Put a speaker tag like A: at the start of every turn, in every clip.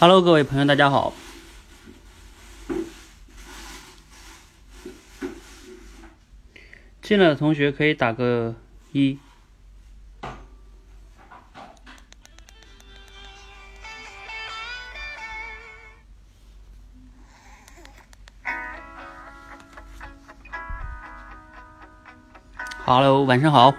A: Hello，各位朋友，大家好。进来的同学可以打个一。Hello，晚上好。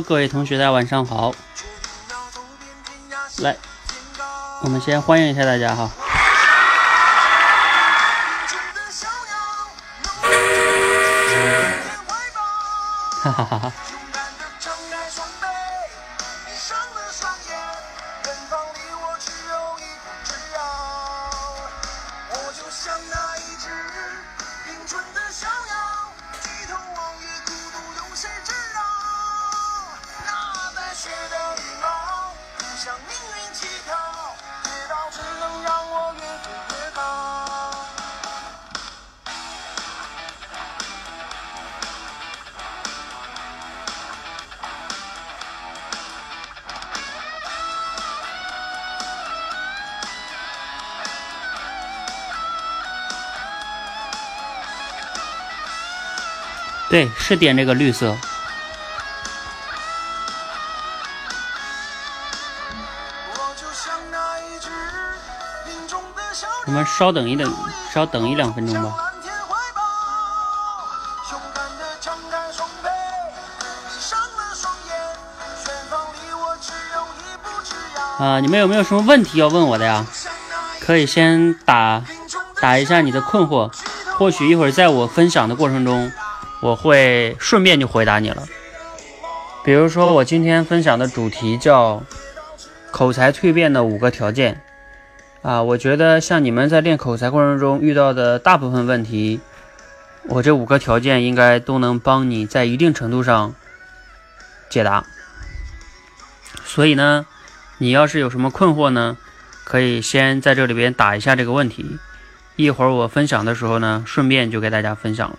A: 各位同学，大家晚上好，来，我们先欢迎一下大家哈。哈哈哈哈。对，是点这个绿色。
B: 我
A: 们稍等一等，稍等一两分钟吧。啊、你们有没有什么问题要问我的呀？可以先打打一下你的困惑，或许一会儿在我分享的过程中，我会顺便就回答你了。比如说，我今天分享的主题叫口才蜕变的五个条件啊，我觉得像你们在练口才过程中遇到的大部分问题，我这五个条件应该都能帮你在一定程度上解答。所以呢，你要是有什么困惑呢，可以先在这里边打一下这个问题，一会儿我分享的时候呢，顺便就给大家分享了。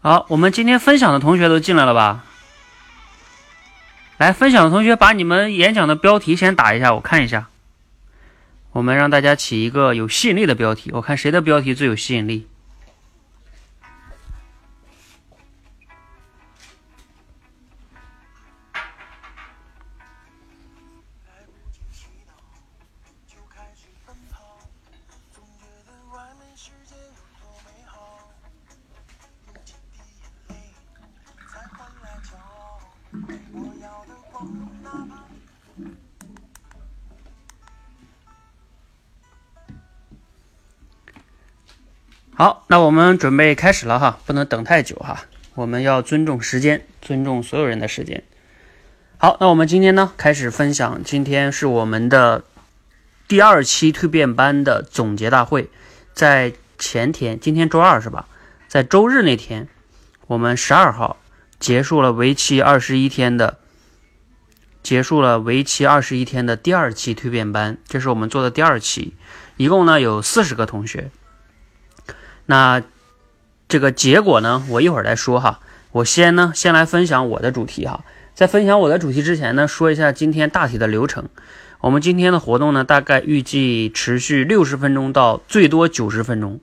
A: 好，我们今天分享的同学都进来了吧？来，分享的同学把你们演讲的标题先打一下，我看一下。我们让大家起一个有吸引力的标题，我看谁的标题最有吸引力。
B: 好，
A: 那我们准备开始了哈，不能等太久哈，我们要尊重时间，尊重所有人的时间。好，那我们今天呢开始分享，今天是我们的第二期蜕变班的总结大会，在前天，今天周二是吧？在周日那天，我们十二号
B: 结束了为期二十一天的，结束了为期二十一天的第二期蜕变班，这是我们做的第二期，一共呢有四十个同学。那这个结果呢，我一会儿再说哈。我先呢，先来分享我的主题哈。在分享我的主题之前呢，说一下今天大体的流程。我们今天的活动呢，大概预计持续六十分钟到最多九十分钟。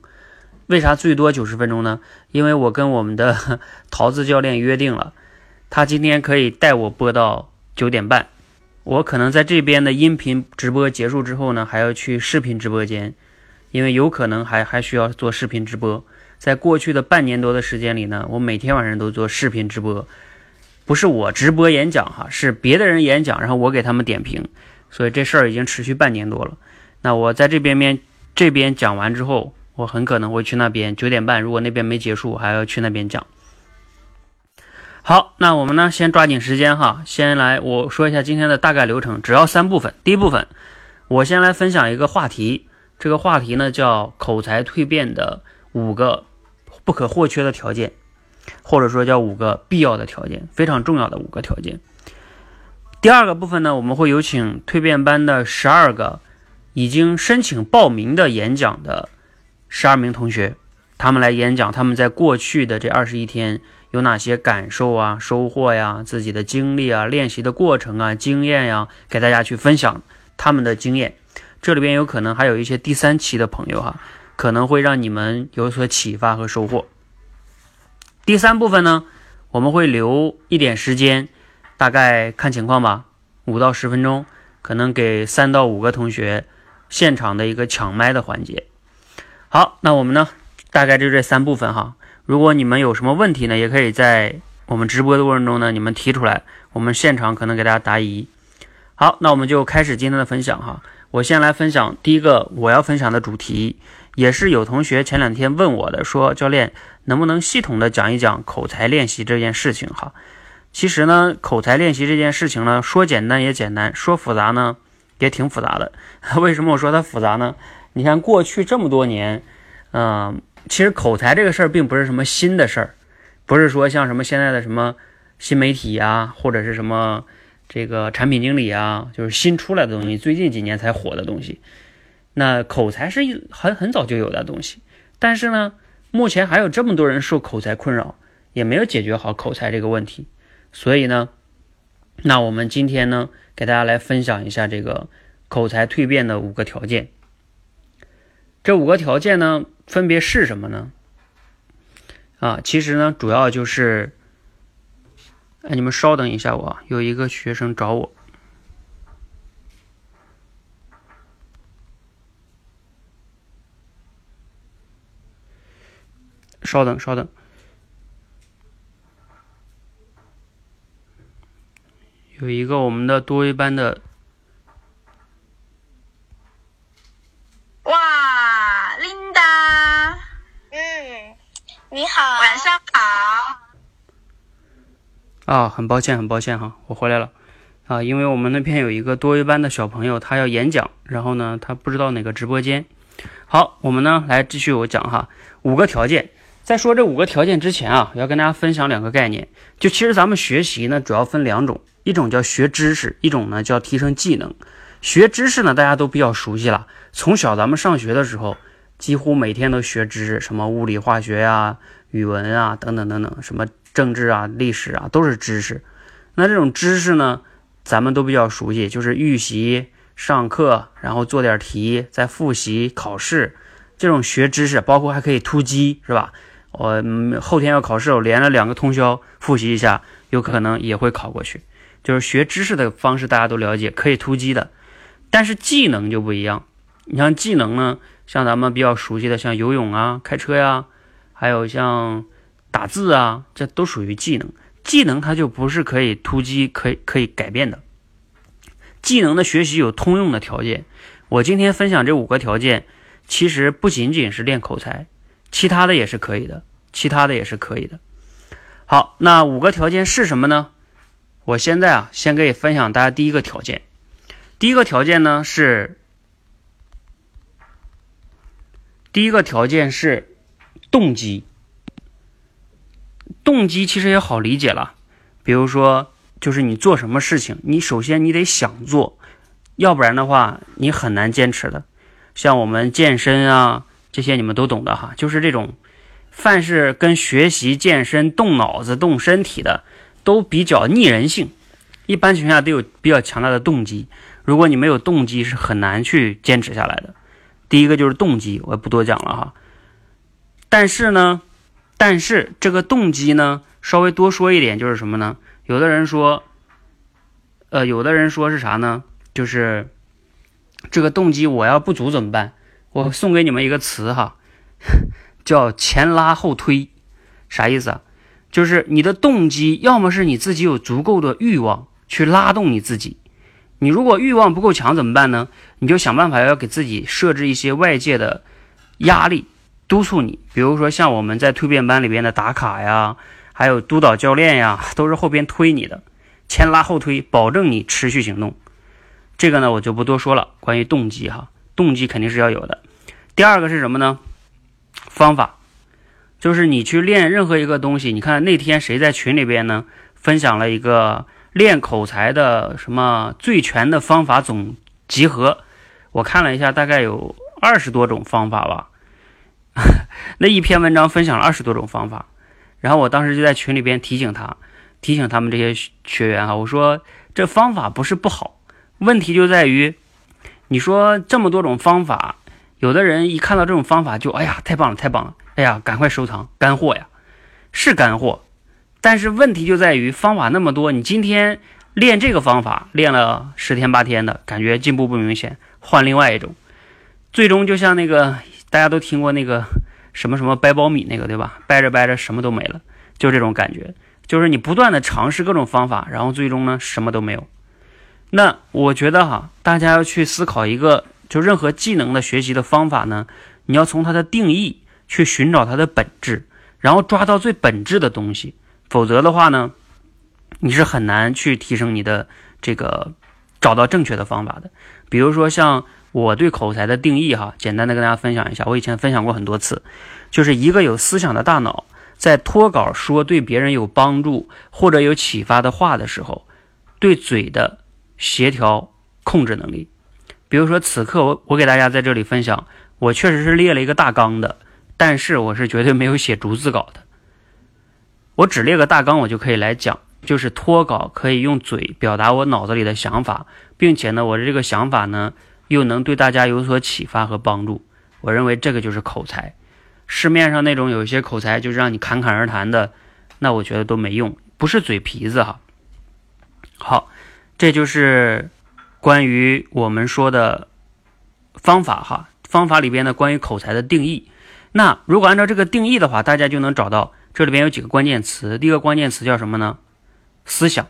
B: 为啥最多九十分钟呢？因为我跟我们的桃子教练约定了，他今天可以带我播到九点半。我可能在这边的音频直播结束之后呢，还要去视频直播间，因为有可能还还需要做视频直播。在过去的半年多的时间里呢，我每天晚上都做视频直播，不是我直播演讲哈，是别的人演讲，然后我给他们点评。所以这事儿已经持续半年多了。那我在这边边这边讲完之后，我很可能会去那边九点半，如果那边没结束，我还要去那边讲。好，那我们呢先抓紧时间哈，先来我说一下今天的大概流程，只要三部分。第一部分，我先来分享一个话题，这个话题呢叫口才蜕变的五个不可或缺的条件，或者说叫五个必要的条件，非常重要的五个条件。第二个部分呢，我们会有请蜕变班的十二个已经申请报名的演讲的十二名同学，他们来演讲他们在过去的这二十一天有哪些感受啊、收获呀、自己的经历啊、练习的过程啊、经验呀，给大家去分享他们的经验。这里边有可能还有一些第三期的朋友哈，可能会让你们有所启发和收获。第三部分呢，我们会留一点时间。大概看情况吧，五到十分钟，可能给三到五个同学现场的一个抢麦的环节。好，那我们呢，大概就这三部分哈。如果你们有什么问题呢，也可以在我们直播的过程中呢，你们提出来，我们现场可能给大家答疑。好，那我们就开始今天的分享哈。我先来分享第一个我要分享的主题，也是有同学前两天问我的，说教练能不能系统的讲一讲口才练习这件事情哈。其实呢，口才练习这件事情呢，说简单也简单，说复杂呢也挺复杂的。为什么我说它复杂呢？你看过去这么多年，嗯，其实口才这个事儿并不是什么新的事儿，不是说像什么现在的什么新媒体啊，或者是什么这个产品经理啊，就是新出来的东西，最近几年才火的东西。那口才是很很早就有的东西，但是呢，目前还有这么多人受口才困扰，也没有解决好口才这个问题。所以呢，那我们今天呢，给大家来分享一下这个口才蜕变的五个条件。这五个条件呢，分别是什么呢？啊，其实呢，主要就是，哎，你们稍等一下，我有一个学生找我，稍等，稍等。有一个我们的多维班的，
C: 哇，Linda，
D: 嗯，你好，
C: 晚上好。
B: 啊，很抱歉，很抱歉哈，我回来了啊，因为我们那边有一个多一班的小朋友，他要演讲，然后呢，他不知道哪个直播间。好，我们呢来继续我讲哈，五个条件。在说这五个条件之前啊，要跟大家分享两个概念。就其实咱们学习呢，主要分两种。一种叫学知识，一种呢叫提升技能。学知识呢，大家都比较熟悉了。从小咱们上学的时候，几乎每天都学知识，什么物理、化学呀、语文啊等等等等，什么政治啊、历史啊，都是知识。那这种知识呢，咱们都比较熟悉，就是预习、上课，然后做点题，再复习、考试。这种学知识，包括还可以突击，是吧？我后天要考试，我连了两个通宵复习一下，有可能也会考过去。就是学知识的方式，大家都了解，可以突击的。但是技能就不一样。你像技能呢，像咱们比较熟悉的，像游泳啊、开车呀，还有像打字啊，这都属于技能。技能它就不是可以突击、可以可以改变的。技能的学习有通用的条件。我今天分享这五个条件，其实不仅仅是练口才，其他的也是可以的，其他的也是可以的。好，那五个条件是什么呢？我现在啊，先给分享大家第一个条件。第一个条件呢是，第一个条件是动机。动机其实也好理解了，比如说，就是你做什么事情，你首先你得想做，要不然的话你很难坚持的。像我们健身啊这些你们都懂的哈，就是这种，凡是跟学习、健身、动脑子、动身体的，都比较逆人性，一般情况下都有比较强大的动机。如果你没有动机，是很难去坚持下来的。第一个就是动机，我也不多讲了哈。但是呢，但是这个动机呢，稍微多说一点就是什么呢？有的人说，呃，有的人说是啥呢？就是这个动机我要不足怎么办？我送给你们一个词哈，叫前拉后推，啥意思啊？就是你的动机要么是你自己有足够的欲望去拉动你自己，你如果欲望不够强怎么办呢？你就想办法要给自己设置一些外界的压力。督促你，比如说像我们在蜕变班里边的打卡呀，还有督导教练呀，都是后边推你的，前拉后推，保证你持续行动。这个呢，我就不多说了。关于动机哈，动机肯定是要有的。第二个是什么呢？方法，就是你去练任何一个东西。你看那天谁在群里边呢？分享了一个练口才的什么最全的方法总集合，我看了一下，大概有二十多种方法吧。那一篇文章分享了二十多种方法，然后我当时就在群里边提醒他，提醒他们这些学员哈，我说这方法不是不好，问题就在于，你说这么多种方法，有的人一看到这种方法就哎呀太棒了太棒了，哎呀赶快收藏干货呀，是干货，但是问题就在于方法那么多，你今天练这个方法练了十天八天的感觉进步不明显，换另外一种，最终就像那个。大家都听过那个什么什么掰苞米那个对吧？掰着掰着什么都没了，就这种感觉，就是你不断的尝试各种方法，然后最终呢什么都没有。那我觉得哈，大家要去思考一个，就任何技能的学习的方法呢，你要从它的定义去寻找它的本质，然后抓到最本质的东西，否则的话呢，你是很难去提升你的这个找到正确的方法的。比如说像。我对口才的定义，哈，简单的跟大家分享一下。我以前分享过很多次，就是一个有思想的大脑，在脱稿说对别人有帮助或者有启发的话的时候，对嘴的协调控制能力。比如说，此刻我我给大家在这里分享，我确实是列了一个大纲的，但是我是绝对没有写逐字稿的。我只列个大纲，我就可以来讲，就是脱稿可以用嘴表达我脑子里的想法，并且呢，我的这个想法呢。又能对大家有所启发和帮助，我认为这个就是口才。市面上那种有一些口才就是让你侃侃而谈的，那我觉得都没用，不是嘴皮子哈。好，这就是关于我们说的方法哈，方法里边的关于口才的定义。那如果按照这个定义的话，大家就能找到这里边有几个关键词。第一个关键词叫什么呢？思想。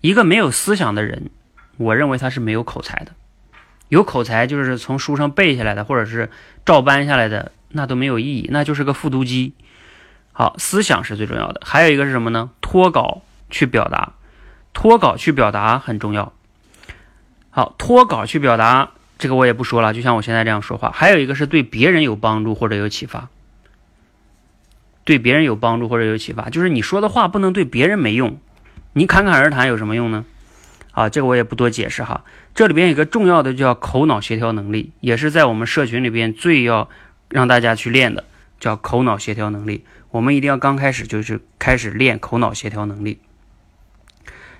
B: 一个没有思想的人，我认为他是没有口才的。有口才就是从书上背下来的，或者是照搬下来的，那都没有意义，那就是个复读机。好，思想是最重要的。还有一个是什么呢？脱稿去表达，脱稿去表达很重要。好，脱稿去表达这个我也不说了，就像我现在这样说话。还有一个是对别人有帮助或者有启发，对别人有帮助或者有启发，就是你说的话不能对别人没用，你侃侃而谈有什么用呢？啊，这个我也不多解释哈。这里边有个重要的叫口脑协调能力，也是在我们社群里边最要让大家去练的，叫口脑协调能力。我们一定要刚开始就是开始练口脑协调能力，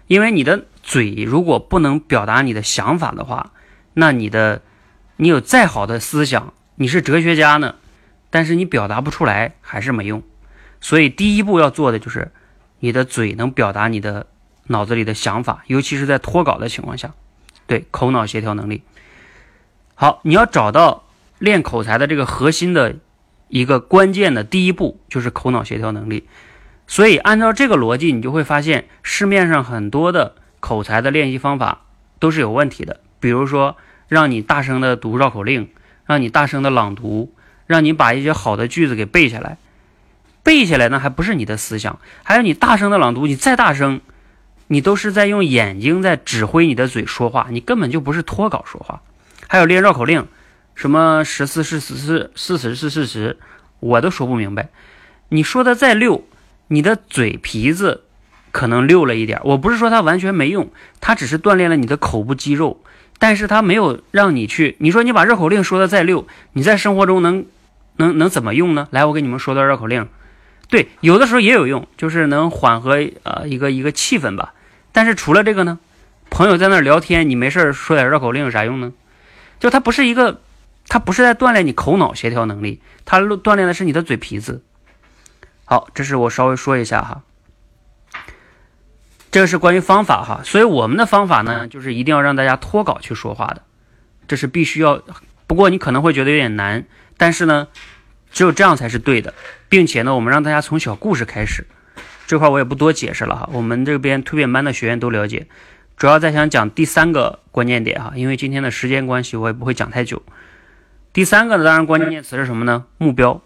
B: 因为你的嘴如果不能表达你的想法的话，那你的你有再好的思想，你是哲学家呢，但是你表达不出来还是没用。所以第一步要做的就是你的嘴能表达你的。脑子里的想法，尤其是在脱稿的情况下，对口脑协调能力好。你要找到练口才的这个核心的一个关键的第一步，就是口脑协调能力。所以按照这个逻辑，你就会发现市面上很多的口才的练习方法都是有问题的。比如说，让你大声的读绕口令，让你大声的朗读，让你把一些好的句子给背下来。背下来呢，还不是你的思想，还有你大声的朗读，你再大声。你都是在用眼睛在指挥你的嘴说话，你根本就不是脱稿说话。还有练绕口令，什么十四是十四，四十是四十，我都说不明白。你说的再溜，你的嘴皮子可能溜了一点。我不是说它完全没用，它只是锻炼了你的口部肌肉，但是它没有让你去。你说你把绕口令说的再溜，你在生活中能能能怎么用呢？来，我给你们说段绕口令。对，有的时候也有用，就是能缓和呃一个一个气氛吧。但是除了这个呢，朋友在那儿聊天，你没事儿说点绕口令有啥用呢？就它不是一个，它不是在锻炼你口脑协调能力，它锻炼的是你的嘴皮子。好，这是我稍微说一下哈，这个是关于方法哈，所以我们的方法呢，就是一定要让大家脱稿去说话的，这是必须要。不过你可能会觉得有点难，但是呢，只有这样才是对的，并且呢，我们让大家从小故事开始，这块我也不多解释了哈，我们这边蜕变班的学员都了解。主要在想讲第三个关键点哈，因为今天的时间关系，我也不会讲太久。第三个呢，当然关键词是什么呢？目标。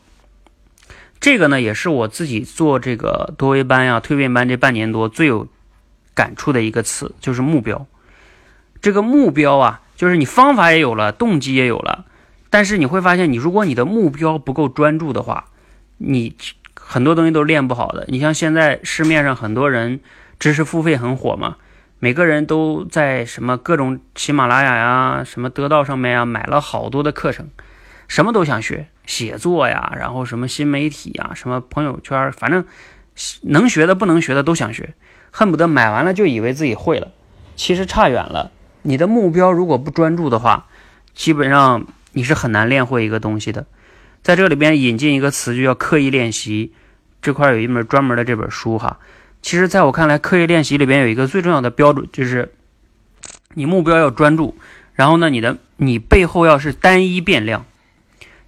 B: 这个呢，也是我自己做这个多维班呀、蜕变班这半年多最有感触的一个词，就是目标。这个目标啊，就是你方法也有了，动机也有了，但是你会发现，你如果你的目标不够专注的话，你很多东西都练不好的。你像现在市面上很多人知识付费很火嘛，每个人都在什么各种喜马拉雅呀、什么得到上面啊买了好多的课程，什么都想学。写作呀，然后什么新媒体呀，什么朋友圈，反正能学的不能学的都想学，恨不得买完了就以为自己会了，其实差远了。你的目标如果不专注的话，基本上你是很难练会一个东西的。在这里边引进一个词，就叫刻意练习。这块有一门专门的这本书哈。其实，在我看来，刻意练习里边有一个最重要的标准，就是你目标要专注，然后呢，你的你背后要是单一变量。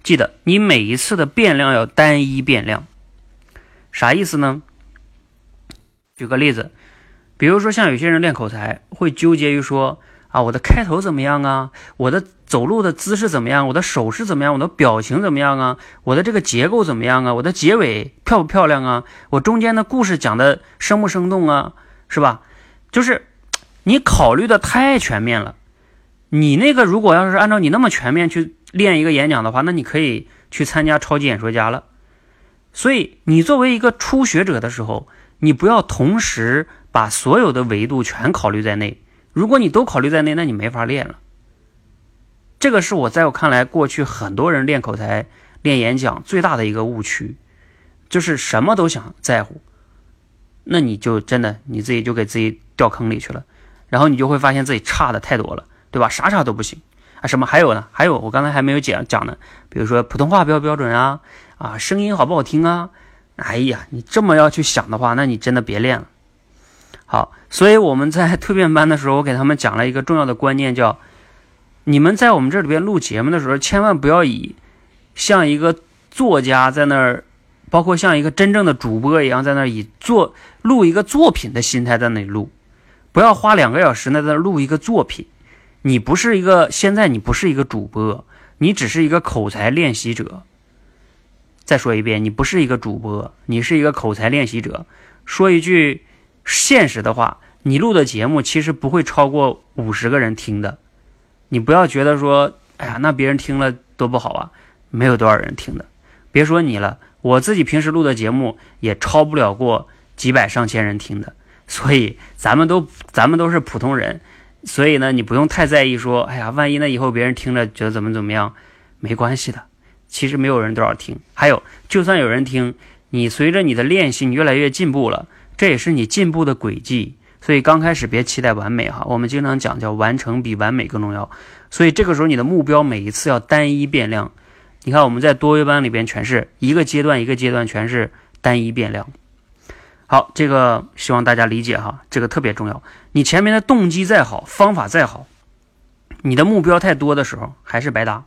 B: 记得你每一次的变量要单一变量，啥意思呢？举个例子，比如说像有些人练口才会纠结于说啊，我的开头怎么样啊？我的走路的姿势怎么样？我的手势怎么样？我的表情怎么样啊？我的这个结构怎么样啊？我的结尾漂不漂亮啊？我中间的故事讲的生不生动啊？是吧？就是你考虑的太全面了。你那个如果要是按照你那么全面去。练一个演讲的话，那你可以去参加超级演说家了。所以，你作为一个初学者的时候，你不要同时把所有的维度全考虑在内。如果你都考虑在内，那你没法练了。这个是我在我看来，过去很多人练口才、练演讲最大的一个误区，就是什么都想在乎。那你就真的你自己就给自己掉坑里去了，然后你就会发现自己差的太多了，对吧？啥啥都不行。啊，什么还有呢？还有我刚才还没有讲讲呢，比如说普通话标不标准啊，啊，声音好不好听啊？哎呀，你这么要去想的话，那你真的别练了。好，所以我们在蜕变班的时候，我给他们讲了一个重要的观念，叫你们在我们这里边录节目的时候，千万不要以像一个作家在那儿，包括像一个真正的主播一样在那儿以做录一个作品的心态在那里录，不要花两个小时在那录一个作品。你不是一个，现在你不是一个主播，你只是一个口才练习者。再说一遍，你不是一个主播，你是一个口才练习者。说一句现实的话，你录的节目其实不会超过五十个人听的。你不要觉得说，哎呀，那别人听了多不好啊，没有多少人听的。别说你了，我自己平时录的节目也超不了过几百上千人听的。所以咱们都咱们都是普通人。所以呢，你不用太在意说，哎呀，万一呢以后别人听着觉得怎么怎么样，没关系的。其实没有人多少听，还有就算有人听，你随着你的练习，你越来越进步了，这也是你进步的轨迹。所以刚开始别期待完美哈，我们经常讲叫完成比完美更重要。所以这个时候你的目标每一次要单一变量。你看我们在多维班里边全是一个阶段一个阶段全是单一变量。好，这个希望大家理解哈，这个特别重要。你前面的动机再好，方法再好，你的目标太多的时候还是白搭。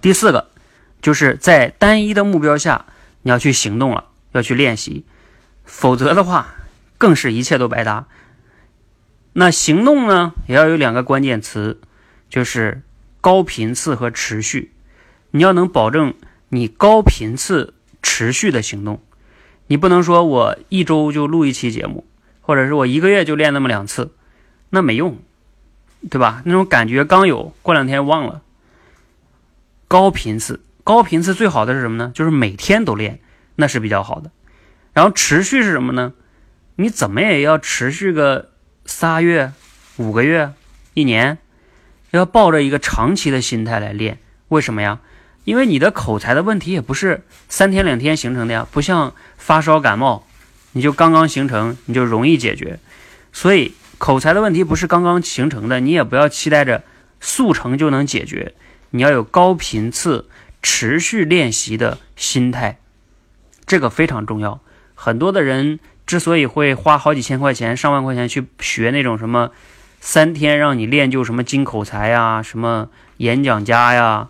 B: 第四个，就是在单一的目标下，你要去行动了，要去练习，否则的话，更是一切都白搭。那行动呢，也要有两个关键词，就是高频次和持续。你要能保证你高频次、持续的行动。你不能说我一周就录一期节目，或者是我一个月就练那么两次，那没用，对吧？那种感觉刚有，过两天忘了。高频次，高频次最好的是什么呢？就是每天都练，那是比较好的。然后持续是什么呢？你怎么也要持续个仨月、五个月、一年，要抱着一个长期的心态来练。为什么呀？因为你的口才的问题也不是三天两天形成的呀，不像发烧感冒，你就刚刚形成你就容易解决。所以口才的问题不是刚刚形成的，你也不要期待着速成就能解决。你要有高频次、持续练习的心态，这个非常重要。很多的人之所以会花好几千块钱、上万块钱去学那种什么三天让你练就什么金口才呀、什么演讲家呀，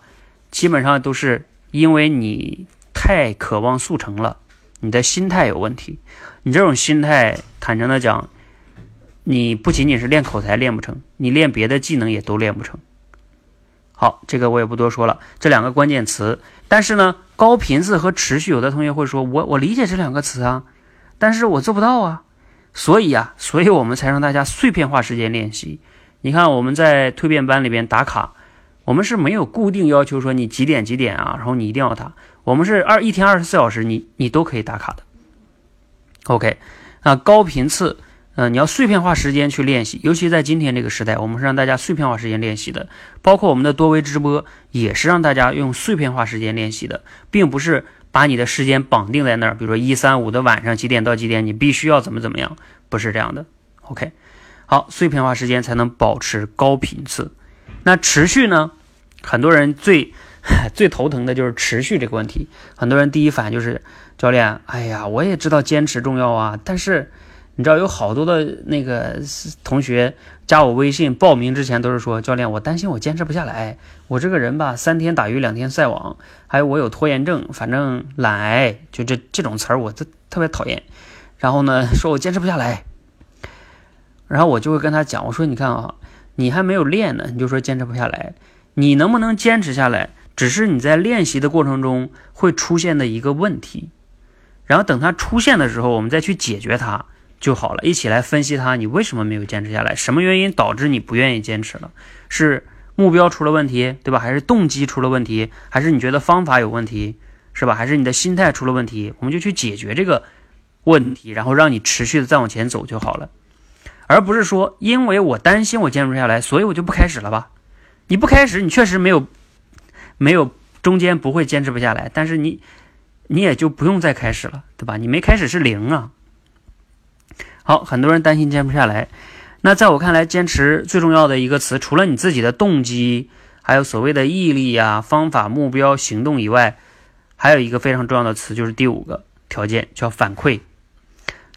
B: 基本上都是因为你太渴望速成了，你的心态有问题。你这种心态，坦诚的讲，你不仅仅是练口才练不成，你练别的技能也都练不成。好，这个我也不多说了，这两个关键词。但是呢，高频次和持续，有的同学会说，我我理解这两个词啊，但是我做不到啊。所以啊，所以我们才让大家碎片化时间练习。你看我们在蜕变班里边打卡，我们是没有固定要求说你几点几点啊，然后你一定要打。我们是二一天二十四小时，你你都可以打卡的。OK，那高频次。嗯，你要碎片化时间去练习，尤其在今天这个时代，我们是让大家碎片化时间练习的。包括我们的多维直播，也是让大家用碎片化时间练习的，并不是把你的时间绑定在那儿。比如说一三五的晚上几点到几点，你必须要怎么怎么样，不是这样的。OK，好，碎片化时间才能保持高频次。那持续呢？很多人最 最头疼的就是持续这个问题。很多人第一反应就是教练，哎呀，我也知道坚持重要啊，但是。你知道有好多的那个同学加我微信报名之前都是说教练，我担心我坚持不下来，我这个人吧三天打鱼两天晒网，还有我有拖延症，反正懒癌，就这这种词儿我都特别讨厌。然后呢，说我坚持不下来，然后我就会跟他讲，我说你看啊，你还没有练呢，你就说坚持不下来，你能不能坚持下来，只是你在练习的过程中会出现的一个问题，然后等它出现的时候，我们再去解决它。就好了，一起来分析它，你为什么没有坚持下来？什么原因导致你不愿意坚持了？是目标出了问题，对吧？还是动机出了问题？还是你觉得方法有问题，是吧？还是你的心态出了问题？我们就去解决这个问题，然后让你持续的再往前走就好了，而不是说因为我担心我坚持不下来，所以我就不开始了吧？你不开始，你确实没有没有中间不会坚持不下来，但是你你也就不用再开始了，对吧？你没开始是零啊。好，很多人担心坚持不下来。那在我看来，坚持最重要的一个词，除了你自己的动机，还有所谓的毅力呀、方法、目标、行动以外，还有一个非常重要的词，就是第五个条件，叫反馈。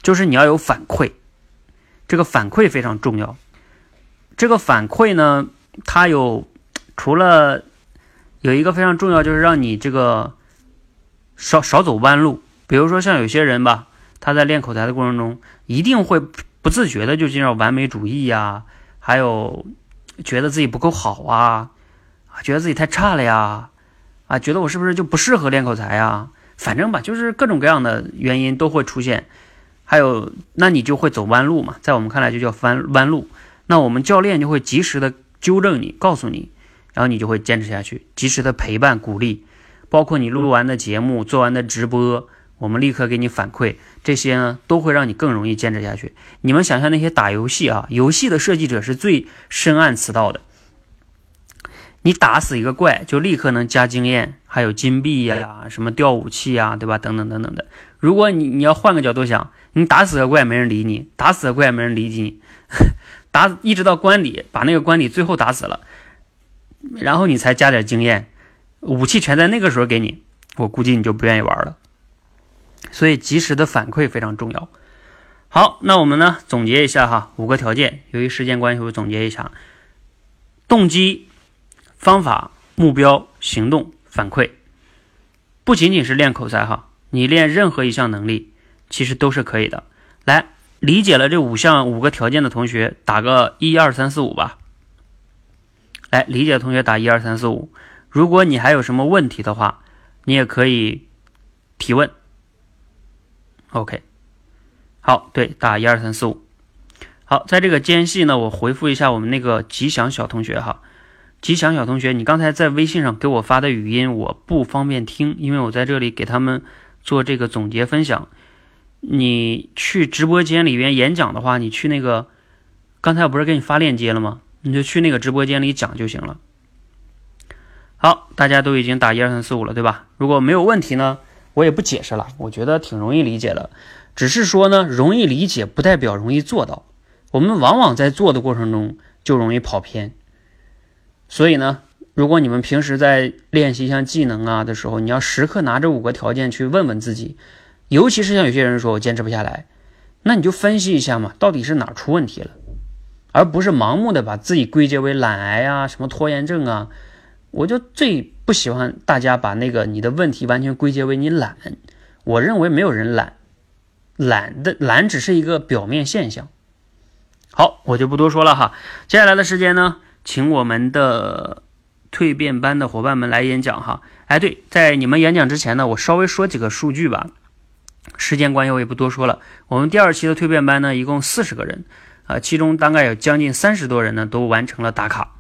B: 就是你要有反馈，这个反馈非常重要。这个反馈呢，它有除了有一个非常重要，就是让你这个少少走弯路。比如说像有些人吧。他在练口才的过程中，一定会不自觉的就进入完美主义呀，还有觉得自己不够好啊，觉得自己太差了呀，啊，觉得我是不是就不适合练口才呀？反正吧，就是各种各样的原因都会出现。还有，那你就会走弯路嘛，在我们看来就叫弯弯路。那我们教练就会及时的纠正你，告诉你，然后你就会坚持下去，及时的陪伴鼓励，包括你录完的节目、做完的直播。我们立刻给你反馈，这些呢都会让你更容易坚持下去。你们想象那些打游戏啊，游戏的设计者是最深谙此道的。你打死一个怪，就立刻能加经验，还有金币呀，什么掉武器呀，对吧？等等等等的。如果你你要换个角度想，你打死个怪没人理你，打死个怪没人理你，打一直到关底，把那个关底最后打死了，然后你才加点经验，武器全在那个时候给你，我估计你就不愿意玩了。所以及时的反馈非常重要。好，那我们呢总结一下哈，五个条件。由于时间关系，我总结一下：动机、方法、目标、行动、反馈。不仅仅是练口才哈，你练任何一项能力，其实都是可以的。来，理解了这五项五个条件的同学，打个一二三四五吧。来，理解的同学打一二三四五。如果你还有什么问题的话，你也可以提问。OK，好，对，打一二三四五。好，在这个间隙呢，我回复一下我们那个吉祥小同学哈。吉祥小同学，你刚才在微信上给我发的语音我不方便听，因为我在这里给他们做这个总结分享。你去直播间里边演讲的话，你去那个刚才我不是给你发链接了吗？你就去那个直播间里讲就行了。好，大家都已经打一二三四五了，对吧？如果没有问题呢，我也不解释了，我觉得挺容易理解的。只是说呢，容易理解不代表容易做到。我们往往在做的过程中就容易跑偏。所以呢，如果你们平时在练习一项技能啊的时候，你要时刻拿这五个条件去问问自己。尤其是像有些人说我坚持不下来，那你就分析一下嘛，到底是哪儿出问题了，而不是盲目的把自己归结为懒癌啊、什么拖延症啊。我就最不喜欢大家把那个你的问题完全归结为你懒。我认为没有人懒，懒的懒只是一个表面现象。好，我就不多说了哈。接下来的时间呢，请我们的蜕变班的伙伴们来演讲哈。哎，对，在你们演讲之前呢，我稍微说几个数据吧。时间关系，我也不多说了。我们第二期的蜕变班呢，一共四十个人，啊，其中大概有将近三十多人呢都完成了打卡。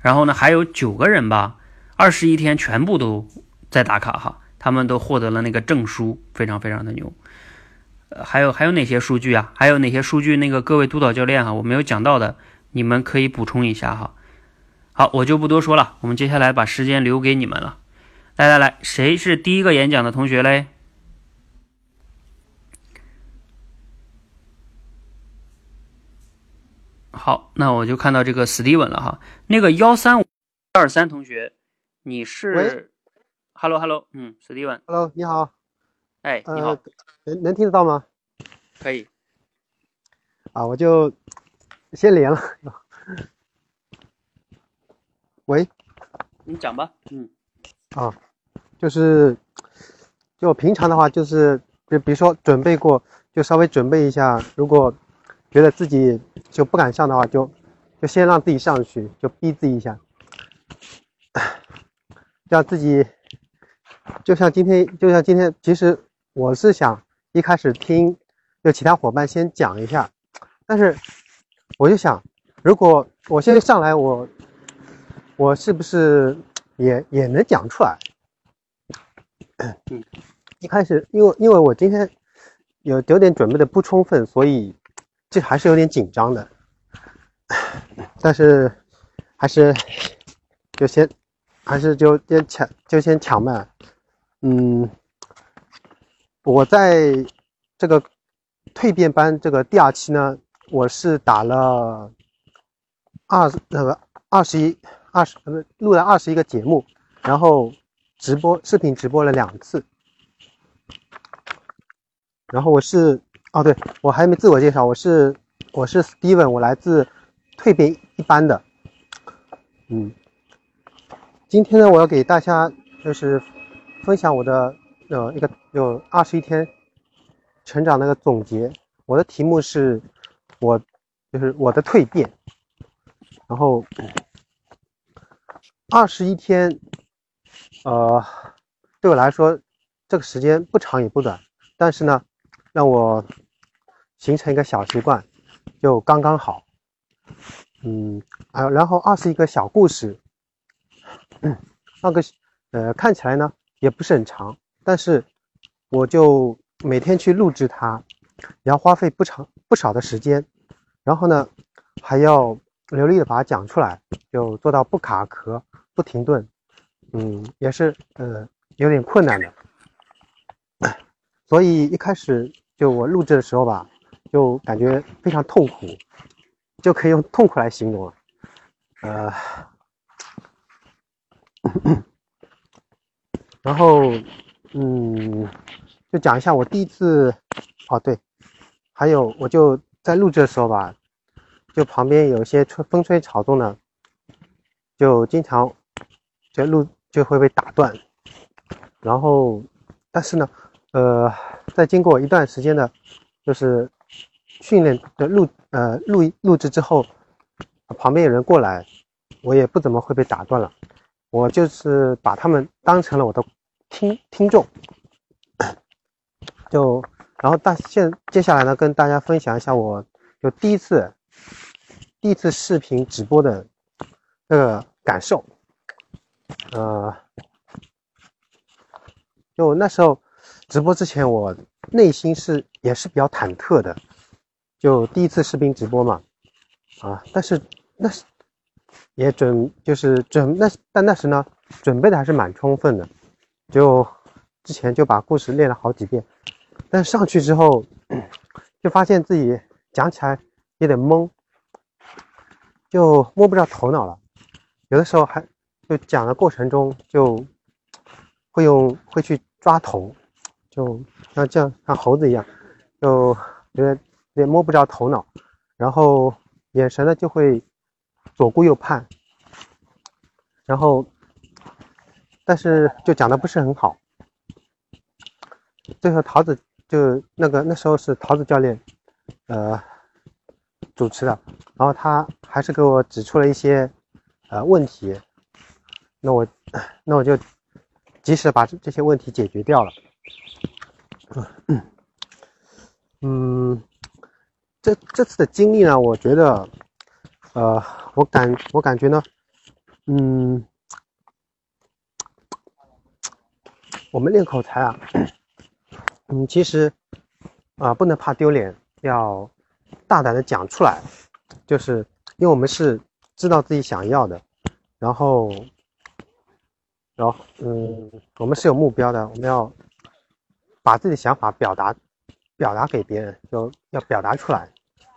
B: 然后呢，还有九个人吧，二十一天全部都在打卡哈，他们都获得了那个证书，非常非常的牛。呃，还有还有哪些数据啊？还有哪些数据？那个各位督导教练哈，我没有讲到的，你们可以补充一下哈。好，我就不多说了，我们接下来把时间留给你们了。来来来，谁是第一个演讲的同学嘞？好，那我就看到这个 Steven 了哈。那个幺三五二三同学，你是？Hello Hello，嗯，Steven。
E: Hello，你好。
B: 哎，你好
E: 呃，，能能听得到吗？
B: 可以。
E: 啊，我就先连了。喂，
B: 你讲吧。嗯，
E: 啊，就是就平常的话，就是就比如说准备过，就稍微准备一下。如果觉得自己就不敢上的话，就就先让自己上去，就逼自己一下，让自己就像今天，就像今天，其实我是想一开始听就其他伙伴先讲一下，但是我就想，如果我现在上来，我我是不是也也能讲出来？
B: 嗯，
E: 一开始因为因为我今天有有点准备的不充分，所以这还是有点紧张的。但是还是就先还是就先抢就先抢吧。嗯，我在这个蜕变班这个第二期呢，我是打了二那个二十一二十录了二十一个节目，然后直播视频直播了两次。然后我是哦，对我还没自我介绍，我是我是 Steven，我来自蜕变一班的。嗯，今天呢，我要给大家就是分享我的呃一个有二十一天成长那个总结。我的题目是我就是我的蜕变。然后二十一天，呃，对我来说这个时间不长也不短，但是呢，让我形成一个小习惯，就刚刚好。嗯，啊，然后二十一个小故事，那个呃看起来呢也不是很长，但是我就每天去录制它，也要花费不长不少的时间，然后呢还要流利的把它讲出来，就做到不卡壳、不停顿，嗯，也是呃有点困难的。所以一开始就我录制的时候吧，就感觉非常痛苦，就可以用痛苦来形容了。呃，然后嗯，就讲一下我第一次，哦对，还有我就在录制的时候吧，就旁边有一些吹风吹草动呢，就经常就录就会被打断，然后但是呢，呃，在经过一段时间的，就是训练的录呃录录制之后，旁边有人过来，我也不怎么会被打断了，我就是把他们当成了我的听听众，就然后大现接下来呢，跟大家分享一下我就第一次第一次视频直播的那个感受，呃，就那时候直播之前，我内心是也是比较忐忑的，就第一次视频直播嘛，啊，但是那是也准就是准那但那时呢准备的还是蛮充分的，就之前就把故事练了好几遍，但上去之后就发现自己讲起来有点懵，就摸不着头脑了，有的时候还就讲的过程中就会用会去抓头，就像这样像猴子一样，就觉得也摸不着头脑，然后眼神呢就会左顾右盼，然后但是就讲的不是很好。最后桃子就那个那时候是桃子教练，呃主持的，然后他还是给我指出了一些呃问题，那我那我就及时把这这些问题解决掉了。嗯，这这次的经历呢，我觉得，呃，我感我感觉呢，嗯，我们练口才啊，嗯，其实啊、不能怕丢脸，要大胆的讲出来，就是因为我们是知道自己想要的，然后，然后嗯，我们是有目标的，我们要把自己的想法表达表达给别人，就要表达出来，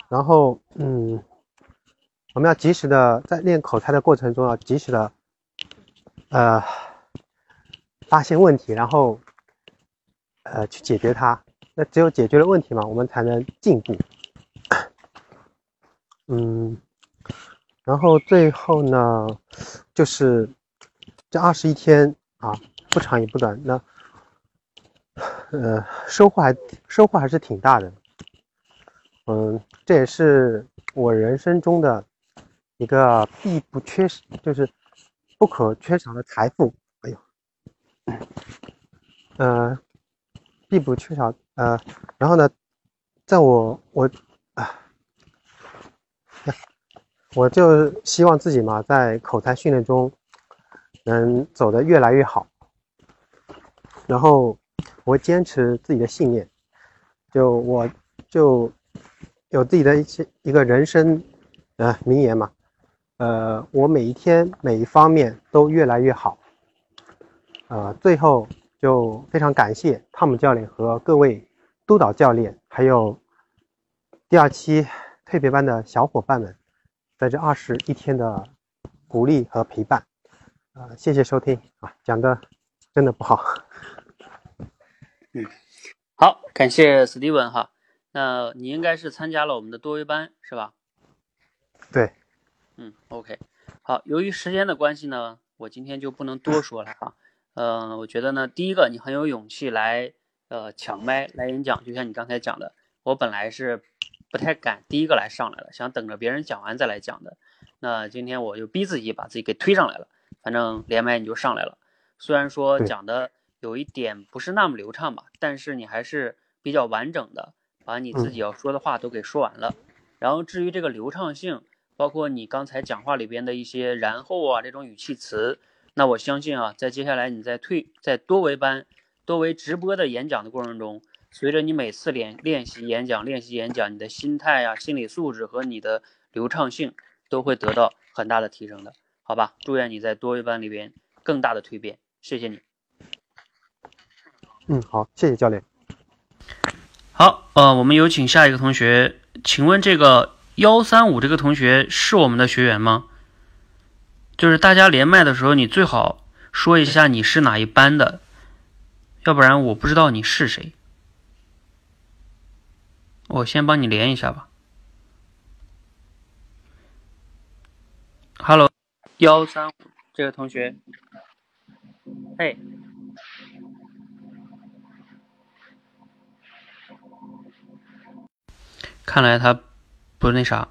E: 然后嗯，我们要及时的在练口才的过程中要及时的呃发现问题，然后呃去解决它。那只有解决了问题嘛，我们才能进步。嗯，然后最后呢，就是这二十一天啊，不长也不短，那呃收获还收获还是挺大的。嗯，这也是我人生中的一个必不缺少，就是不可缺少的财富。哎呦，呃，必不缺少。呃，然后呢，在我我啊，我就希望自己嘛，在口才训练中能走得越来越好。然后我坚持自己的信念，就我就有自己的一些一个人生呃名言嘛，呃，我每一天每一方面都越来越好。呃，最后就非常感谢汤姆教练和各位督导教练，还有第二期蜕变班的小伙伴们，在这二十一天的鼓励和陪伴，啊、谢谢收听啊，讲的真的不好。
B: 嗯好，感谢史蒂文哈。那你应该是参加了我们的多维班是吧？
E: 对，
B: 嗯，OK。好，由于时间的关系呢，我今天就不能多说了哈。呃，我觉得呢，第一个你很有勇气来呃抢麦来演讲，就像你刚才讲的，我本来是不太敢第一个来上来了，想等着别人讲完再来讲的。那今天我就逼自己把自己给推上来了，反正连麦你就上来了。虽然说讲的有一点不是那么流畅吧，但是你还是比较完整的把你自己要说的话都给说完了。然后至于这个流畅性，包括你刚才讲话里边的一些然后啊这种语气词，那我相信啊，在接下来你在退在多维班、多维直播的演讲的过程中，随着你每次练练习演讲、练习演讲，你的心态啊、心理素质和你的流畅性都会得到很大的提升的，好吧？祝愿你在多维班里边更大的蜕变，谢谢你。
E: 嗯，好，谢谢教练。
B: 好，呃，我们有请下一个同学，请问这个幺三五这个同学是我们的学员吗？就是大家连麦的时候，你最好说一下你是哪一班的，要不然我不知道你是谁。我先帮你连一下吧。Hello，幺三五这个同学，嘿，看来他不那啥。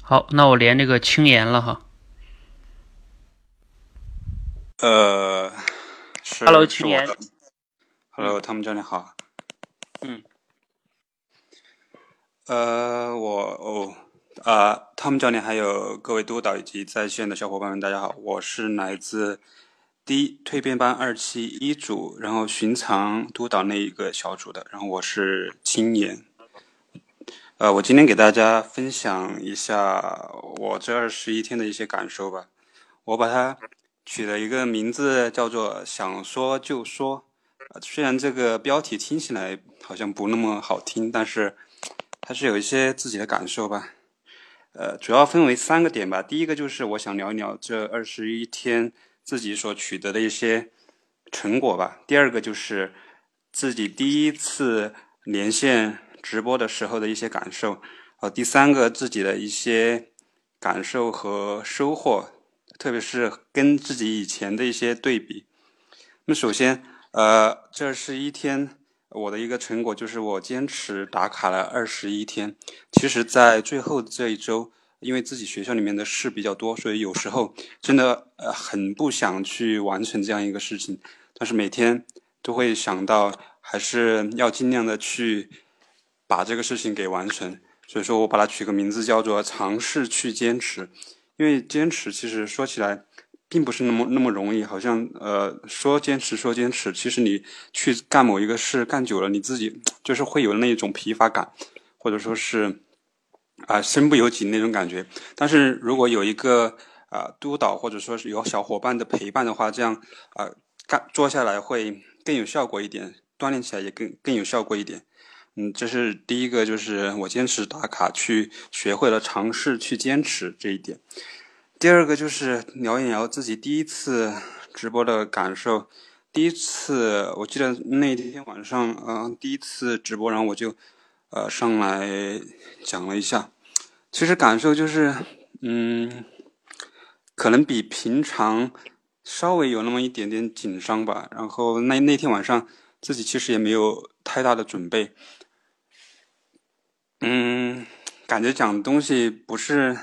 B: 好，那我连这个青岩了哈。
F: 呃，是
B: Hello，青年
F: 我的 Hello，汤姆教练好。
B: 嗯。
F: 呃，我哦啊，汤姆教练还有各位督导以及在线的小伙伴们，大家好，我是来自第一蜕变班二期一组，然后寻常督导那一个小组的，然后我是青年。呃，我今天给大家分享一下我这二十一天的一些感受吧。我把它取了一个名字叫做“想说就说”。虽然这个标题听起来好像不那么好听，但是它是有一些自己的感受吧。呃，主要分为三个点吧。第一个就是我想聊一聊这二十一天自己所取得的一些成果吧。第二个就是自己第一次连线直播的时候的一些感受。呃，第三个自己的一些感受和收获，特别是跟自己以前的一些对比。那么首先，呃，这是一天我的一个成果就是我坚持打卡了二十一天。其实，在最后这一周，因为自己学校里面的事比较多，所以有时候真的呃很不想去完成这样一个事情。但是每天都会想到，还是要尽量的去把这个事情给完成。所以说我把它取个名字叫做“尝试去坚持”，因为坚持其实说起来并不是那么那么容易，好像呃说坚持说坚持，其实你去干某一个事干久了，你自己就是会有那一种疲乏感，或者说是啊身不由己那种感觉。但是如果有一个啊督导或者说是有小伙伴的陪伴的话，这样啊干做下来会更有效果一点，锻炼起来也更更有效果一点。嗯，这是第一个，就是我坚持打卡，去学会了尝试去坚持这一点。第二个就是聊一聊自己第一次直播的感受。第一次，我记得那天晚上，嗯，第一次直播，然后我就呃上来讲了一下。其实感受就是，嗯，可能比平常稍微有那么一点点紧张吧。然后那那天晚上自己其实也没有太大的准备。嗯，感觉讲的东西不是，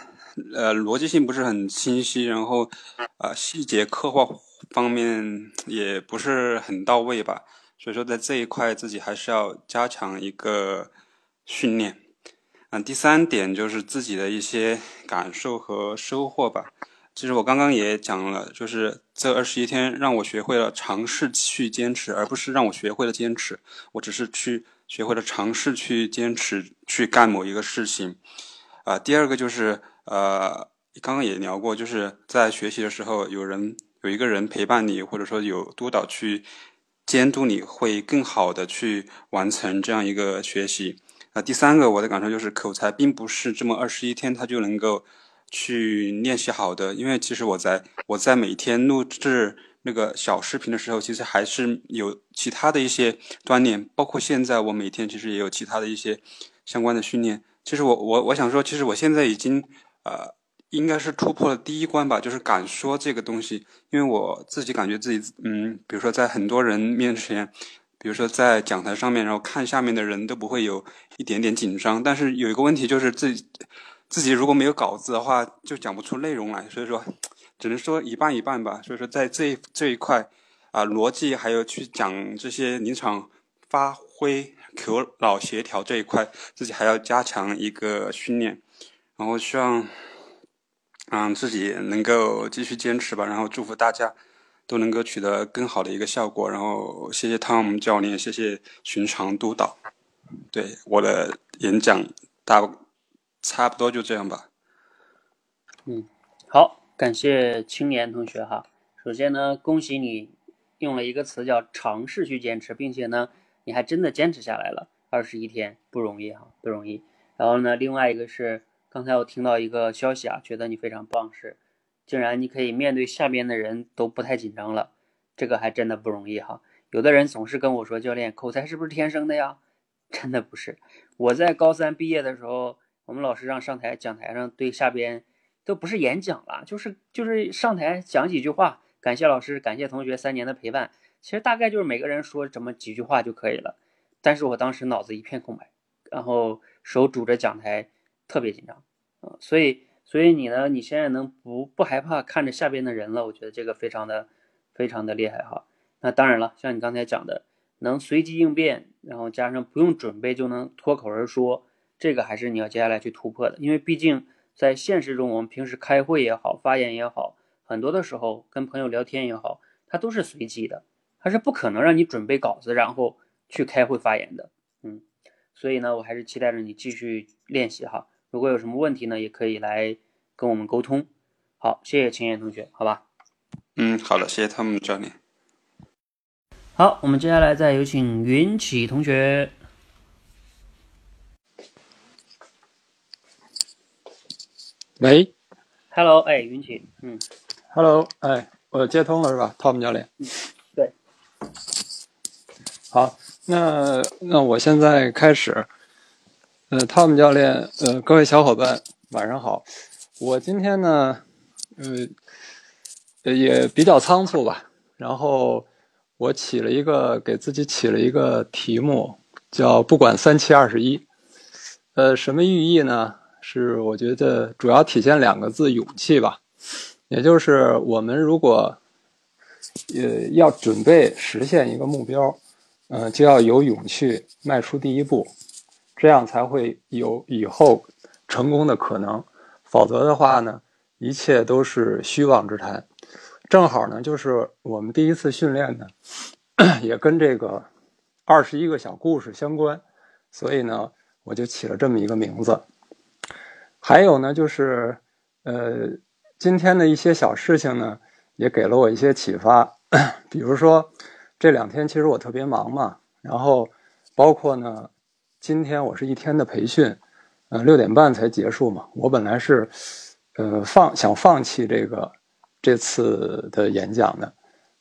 F: 呃，逻辑性不是很清晰，然后，呃，细节刻画方面也不是很到位吧。所以说，在这一块自己还是要加强一个训练。嗯，第三点就是自己的一些感受和收获吧。其实我刚刚也讲了，就是这二十一天让我学会了尝试去坚持，而不是让我学会了坚持。我只是去。学会了尝试去坚持去干某一个事情，啊，第二个就是呃，刚刚也聊过，就是在学习的时候，有人有一个人陪伴你，或者说有督导去监督你，会更好的去完成这样一个学习。啊，第三个我的感受就是，口才并不是这么二十一天他就能够去练习好的，因为其实我在我在每天录制。那个小视频的时候，其实还是有其他的一些锻炼，包括现在我每天其实也有其他的一些相关的训练。其实我我我想说，其实我现在已经呃应该是突破了第一关吧，就是敢说这个东西。因为我自己感觉自己嗯，比如说在很多人面前，比如说在讲台上面，然后看下面的人都不会有一点点紧张。但是有一个问题就是自己自己如果没有稿子的话，就讲不出内容来。所以说。只能说一半一半吧，所以说在这这一块，啊，逻辑还有去讲这些临场发挥、口脑协调这一块，自己还要加强一个训练，然后希望，嗯，自己能够继续坚持吧，然后祝福大家都能够取得更好的一个效果，然后谢谢汤姆教练，谢谢寻常督导，对我的演讲大差不多就这样吧，
B: 嗯，好。感谢青年同学哈，首先呢，恭喜你用了一个词叫尝试去坚持，并且呢，你还真的坚持下来了，二十一天不容易哈，不容易。然后呢，另外一个是刚才我听到一个消息啊，觉得你非常棒，是竟然你可以面对下边的人都不太紧张了，这个还真的不容易哈。有的人总是跟我说，教练口才是不是天生的呀？真的不是，我在高三毕业的时候，我们老师让上台讲台上对下边。都不是演讲了，就是就是上台讲几句话，感谢老师，感谢同学三年的陪伴。其实大概就是每个人说这么几句话就可以了。但是我当时脑子一片空白，然后手拄着讲台，特别紧张啊。所以所以你呢，你现在能不不害怕看着下边的人了？我觉得这个非常的非常的厉害哈。那当然了，像你刚才讲的，能随机应变，然后加上不用准备就能脱口而说，这个还是你要接下来去突破的，因为毕竟。在现实中，我们平时开会也好，发言也好，很多的时候跟朋友聊天也好，它都是随机的，它是不可能让你准备稿子然后去开会发言的。嗯，所以呢，我还是期待着你继续练习哈。如果有什么问题呢，也可以来跟我们沟通。好，谢谢秦岩同学，好吧？
F: 嗯，好的，谢谢汤姆教练。
B: 好，我们接下来再有请云起同学。
G: 喂
B: Hello，哎，云起，嗯
G: ，，Hello，哎，我接通了是吧，Tom 教练？
B: 对。
G: 好，那那我现在开始。呃，Tom 教练，呃，各位小伙伴，晚上好。我今天呢，呃，呃也比较仓促吧。然后我起了一个给自己起了一个题目，叫“不管三七二十一”。呃，什么寓意呢？是我觉得主要体现两个字：勇气吧。也就是我们如果呃要准备实现一个目标，呃，就要有勇气迈出第一步，这样才会有以后成功的可能。否则的话呢，一切都是虚妄之谈。正好呢，就是我们第一次训练呢，也跟这个二十一个小故事相关，所以呢，我就起了这么一个名字。还有呢，就是呃，今天的一些小事情呢，也给了我一些启发。比如说，这两天其实我特别忙嘛，然后包括呢，今天我是一天的培训，呃，六点半才结束嘛。我本来是呃放想放弃这个这次的演讲的，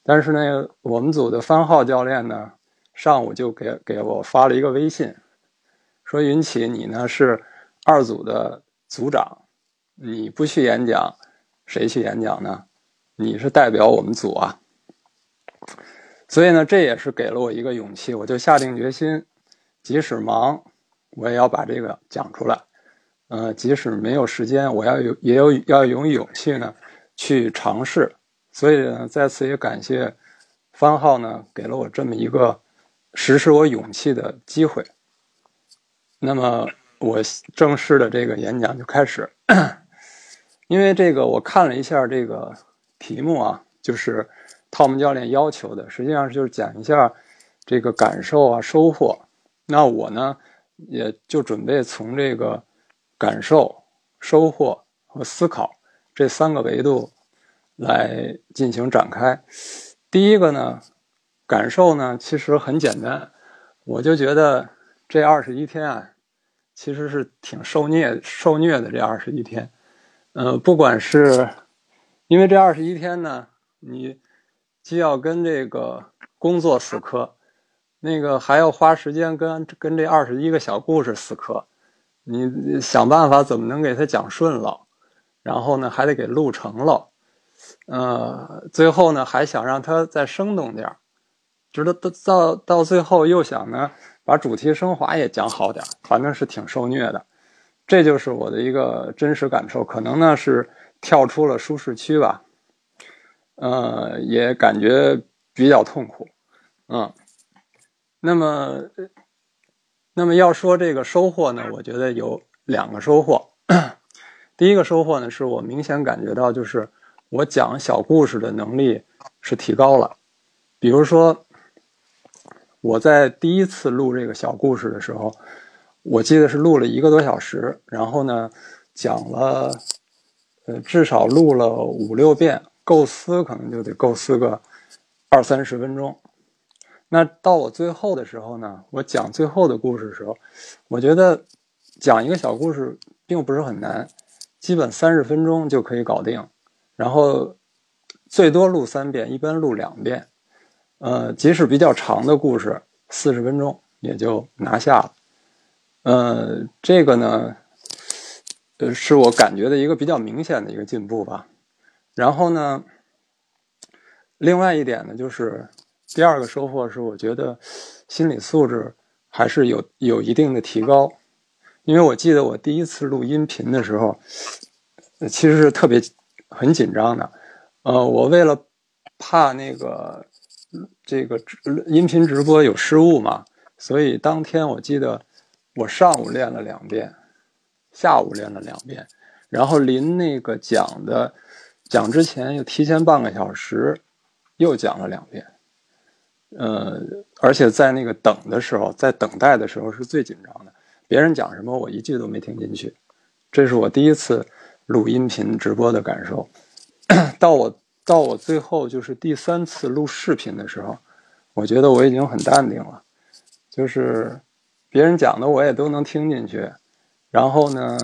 G: 但是呢，我们组的番号教练呢，上午就给给我发了一个微信，说云起，你呢是二组的。组长，你不去演讲，谁去演讲呢？你是代表我们组啊。所以呢，这也是给了我一个勇气，我就下定决心，即使忙，我也要把这个讲出来。呃，即使没有时间，我要有也有要有勇气呢，去尝试。所以呢，在此也感谢方浩呢，给了我这么一个实施我勇气的机会。那么。我正式的这个演讲就开始，因为这个我看了一下这个题目啊，就是汤姆教练要求的，实际上就是讲一下这个感受啊、收获。那我呢，也就准备从这个感受、收获和思考这三个维度来进行展开。第一个呢，感受呢，其实很简单，我就觉得这二十一天啊。其实是挺受虐、受虐的这二十一天，呃，不管是因为这二十一天呢，你既要跟这个工作死磕，那个还要花时间跟跟这二十一个小故事死磕，你想办法怎么能给他讲顺了，然后呢还得给录成了，呃，最后呢还想让他再生动点儿，直到到到到最后又想呢。把主题升华也讲好点，反正是挺受虐的，这就是我的一个真实感受。可能呢是跳出了舒适区吧，呃，也感觉比较痛苦，嗯。那么，那么要说这个收获呢，我觉得有两个收获。第一个收获呢，是我明显感觉到，就是我讲小故事的能力是提高了，比如说。我在第一次录这个小故事的时候，我记得是录了一个多小时，然后呢，讲了，呃，至少录了五六遍，构思可能就得构思个二三十分钟。那到我最后的时候呢，我讲最后的故事的时候，我觉得讲一个小故事并不是很难，基本三十分钟就可以搞定，然后最多录三遍，一般录两遍。呃，即使比较长的故事，四十分钟也就拿下了。呃，这个呢，呃，是我感觉的一个比较明显的一个进步吧。然后呢，另外一点呢，就是第二个收获是，我觉得心理素质还是有有一定的提高。因为我记得我第一次录音频的时候，其实是特别很紧张的。呃，我为了怕那个。这个音频直播有失误嘛？所以当天我记得我上午练了两遍，下午练了两遍，然后临那个讲的讲之前又提前半个小时，又讲了两遍。呃，而且在那个等的时候，在等待的时候是最紧张的。别人讲什么，我一句都没听进去。这是我第一次录音频直播的感受。到我到我最后就是第三次录视频的时候，我觉得我已经很淡定了，就是别人讲的我也都能听进去。然后呢，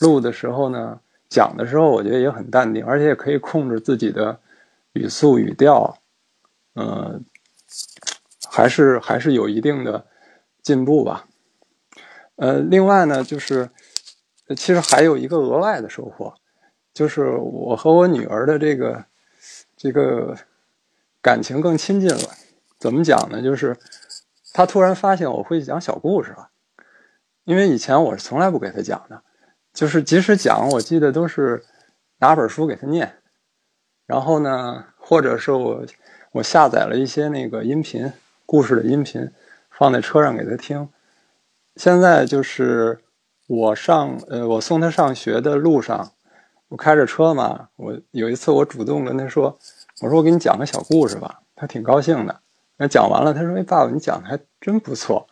G: 录的时候呢，讲的时候我觉得也很淡定，而且也可以控制自己的语速语调，嗯。还是还是有一定的进步吧，呃，另外呢，就是其实还有一个额外的收获，就是我和我女儿的这个这个感情更亲近了。怎么讲呢？就是她突然发现我会讲小故事了，因为以前我是从来不给她讲的，就是即使讲，我记得都是拿本书给她念，然后呢，或者是我我下载了一些那个音频。故事的音频放在车上给他听。现在就是我上呃，我送他上学的路上，我开着车嘛。我有一次我主动跟他说：“我说我给你讲个小故事吧。”他挺高兴的。那讲完了，他说：“哎，爸爸，你讲的还真不错。”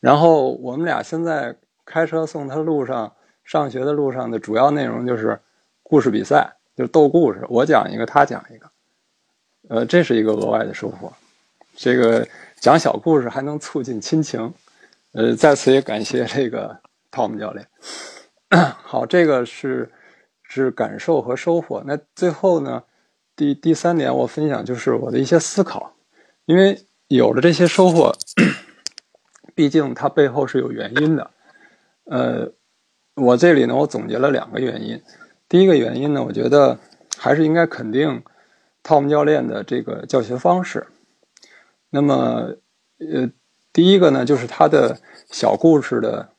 G: 然后我们俩现在开车送他路上上学的路上的主要内容就是故事比赛，就是逗故事，我讲一个，他讲一个。呃，这是一个额外的收获。这个讲小故事还能促进亲情，呃，在此也感谢这个 Tom 教练。好，这个是是感受和收获。那最后呢，第第三点我分享就是我的一些思考，因为有了这些收获，毕竟它背后是有原因的。呃，我这里呢，我总结了两个原因。第一个原因呢，我觉得还是应该肯定 Tom 教练的这个教学方式。那么，呃，第一个呢，就是他的小故事的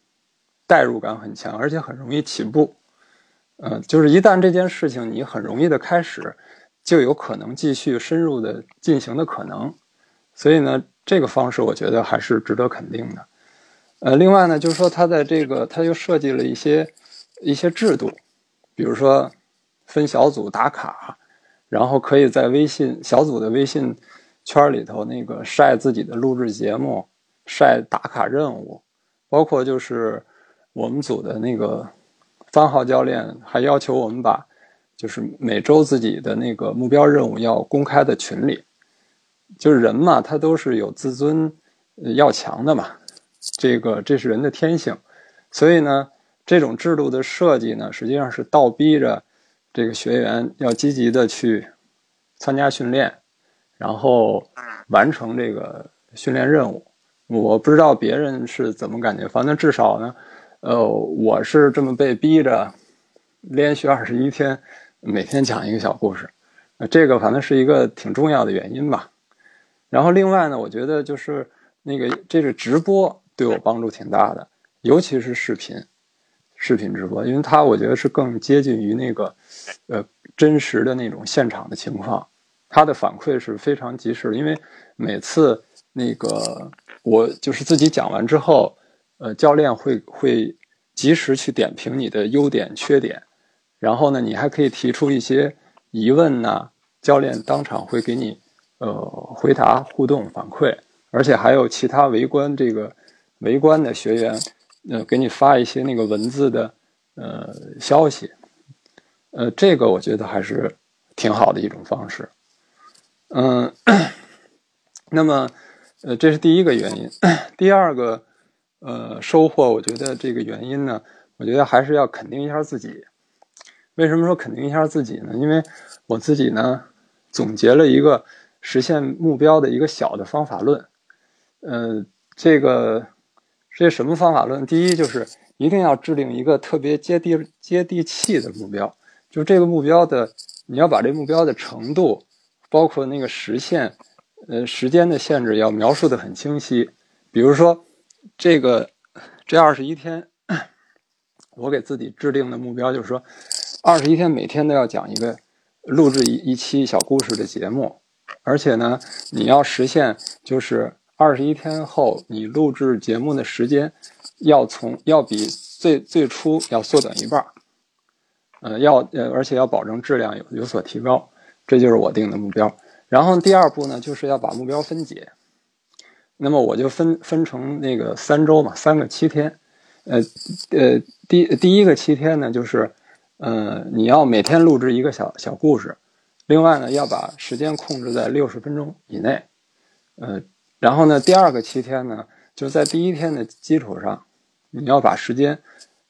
G: 代入感很强，而且很容易起步。嗯，就是一旦这件事情你很容易的开始，就有可能继续深入的进行的可能。所以呢，这个方式我觉得还是值得肯定的。呃，另外呢，就是说他在这个他又设计了一些一些制度，比如说分小组打卡，然后可以在微信小组的微信。圈里头那个晒自己的录制节目，晒打卡任务，包括就是我们组的那个方浩教练还要求我们把就是每周自己的那个目标任务要公开的群里，就是人嘛，他都是有自尊要强的嘛，这个这是人的天性，所以呢，这种制度的设计呢，实际上是倒逼着这个学员要积极的去参加训练。然后完成这个训练任务，我不知道别人是怎么感觉，反正至少呢，呃，我是这么被逼着连续二十一天，每天讲一个小故事，这个反正是一个挺重要的原因吧。然后另外呢，我觉得就是那个这个直播对我帮助挺大的，尤其是视频，视频直播，因为它我觉得是更接近于那个呃真实的那种现场的情况。他的反馈是非常及时的，因为每次那个我就是自己讲完之后，呃，教练会会及时去点评你的优点缺点，然后呢，你还可以提出一些疑问呢，教练当场会给你呃回答互动反馈，而且还有其他围观这个围观的学员，呃，给你发一些那个文字的呃消息，呃，这个我觉得还是挺好的一种方式。嗯，那么，呃，这是第一个原因。第二个，呃，收获，我觉得这个原因呢，我觉得还是要肯定一下自己。为什么说肯定一下自己呢？因为我自己呢，总结了一个实现目标的一个小的方法论。呃，这个这什么方法论？第一就是一定要制定一个特别接地接地气的目标，就这个目标的，你要把这目标的程度。包括那个实现，呃，时间的限制要描述的很清晰。比如说，这个这二十一天，我给自己制定的目标就是说，二十一天每天都要讲一个录制一一期小故事的节目，而且呢，你要实现就是二十一天后你录制节目的时间要从要比最最初要缩短一半，呃，要呃，而且要保证质量有有所提高。这就是我定的目标。然后第二步呢，就是要把目标分解。那么我就分分成那个三周嘛，三个七天。呃呃，第第一个七天呢，就是呃你要每天录制一个小小故事，另外呢要把时间控制在六十分钟以内。呃，然后呢第二个七天呢，就在第一天的基础上，你要把时间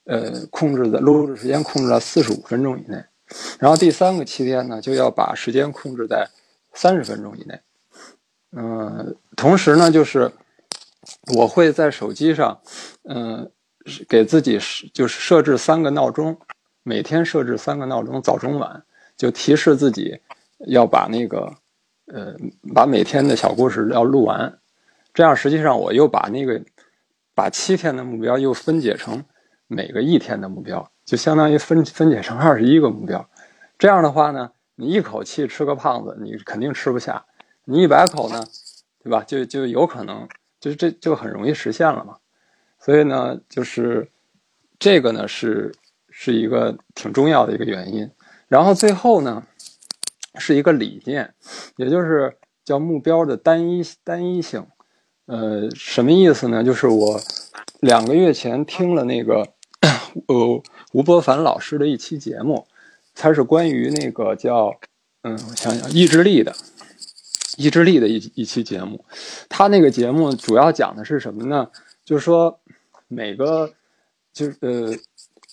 G: 呃控制在录制时间控制在四十五分钟以内。然后第三个七天呢，就要把时间控制在三十分钟以内。嗯，同时呢，就是我会在手机上，嗯，给自己设就是设置三个闹钟，每天设置三个闹钟，早中晚，就提示自己要把那个，呃，把每天的小故事要录完。这样实际上我又把那个把七天的目标又分解成每个一天的目标，就相当于分分解成二十一个目标。这样的话呢，你一口气吃个胖子，你肯定吃不下。你一百口呢，对吧？就就有可能，就这就很容易实现了嘛。所以呢，就是这个呢是是一个挺重要的一个原因。然后最后呢，是一个理念，也就是叫目标的单一单一性。呃，什么意思呢？就是我两个月前听了那个呃吴伯凡老师的一期节目，他是关于那个叫嗯，我想想意志力的。意志力的一一期节目，他那个节目主要讲的是什么呢？就是说，每个就是呃，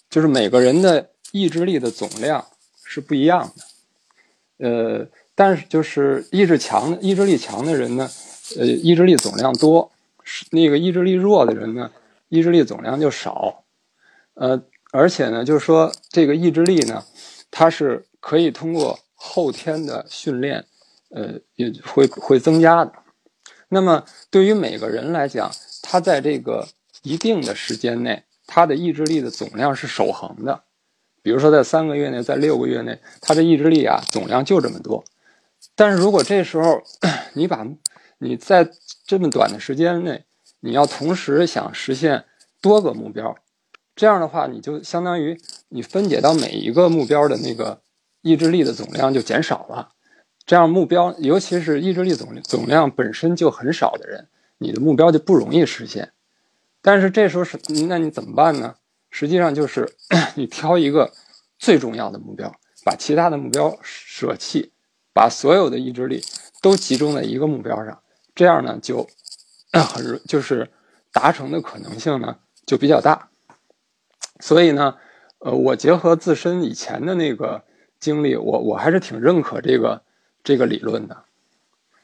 G: 就是每个人的意志力的总量是不一样的，呃，但是就是意志强的意志力强的人呢，呃，意志力总量多；是那个意志力弱的人呢，意志力总量就少。呃，而且呢，就是说这个意志力呢，它是可以通过后天的训练。呃，也会会增加的。那么，对于每个人来讲，他在这个一定的时间内，他的意志力的总量是守恒的。比如说，在三个月内，在六个月内，他的意志力啊总量就这么多。但是如果这时候 你把你在这么短的时间内，你要同时想实现多个目标，这样的话，你就相当于你分解到每一个目标的那个意志力的总量就减少了。这样目标，尤其是意志力总总量本身就很少的人，你的目标就不容易实现。但是这时候是，那你怎么办呢？实际上就是 你挑一个最重要的目标，把其他的目标舍弃，把所有的意志力都集中在一个目标上，这样呢就 很就是达成的可能性呢就比较大。所以呢，呃，我结合自身以前的那个经历，我我还是挺认可这个。这个理论的，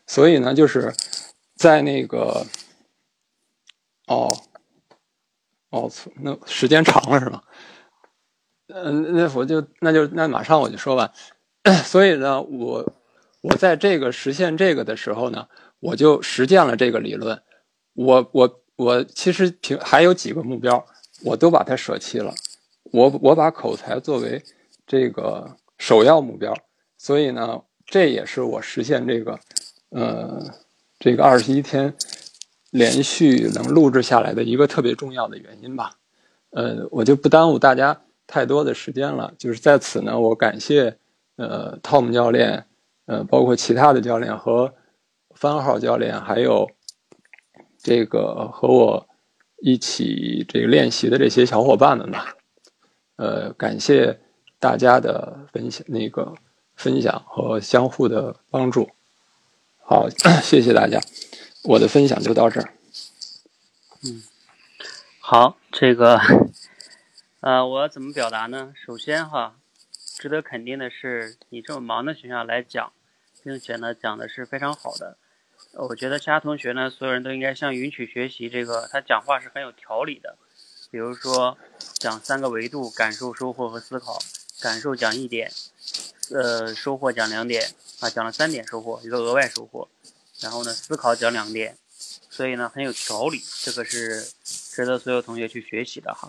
G: 所以呢，就是在那个，哦，哦，那时间长了是吗？嗯，那我就那就那马上我就说完。所以呢，我我在这个实现这个的时候呢，我就实践了这个理论。我我我其实平还有几个目标，我都把它舍弃了。我我把口才作为这个首要目标，所以呢。这也是我实现这个，呃，这个二十一天连续能录制下来的一个特别重要的原因吧。呃，我就不耽误大家太多的时间了。就是在此呢，我感谢呃 Tom 教练，呃，包括其他的教练和番号教练，还有这个和我一起这个练习的这些小伙伴们吧。呃，感谢大家的分享，那个。分享和相互的帮助，好，谢谢大家，我的分享就到这儿。
B: 嗯，好，这个，呃，我怎么表达呢？首先哈，值得肯定的是，你这么忙的情况下来讲，并且呢讲的是非常好的。我觉得其他同学呢，所有人都应该向允许学习。这个他讲话是很有条理的，比如说讲三个维度：感受、收获和思考。感受讲一点。呃，收获讲两点啊，讲了三点收获，一个额外收获。然后呢，思考讲两点，所以呢很有条理，这个是值得所有同学去学习的哈。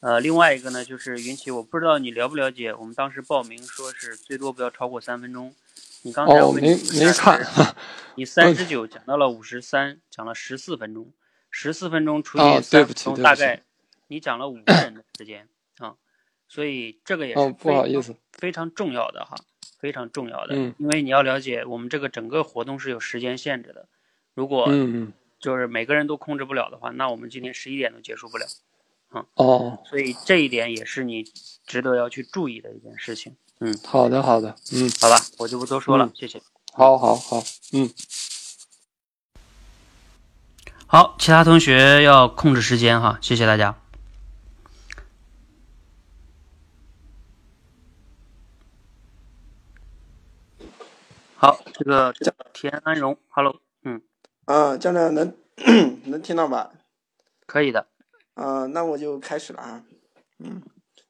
B: 呃，另外一个呢就是云奇，我不知道你了不了解，我们当时报名说是最多不要超过三分钟。你刚才我
G: 没没看，
B: 你三十九讲到了五十三，讲了十四分钟，十四分钟除以三分钟，大概你讲了五个人的时间啊。所以这个也是
G: 不好意思。
B: 非常重要的哈，非常重要的。
G: 嗯
B: 因为你要了解，我们这个整个活动是有时间限制的，如果
G: 嗯嗯，
B: 就是每个人都控制不了的话，那我们今天十一点都结束不了。
G: 哦，
B: 所以这一点也是你值得要去注意的一件事情。
G: 嗯好的好的，嗯，
B: 好吧，我就不多说了，
G: 嗯
B: 谢谢。
G: 好好好，嗯。
B: 好，其他同学要控制时间哈，谢谢大家。好，这个田安荣，Hello，嗯，
H: 啊，教练能能听到吧？
B: 可以的。
H: 啊，那我就开始了啊。嗯，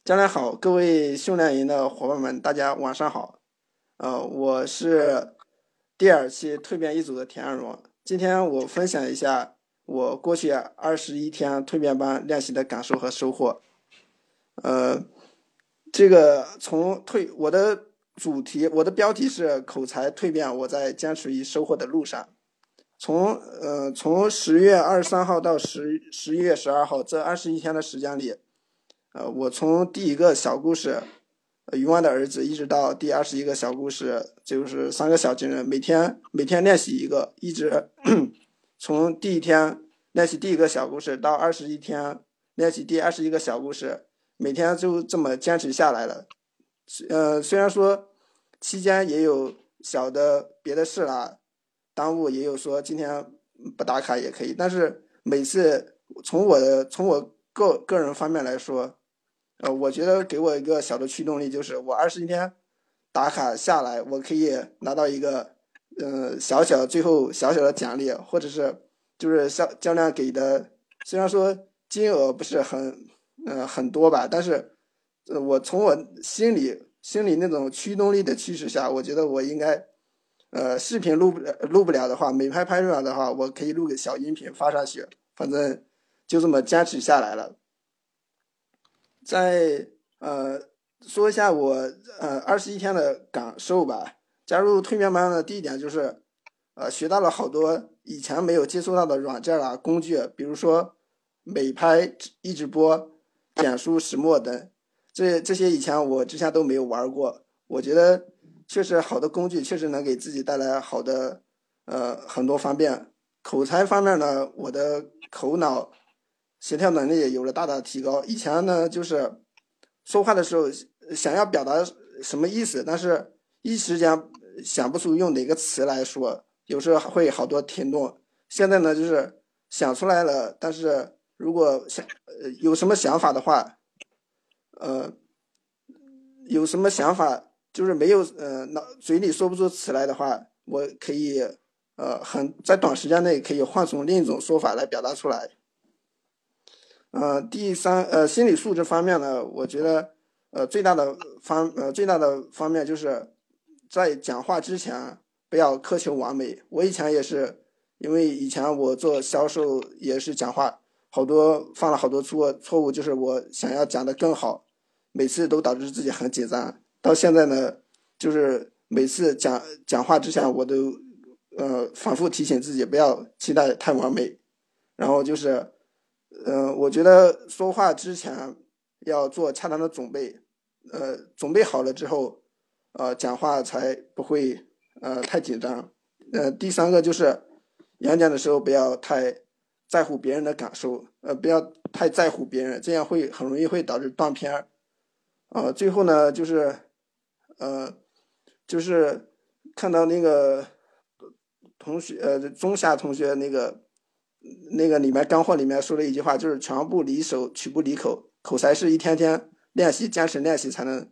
H: 教练好，各位训练营的伙伴们，大家晚上好。呃，我是第二期蜕变一组的田安荣，今天我分享一下我过去二十一天蜕变班练习的感受和收获。呃，这个从蜕我的主题，我的标题是口才蜕变，我在坚持与收获的路上。从呃从十月二十三号到十十一月十二号这二十一天的时间里，呃，我从第一个小故事，呃鱼湾的儿子，一直到第二十一个小故事，就是三个小金人，每天每天练习一个，一直从第一天练习第一个小故事到二十一天练习第二十一个小故事，每天就这么坚持下来了。呃，虽然说期间也有小的别的事啦。耽误也有说今天不打卡也可以，但是每次从我的从我个个人方面来说，呃，我觉得给我一个小的驱动力就是我二十一天打卡下来，我可以拿到一个呃小小最后小小的奖励，或者是就是教教练给的，虽然说金额不是很呃很多吧，但是呃我从我心里心里那种驱动力的驱使下，我觉得我应该。呃，视频录不录不了的话，美拍拍出来的话，我可以录个小音频发上去，反正就这么坚持下来了。再呃说一下我呃二十一天的感受吧。加入蜕变班的第一点就是，呃，学到了好多以前没有接触到的软件啊工具，比如说美拍、一直播、简书、石墨等，这这些以前我之前都没有玩过，我觉得。确实，好的工具确实能给自己带来好的，呃，很多方便。口才方面呢，我的口脑协调能力也有了大大提高。以前呢，就是说话的时候想要表达什么意思，但是一时间想不出用哪个词来说，有时候会好多停顿。现在呢，就是想出来了，但是如果想呃有什么想法的话，呃，有什么想法。就是没有呃脑嘴里说不出词来的话，我可以呃很在短时间内可以换成另一种说法来表达出来。呃，第三呃心理素质方面呢，我觉得呃最大的方呃最大的方面就是在讲话之前不要苛求完美。我以前也是，因为以前我做销售也是讲话好多犯了好多错错误，就是我想要讲的更好，每次都导致自己很紧张。到现在呢，就是每次讲讲话之前，我都呃反复提醒自己不要期待太完美。然后就是，呃，我觉得说话之前要做恰当的准备，呃，准备好了之后，呃，讲话才不会呃太紧张。呃，第三个就是演讲的时候不要太在乎别人的感受，呃，不要太在乎别人，这样会很容易会导致断片儿。啊，最后呢就是。呃，就是看到那个同学，呃，中夏同学那个那个里面干货里面说了一句话，就是“拳不离手，曲不离口”，口才是一天天练习、坚持练习才能，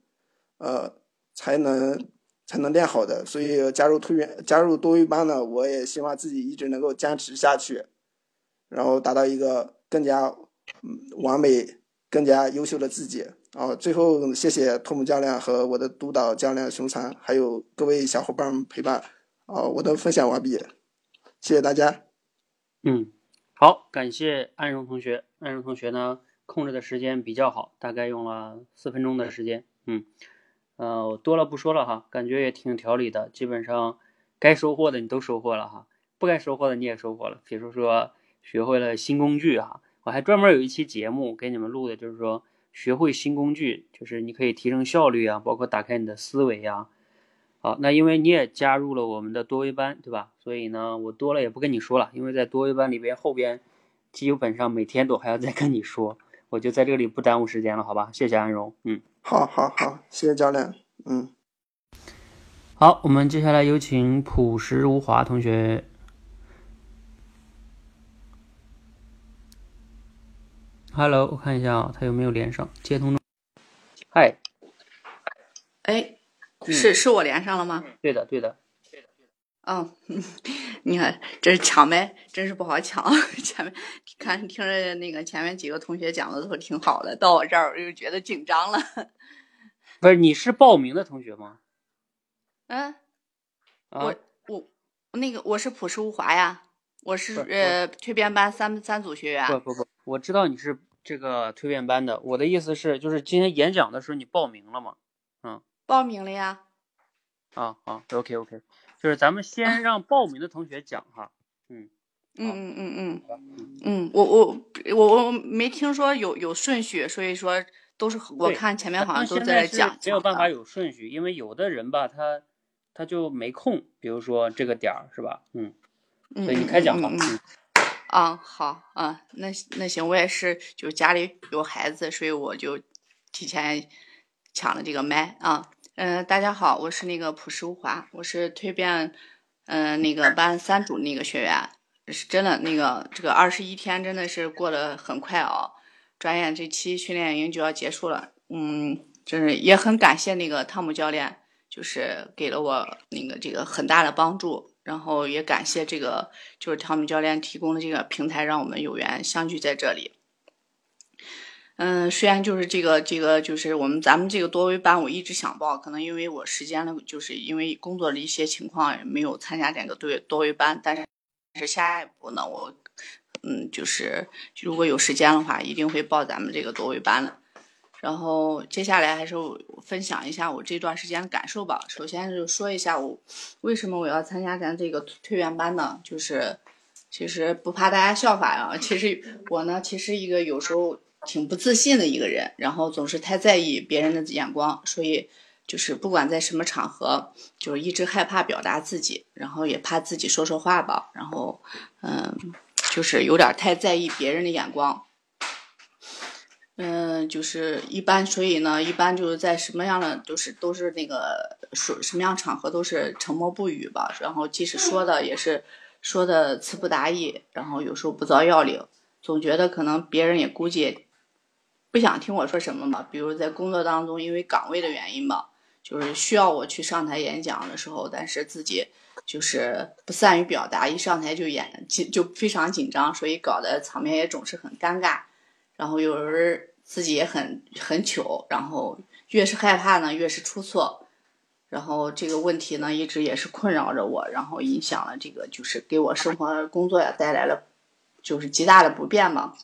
H: 呃，才能才能练好的。所以加入突变、加入多维班呢，我也希望自己一直能够坚持下去，然后达到一个更加完美、更加优秀的自己。哦，最后谢谢托姆教练和我的督导教练熊残，还有各位小伙伴们陪伴。哦，我的分享完毕，谢谢大家。
B: 嗯，好，感谢安荣同学。安荣同学呢，控制的时间比较好，大概用了四分钟的时间。嗯，呃，我多了不说了哈，感觉也挺有条理的，基本上该收获的你都收获了哈，不该收获的你也收获了。比如说学会了新工具哈，我还专门有一期节目给你们录的，就是说。学会新工具，就是你可以提升效率啊，包括打开你的思维呀，好，那因为你也加入了我们的多维班，对吧？所以呢，我多了也不跟你说了，因为在多维班里边后边基本上每天都还要再跟你说，我就在这里不耽误时间了，好吧？谢谢安荣，嗯，
H: 好，好，好，谢谢教练。嗯，
B: 好，我们接下来有请朴实无华同学。Hello，我看一下啊，他有没有连上？接通中。嗨，
C: 哎，是是我连上了吗？
B: 对的，对的。
C: 嗯，你看这是抢麦，真是不好抢。前面看听着那个前面几个同学讲的都挺好的，到我这儿我就觉得紧张了。
B: 不是，你是报名的同学吗？
C: 嗯，
B: 啊
C: 我我那个我是朴实无华呀，我是
B: 是
C: 呃蜕变班三三组学员。
B: 不不不，我知道你是这个蜕变班的。我的意思是，就是今天演讲的时候你报名了吗？
C: 嗯报名了呀。
B: 啊啊，OK OK，就是咱们先让报名的同学讲哈。嗯，
C: 嗯嗯嗯嗯嗯，我我我我没听说有有顺序，所以说都是我看前面好像都
B: 在
C: 讲
B: 没有办法有顺序，因为有的人吧，他他就没空，比如说这个点儿是吧？嗯，
C: 嗯
B: 所以你开讲吧。
C: 嗯嗯嗯啊，好啊，那那行，我也是，就家里有孩子，所以我就提前抢了这个麦啊。嗯、大家好，我是那个朴实无华，我是蜕变，嗯、那个班三组那个学员，是真的那个这个二十一天真的是过得很快啊，转眼这期训练营就要结束了，嗯，真是也很感谢那个汤姆教练，就是给了我那个这个很大的帮助，然后也感谢这个就是汤米教练提供的这个平台，让我们有缘相聚在这里。嗯，虽然就是这个这个就是我们咱们这个多维班，我一直想报，可能因为我时间呢，就是因为工作的一些情况，没有参加这个多多维班，但是是下一步呢，我嗯就是如果有时间的话，一定会报咱们这个多维班的。然后接下来还是我分享一下我这段时间的感受吧。首先就说一下我为什么我要参加咱这个推员班呢？就是其实不怕大家笑话啊，其实 我呢，其实一个有时候挺不自信的一个人，然后总是太在意别人的眼光，所以就是不管在什么场合，就是一直害怕表达自己，然后也怕自己说错话吧，然后嗯，就是有点太在意别人的眼光。嗯，就是一般，所以呢，一般就是在什么样的，就是都是那个说什么样场合都是沉默不语吧，然后即使说的也是说的词不达意，然后有时候不着要领，总觉得可能别人也估计不想听我说什么吧。比如在工作当中，因为岗位的原因吧，就是需要我去上台演讲的时候，但是自己就是不善于表达，一上台就演紧就非常紧张，所以搞得场面也总是很尴尬。然后有人自己也很很糗，然后越是害怕呢，越是出错。然后这个问题呢，一直也是困扰着我，然后影响了这个，就是给我生活工作呀带来了就是极大的不便嘛。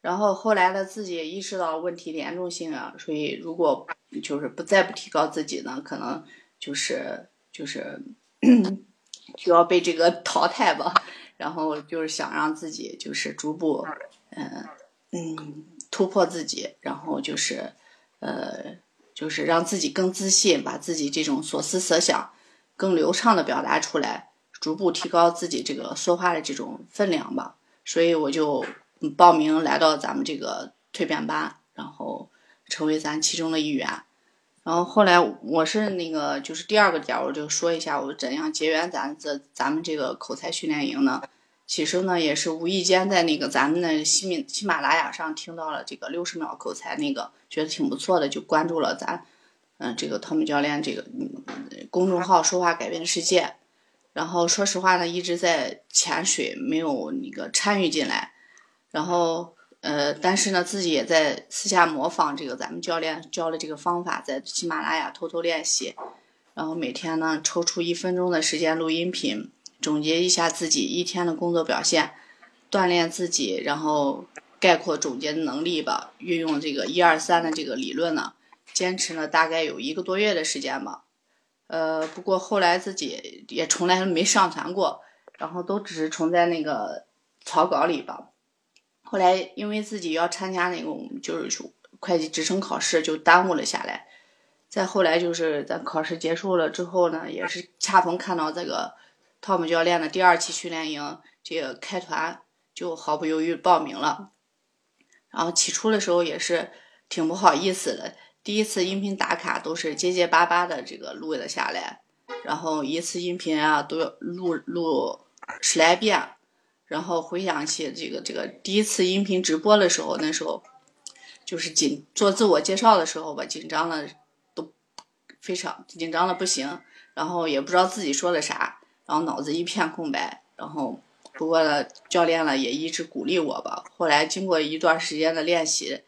C: 然后后来呢，自己也意识到问题的严重性啊，所以如果就是不再不提高自己呢，可能就是就是 就要被这个淘汰吧。然后就是想让自己就是逐步，嗯嗯，突破自己，然后就是呃，就是让自己更自信，把自己这种所思所想更流畅的表达出来，逐步提高自己这个说话的这种分量吧。所以我就报名来到咱们这个蜕变班，然后成为咱其中的一员。然后后来我是那个就是第二个点，我就说一下我怎样结缘咱这咱们这个口才训练营呢。其实呢，也是无意间在那个咱们的喜米喜马拉雅上听到了这个六十秒口才那个，觉得挺不错的，就关注了咱，嗯、这个汤米教练这个嗯公众号“说话改变世界”。然后说实话呢，一直在潜水，没有那个参与进来。然后呃，但是呢，自己也在私下模仿这个咱们教练教的这个方法，在喜马拉雅偷偷练习。然后每天呢，抽出一分钟的时间录音频。总结一下自己一天的工作表现，锻炼自己，然后概括总结的能力吧。运用这个一二三的这个理论呢，坚持了大概有一个多月的时间吧。呃，不过后来自己也从来没上传过，然后都只是存在那个草稿里吧。后来因为自己要参加那种就是会计职称考试，就耽误了下来。再后来就是咱考试结束了之后呢，也是恰逢看到这个汤姆教练的第二期训练营这个开团，就毫不犹豫报名了。然后起初的时候也是挺不好意思的，第一次音频打卡都是结结巴巴的这个录了下来，然后一次音频啊都要录录十来遍，然后回想起这个这个第一次音频直播的时候，那时候就是紧做自我介绍的时候吧，紧张的都非常紧张的不行，然后也不知道自己说了啥，然后脑子一片空白，然后。不过呢，教练呢也一直鼓励我吧。后来经过一段时间的练习，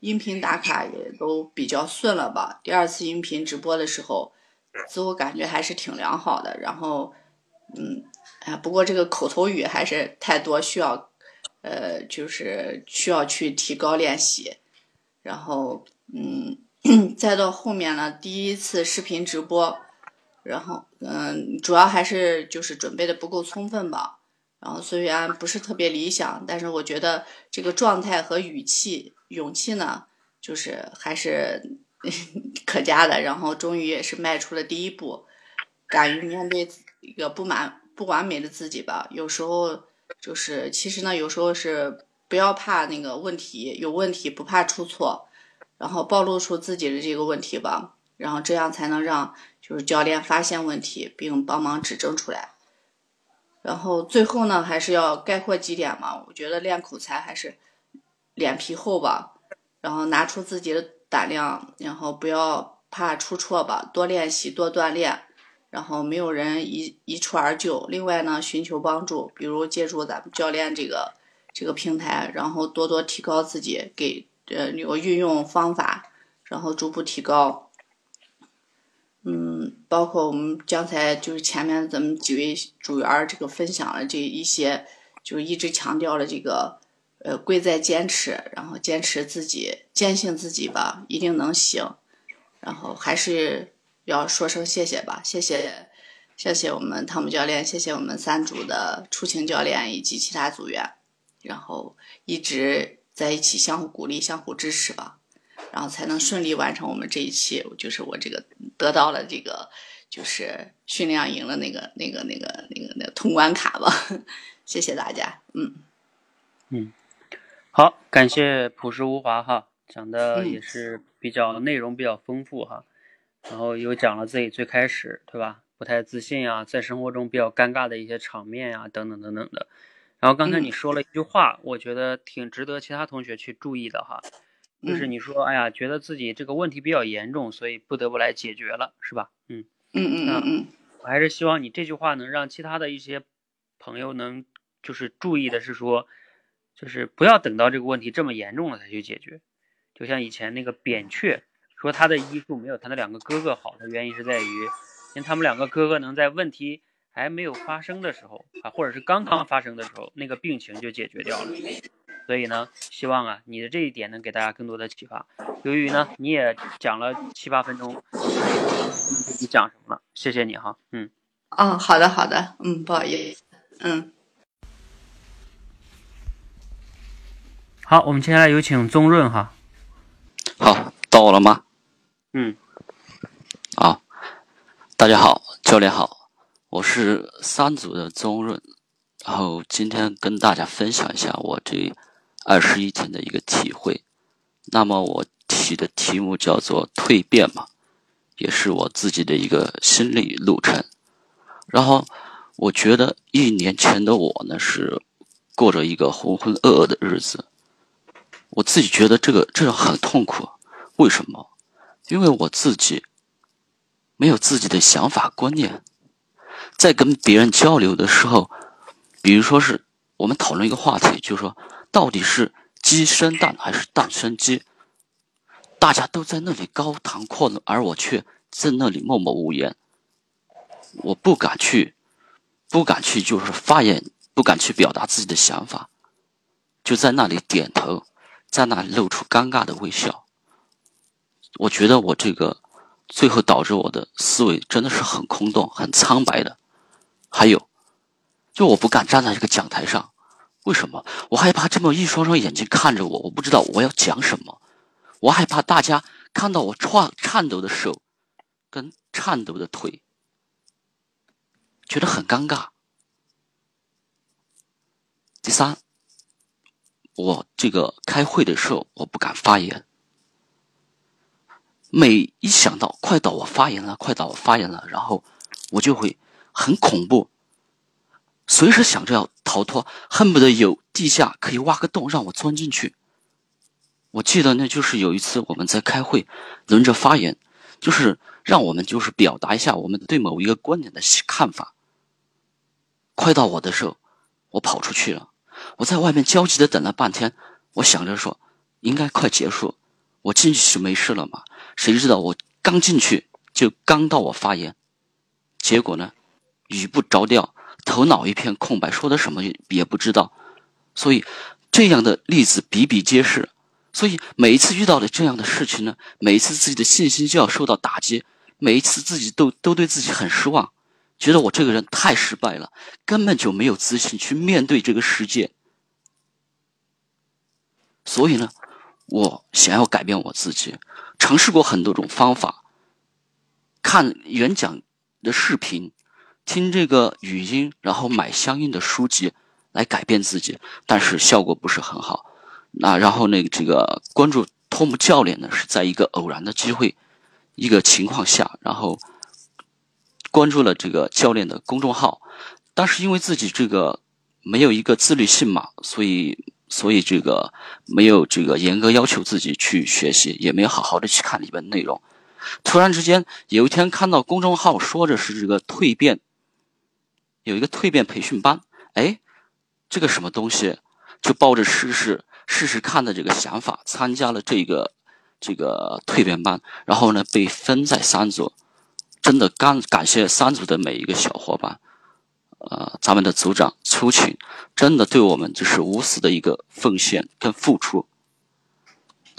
C: 音频打卡也都比较顺了吧。第二次音频直播的时候，自我感觉还是挺良好的。然后，嗯，哎，不过这个口头语还是太多，需要，呃，就是需要去提高练习。然后，嗯，再到后面呢，第一次视频直播，然后，嗯，主要还是就是准备的不够充分吧。然后虽然不是特别理想，但是我觉得这个状态和语气、勇气呢，就是还是 可嘉的。然后终于也是迈出了第一步，敢于面对一个不满、不完美的自己吧。有时候就是，其实呢，有时候是不要怕那个问题，有问题不怕出错，然后暴露出自己的这个问题吧。然后这样才能让就是教练发现问题，并帮忙指正出来。然后最后呢，还是要概括几点嘛。我觉得练口才还是脸皮厚吧，然后拿出自己的胆量，然后不要怕出错吧，多练习多锻炼，然后没有人一一蹴而就。另外呢，寻求帮助，比如借助咱们教练这个这个平台，然后多多提高自己，给呃有运用方法，然后逐步提高。嗯，包括我们刚才就是前面咱们几位组员这个分享了这一些，就是一直强调了这个，呃，贵在坚持，然后坚持自己，坚信自己吧，一定能行。然后还是要说声谢谢吧，谢谢，谢谢我们汤姆教练，谢谢我们三组的出勤教练以及其他组员，然后一直在一起相互鼓励、相互支持吧。然后才能顺利完成我们这一期，就是我这个得到了这个就是训练营的那个那个那个那个那个通关卡吧，谢谢大家，嗯。
B: 嗯，好，感谢朴实无华哈，讲的也是比较内容比较丰富哈，然后又讲了自己最开始对吧，不太自信啊，在生活中比较尴尬的一些场面呀，等等等等的，然后刚才你说了一句话，我觉得挺值得其他同学去注意的哈。就是你说，哎呀，觉得自己这个问题比较严重，所以不得不来解决了，是吧？
C: 嗯嗯嗯嗯嗯，
B: 我还是希望你这句话能让其他的一些朋友能就是注意的是说，就是不要等到这个问题这么严重了才去解决。就像以前那个扁鹊说他的医术没有他的两个哥哥好的原因是在于，因为他们两个哥哥能在问题还没有发生的时候啊，或者是刚刚发生的时候，那个病情就解决掉了。所以呢，希望啊，你的这一点能给大家更多的启发。由于呢，你也讲了七八分钟，你讲什么了？谢谢你哈，嗯。
C: 哦，好的好的，嗯，不好意思，嗯。
B: 好，我们接下来有请宗润哈。
I: 好，到我了吗？
B: 嗯。
I: 啊，大家好，教练好，我是三组的宗润，然后今天跟大家分享一下我这。二十一天的一个体会，那么我提的题目叫做蜕变嘛，也是我自己的一个心理路程。然后我觉得一年前的我呢是过着一个浑浑噩噩的日子，我自己觉得这个这种很痛苦。为什么？因为我自己没有自己的想法观念，在跟别人交流的时候，比如说是我们讨论一个话题，就是说。到底是鸡生蛋还是蛋生鸡？大家都在那里高谈阔论，而我却在那里默默无言。我不敢去，不敢去，就是发言，不敢去表达自己的想法，就在那里点头，在那里露出尴尬的微笑。我觉得我这个最后导致我的思维真的是很空洞、很苍白的。还有，就我不敢站在这个讲台上。为什么？我害怕这么一双双眼睛看着我，我不知道我要讲什么。我害怕大家看到我颤颤抖的手跟颤抖的腿，觉得很尴尬。第三，我这个开会的时候我不敢发言，每一想到快到我发言了，快到我发言了，然后我就会很恐怖，随时想着要逃脱，恨不得有地下可以挖个洞让我钻进去。我记得那就是有一次我们在开会，轮着发言，就是让我们就是表达一下我们对某一个观点的看法。快到我的时候，我跑出去了，我在外面焦急的等了半天，我想着说应该快结束，我进去就没事了嘛。谁知道我刚进去就刚到我发言，结果呢，语不着调，头脑一片空白，说的什么也不知道。所以这样的例子比比皆是。所以每一次遇到的这样的事情呢，每一次自己的信心就要受到打击，每一次自己都都对自己很失望，觉得我这个人太失败了，根本就没有自信去面对这个世界。所以呢，我想要改变我自己，尝试过很多种方法，看演讲的视频，听这个语音，然后买相应的书籍来改变自己，但是效果不是很好。那然后那个这个关注托姆教练呢，是在一个偶然的机会，一个情况下，然后关注了这个教练的公众号，但是因为自己这个没有一个自律性嘛，所以所以这个没有这个严格要求自己去学习，也没有好好的去看里边内容。突然之间有一天看到公众号说的是这个蜕变，有一个蜕变培训班，哎，这个什么东西，就抱着试试。试试看的这个想法，参加了这个这个蜕变班，然后呢被分在三组，真的感感谢三组的每一个小伙伴，呃，咱们的组长出勤，真的对我们就是无私的一个奉献跟付出，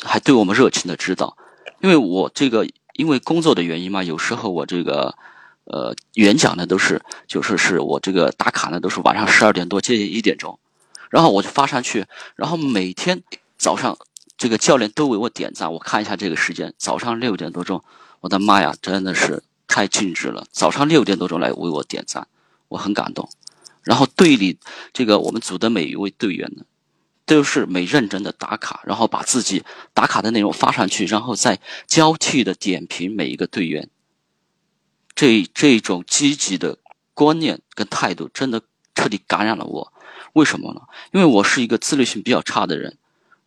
I: 还对我们热情的指导。因为我这个因为工作的原因嘛，有时候我这个呃演讲呢都是就说是我这个打卡呢都是晚上十二点多接近一点钟。然后我就发上去，然后每天早上这个教练都为我点赞。我看一下这个时间，早上六点多钟，我的妈呀，真的是太尽职了！早上六点多钟来为我点赞，我很感动。然后队里这个我们组的每一位队员呢，都是每认真的打卡，然后把自己打卡的内容发上去，然后再交替的点评每一个队员。这这种积极的观念跟态度，真的彻底感染了我。为什么呢？因为我是一个自律性比较差的人。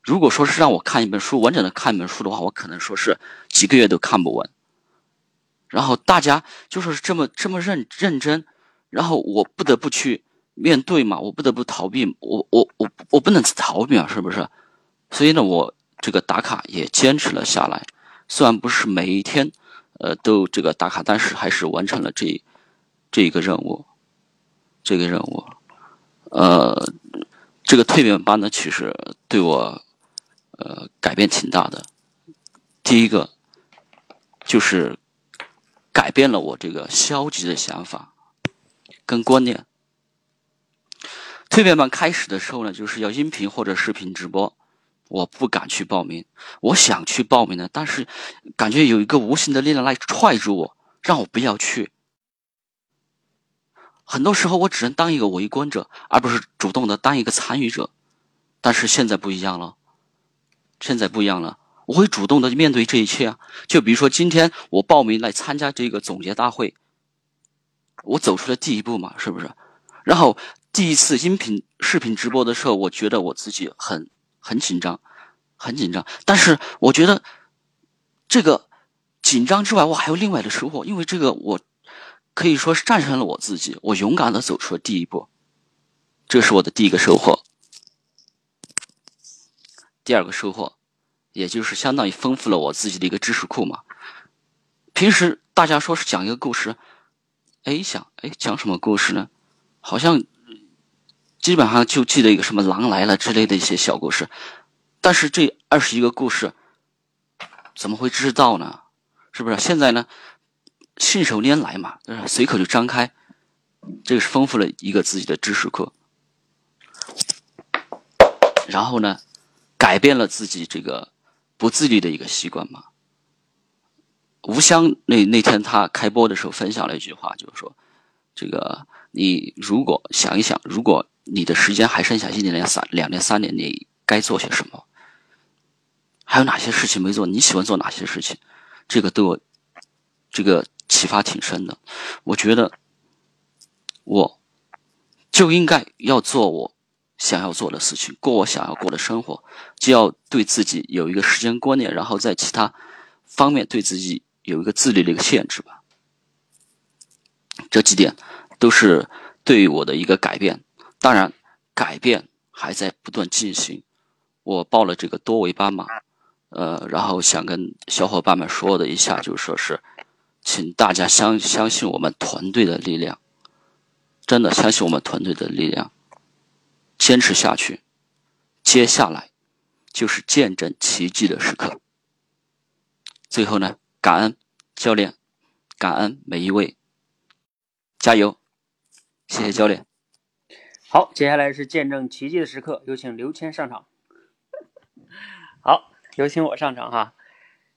I: 如果说是让我看一本书，完整的看一本书的话，我可能说是几个月都看不完。然后大家就说是这么这么认认真，然后我不得不去面对嘛，我不得不逃避，我我我我不能逃避啊，是不是？所以呢，我这个打卡也坚持了下来。虽然不是每一天，呃，都这个打卡，但是还是完成了这这一个任务，这个任务。呃，这个蜕变班呢，其实对我，呃，改变挺大的。第一个就是改变了我这个消极的想法跟观念。蜕变班开始的时候呢，就是要音频或者视频直播，我不敢去报名。我想去报名的，但是感觉有一个无形的力量来踹住我，让我不要去。很多时候，我只能当一个围观者，而不是主动的当一个参与者。但是现在不一样了，现在不一样了，我会主动的面对这一切啊！就比如说今天我报名来参加这个总结大会，我走出了第一步嘛，是不是？然后第一次音频、视频直播的时候，我觉得我自己很很紧张，很紧张。但是我觉得这个紧张之外，我还有另外的收获，因为这个我。可以说是战胜了我自己，我勇敢的走出了第一步，这是我的第一个收获。第二个收获，也就是相当于丰富了我自己的一个知识库嘛。平时大家说是讲一个故事，哎想哎讲什么故事呢？好像基本上就记得一个什么狼来了之类的一些小故事，但是这二十一个故事怎么会知道呢？是不是？现在呢？信手拈来嘛，随口就张开，这个是丰富了一个自己的知识库。然后呢，改变了自己这个不自律的一个习惯嘛。吴香那那天他开播的时候分享了一句话，就是说，这个你如果想一想，如果你的时间还剩下一年、两三两年、三年，你该做些什么？还有哪些事情没做？你喜欢做哪些事情？这个对我这个启发挺深的。我觉得我就应该要做我想要做的事情，过我想要过的生活，就要对自己有一个时间观念，然后在其他方面对自己有一个自律的一个限制吧。这几点都是对我的一个改变。当然，改变还在不断进行。我报了这个多维班嘛，呃，然后想跟小伙伴们说的一下，就是说是，请大家相相信我们团队的力量，真的相信我们团队的力量，坚持下去，接下来就是见证奇迹的时刻。最后呢，感恩教练，感恩每一位，加油，谢谢教练。
B: 好，接下来是见证奇迹的时刻，有请刘谦上场。好，有请我上场哈。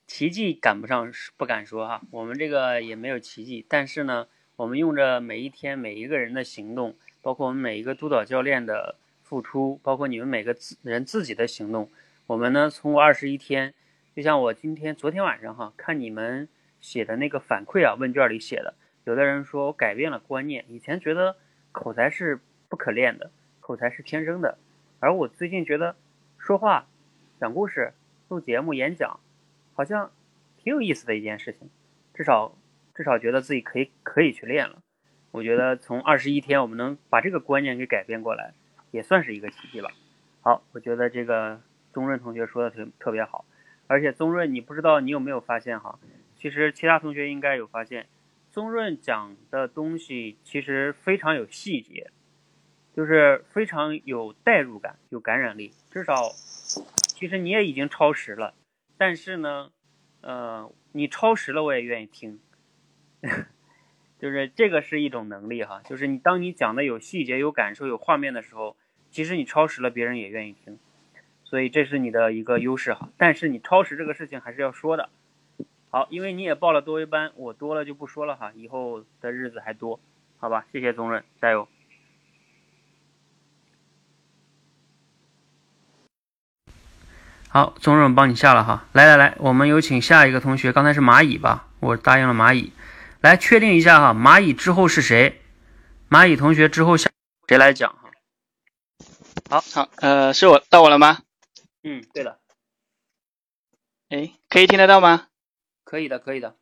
B: 奇迹赶不上，不敢说哈。我们这个也没有奇迹，但是呢，我们用着每一天每一个人的行动，包括我们每一个督导教练的付出，包括你们每个自人自己的行动，我们呢，通过二十一天，就像我今天昨天晚上哈，看你们写的那个反馈啊，问卷里写的，有的人说我改变了观念，以前觉得口才是。不可练的口才是天生的，而我最近觉得说话、讲故事、录节目、演讲，好像挺有意思的一件事情。至少至少觉得自己可以可以去练了。我觉得从二十一天我们能把这个观念给改变过来，也算是一个奇迹吧。好，我觉得这个宗润同学说的特特别好，而且宗润，你不知道你有没有发现哈？其实其他同学应该有发现，宗润讲的东西其实非常有细节。就是非常有代入感，有感染力。至少，其实你也已经超时了，但是呢，呃，你超时了我也愿意听。就是这个是一种能力哈，就是你当你讲的有细节、有感受、有画面的时候，其实你超时了，别人也愿意听。所以这是你的一个优势哈。但是你超时这个事情还是要说的。好，因为你也报了多维班，我多了就不说了哈，以后的日子还多，好吧？谢谢宗润，加油。好，宗润帮你下了哈，来来来，我们有请下一个同学，刚才是蚂蚁吧？我答应了蚂蚁，来确定一下哈，蚂蚁之后是谁？蚂蚁同学之后下谁来讲哈？
J: 好好，呃，是我到我了吗？
B: 嗯，对的。
J: 哎，可以听得到吗？
B: 可以的，可以的，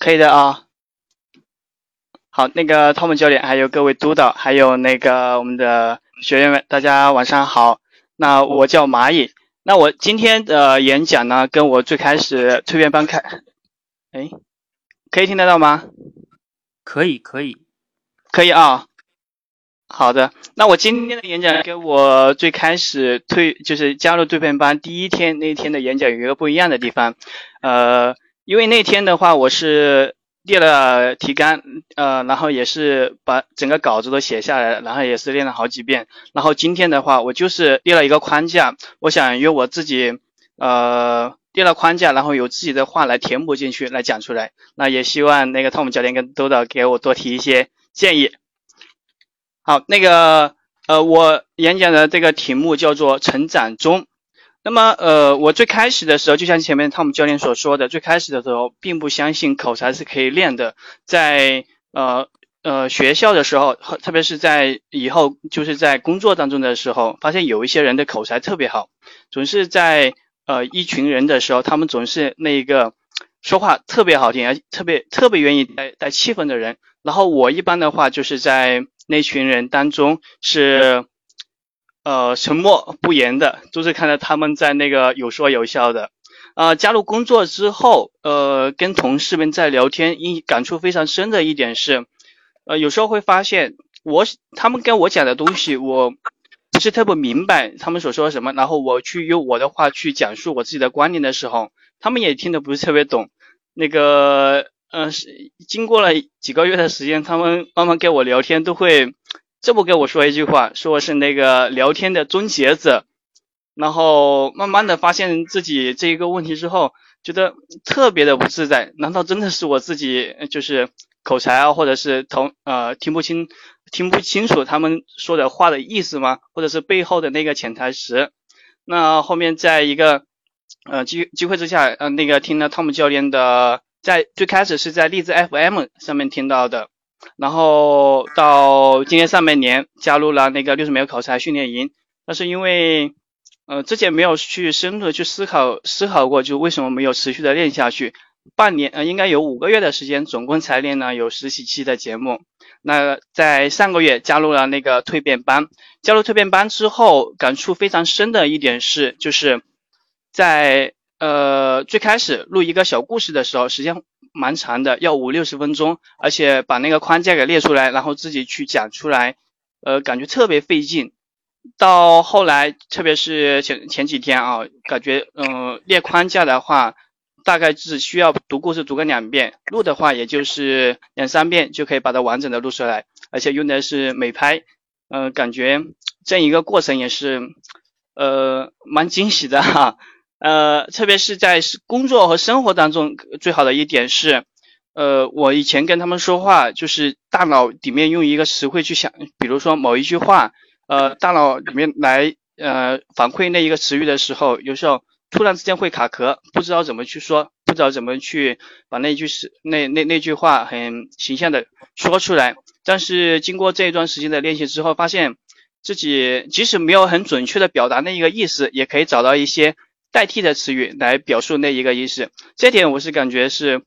J: 可以的啊。好，那个汤姆教练，还有各位督导，还有那个我们的学员们，大家晚上好。那我叫蚂蚁，那我今天的演讲呢，跟我最开始蜕变班开，哎，可以听得到吗？
B: 可以，可以，
J: 可以啊。好的，那我今天的演讲跟我最开始退就是加入蜕变班第一天那天的演讲有一个不一样的地方，呃，因为那天的话我是。列了提纲，呃，然后也是把整个稿子都写下来，然后也是练了好几遍。然后今天的话，我就是列了一个框架，我想用我自己，呃，列了框架，然后有自己的话来填补进去，来讲出来。那也希望那个汤姆教练跟督导给我多提一些建议。好，那个，呃，我演讲的这个题目叫做成长中。那么，呃，我最开始的时候，就像前面汤姆教练所说的，最开始的时候并不相信口才是可以练的。在呃呃学校的时候，特别是在以后就是在工作当中的时候，发现有一些人的口才特别好，总是在呃一群人的时候，他们总是那一个说话特别好听，而特别特别愿意带带气氛的人。然后我一般的话就是在那群人当中是。呃，沉默不言的，都是看到他们在那个有说有笑的。呃，加入工作之后，呃，跟同事们在聊天，一感触非常深的一点是，呃，有时候会发现我他们跟我讲的东西，我不是特别明白他们所说什么，然后我去用我的话去讲述我自己的观点的时候，他们也听得不是特别懂。那个，呃，是经过了几个月的时间，他们慢慢跟我聊天都会。这不跟我说一句话，说是那个聊天的终结者，然后慢慢的发现自己这一个问题之后，觉得特别的不自在。难道真的是我自己就是口才啊，或者是同呃听不清听不清楚他们说的话的意思吗？或者是背后的那个潜台词？那后面在一个呃机机会之下，呃那个听了汤姆教练的，在最开始是在荔枝 FM 上面听到的，然后到今年上半年加入了那个六十秒口才训练营，那是因为呃之前没有去深入的去思考思考过，就为什么没有持续的练下去，半年呃应该有五个月的时间，总共才练了有十几期的节目。那在上个月加入了那个蜕变班，加入蜕变班之后，感触非常深的一点是，就是在呃最开始录一个小故事的时候，时间蛮长的，要五六十分钟，而且把那个框架给列出来，然后自己去讲出来，呃，感觉特别费劲。到后来，特别是前前几天啊，感觉嗯列框架的话。大概只需要读故事读个两遍，录的话也就是两三遍就可以把它完整的录出来，而且用的是美拍，嗯，感觉这一个过程也是，呃，蛮惊喜的哈，呃，特别是在工作和生活当中，最好的一点是，呃，我以前跟他们说话，就是大脑里面用一个词汇去想，比如说某一句话，呃，大脑里面来呃反馈那一个词语的时候，有时候。突然之间会卡壳，不知道怎么去说，不知道怎么去把那句是那那那句话很形象的说出来。但是经过这一段时间的练习之后，发现自己即使没有很准确的表达那一个意思，也可以找到一些代替的词语来表述那一个意思。这点我是感觉是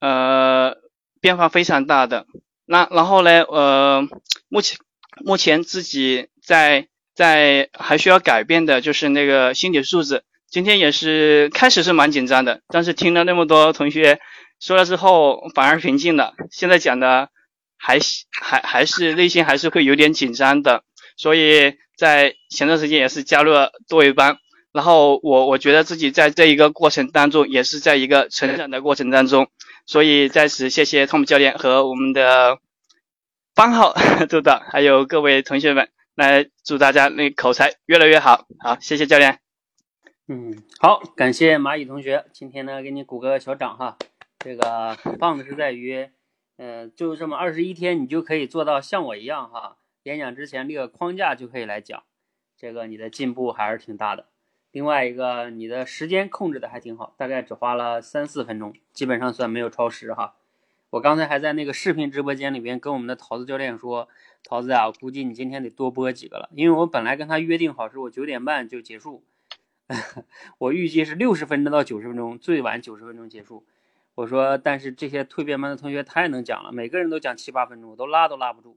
J: 呃变化非常大的。那然后呢，呃，目前目前自己在在还需要改变的就是那个心理素质。今天也是开始是蛮紧张的，但是听了那么多同学说了之后，反而平静了。现在讲的还还还是内心还是会有点紧张的，所以在前段时间也是加入了多维班。然后我我觉得自己在这一个过程当中，也是在一个成长的过程当中。所以在此谢谢 Tom 教练和我们的班号 督导，还有各位同学们，来祝大家那口才越来越好。好，谢谢教练。
B: 嗯，好，感谢蚂蚁同学，今天呢给你鼓个小掌哈。这个很棒的是在于，呃，就这么二十一天，你就可以做到像我一样哈，演讲之前列个框架就可以来讲，这个你的进步还是挺大的。另外一个，你的时间控制的还挺好，大概只花了三四分钟，基本上算没有超时哈。我刚才还在那个视频直播间里边跟我们的桃子教练说，桃子啊，估计你今天得多播几个了，因为我本来跟他约定好是我九点半就结束。我预计是六十分钟到九十分钟，最晚九十分钟结束。我说，但是这些蜕变班的同学太能讲了，每个人都讲七八分钟，我都拉都拉不住。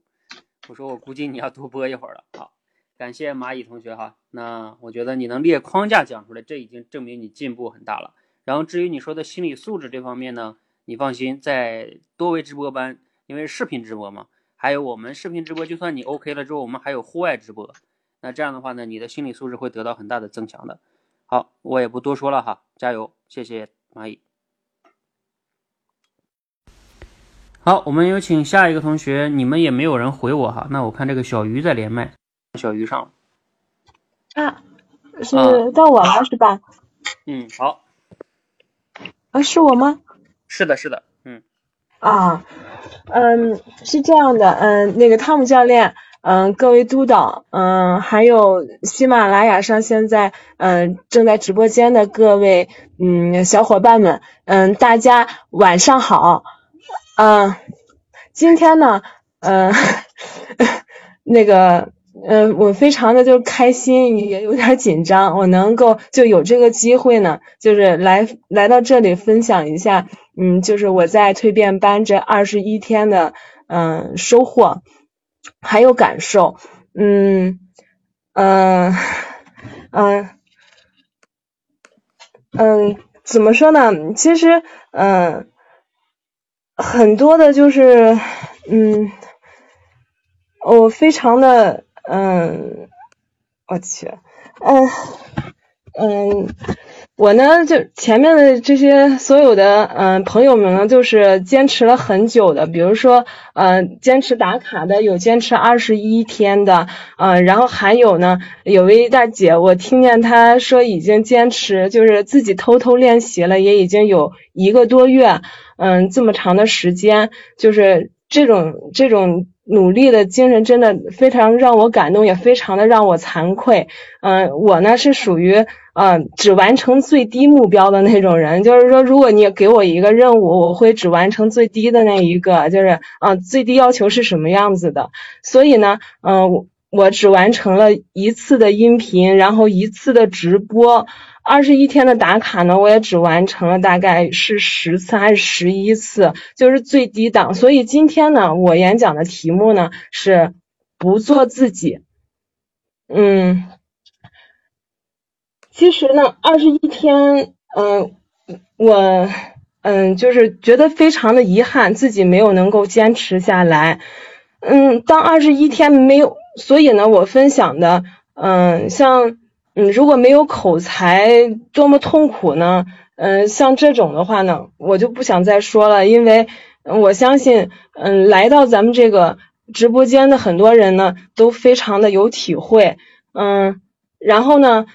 B: 我说，我估计你要多播一会儿了。好，感谢蚂蚁同学哈。那我觉得你能列框架讲出来，这已经证明你进步很大了。然后至于你说的心理素质这方面呢，你放心，在多维直播班，因为视频直播嘛，还有我们视频直播，就算你 OK 了之后，我们还有户外直播。那这样的话呢，你的心理素质会得到很大的增强的。好，我也不多说了哈，加油，谢谢蚂蚁。好，我们有请下一个同学，你们也没有人回我哈，那我看这个小鱼在连麦，小鱼上了。
K: 啊，是到我了是吧？
B: 嗯，好。
K: 啊，是我吗？
B: 是的，是的，嗯。
K: 啊，嗯，是这样的，嗯，那个汤姆教练。嗯，各位督导，嗯，还有喜马拉雅上现在嗯正在直播间的各位嗯小伙伴们，嗯，大家晚上好，嗯，今天呢，嗯，那个，嗯，我非常的就开心，也有点紧张，我能够就有这个机会呢，就是来来到这里分享一下，嗯，就是我在蜕变班这二十一天的嗯收获。还有感受，嗯嗯嗯嗯，怎么说呢？其实，嗯，很多的，就是嗯，我非常的，嗯，我去，嗯嗯我呢，就前面的这些所有的嗯、朋友们呢，就是坚持了很久的，比如说呃坚持打卡的，有坚持二十一天的，呃，然后还有呢，有位大姐，我听见她说已经坚持，就是自己偷偷练习了，也已经有一个多月，嗯，这么长的时间，就是这种这种努力的精神，真的非常让我感动，也非常的让我惭愧。嗯、我呢是属于呃只完成最低目标的那种人，就是说，如果你给我一个任务，我会只完成最低的那一个，就是嗯、最低要求是什么样子的。所以呢，嗯、我我只完成了一次的音频，然后一次的直播。二十一天的打卡呢，我也只完成了大概是十次还是十一次，就是最低档。所以今天呢，我演讲的题目呢是不做自己。嗯，其实呢，二十一天，嗯、我嗯就是觉得非常的遗憾，自己没有能够坚持下来。嗯，当二十一天没有，所以呢，我分享的，嗯，像嗯如果没有口才，多么痛苦呢？嗯，像这种的话呢，我就不想再说了，因为我相信，嗯，来到咱们这个直播间的很多人呢，都非常的有体会，嗯，然后呢，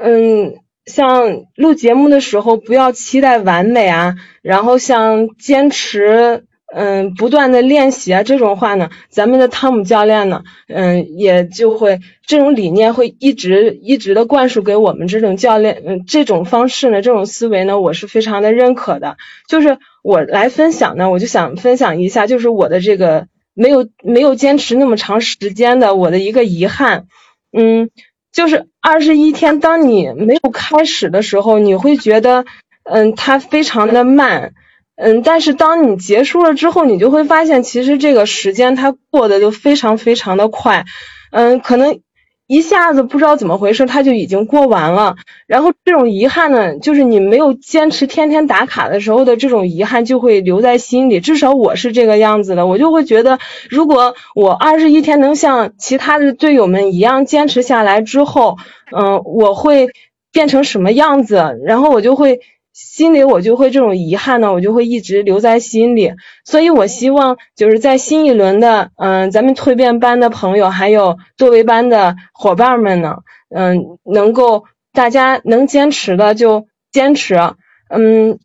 K: 嗯，像录节目的时候不要期待完美啊，然后像坚持，嗯，不断的练习啊，这种话呢，咱们的汤姆教练呢，嗯，也就会这种理念会一直一直的灌输给我们这种教练，嗯，这种方式呢，这种思维呢，我是非常的认可的。就是我来分享呢，我就想分享一下，就是我的这个没有没有坚持那么长时间的我的一个遗憾，嗯，就是二十一天，当你没有开始的时候，你会觉得，嗯，它非常的慢，嗯，但是当你结束了之后，你就会发现，其实这个时间它过得就非常非常的快，嗯，可能一下子不知道怎么回事，它就已经过完了。然后这种遗憾呢，就是你没有坚持天天打卡的时候的这种遗憾就会留在心里。至少我是这个样子的，我就会觉得，如果我二十一天能像其他的队友们一样坚持下来之后，嗯、我会变成什么样子？然后我就会。心里我就会这种遗憾呢，我就会一直留在心里，所以我希望就是在新一轮的，嗯、咱们蜕变班的朋友，还有作为班的伙伴们呢，嗯、能够大家能坚持的就坚持，嗯，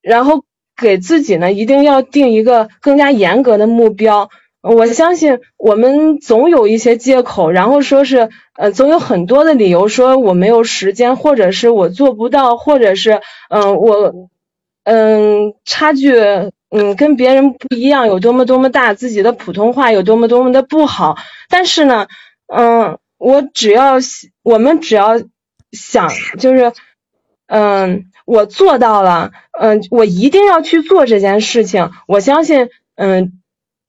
K: 然后给自己呢一定要定一个更加严格的目标。我相信我们总有一些借口，然后说是呃，总有很多的理由说我没有时间，或者是我做不到，或者是嗯、我嗯差距嗯跟别人不一样，有多么多么大，自己的普通话有多么多么的不好。但是呢，嗯，我只要我们只要想就是嗯，我做到了，嗯，我一定要去做这件事情。我相信，嗯，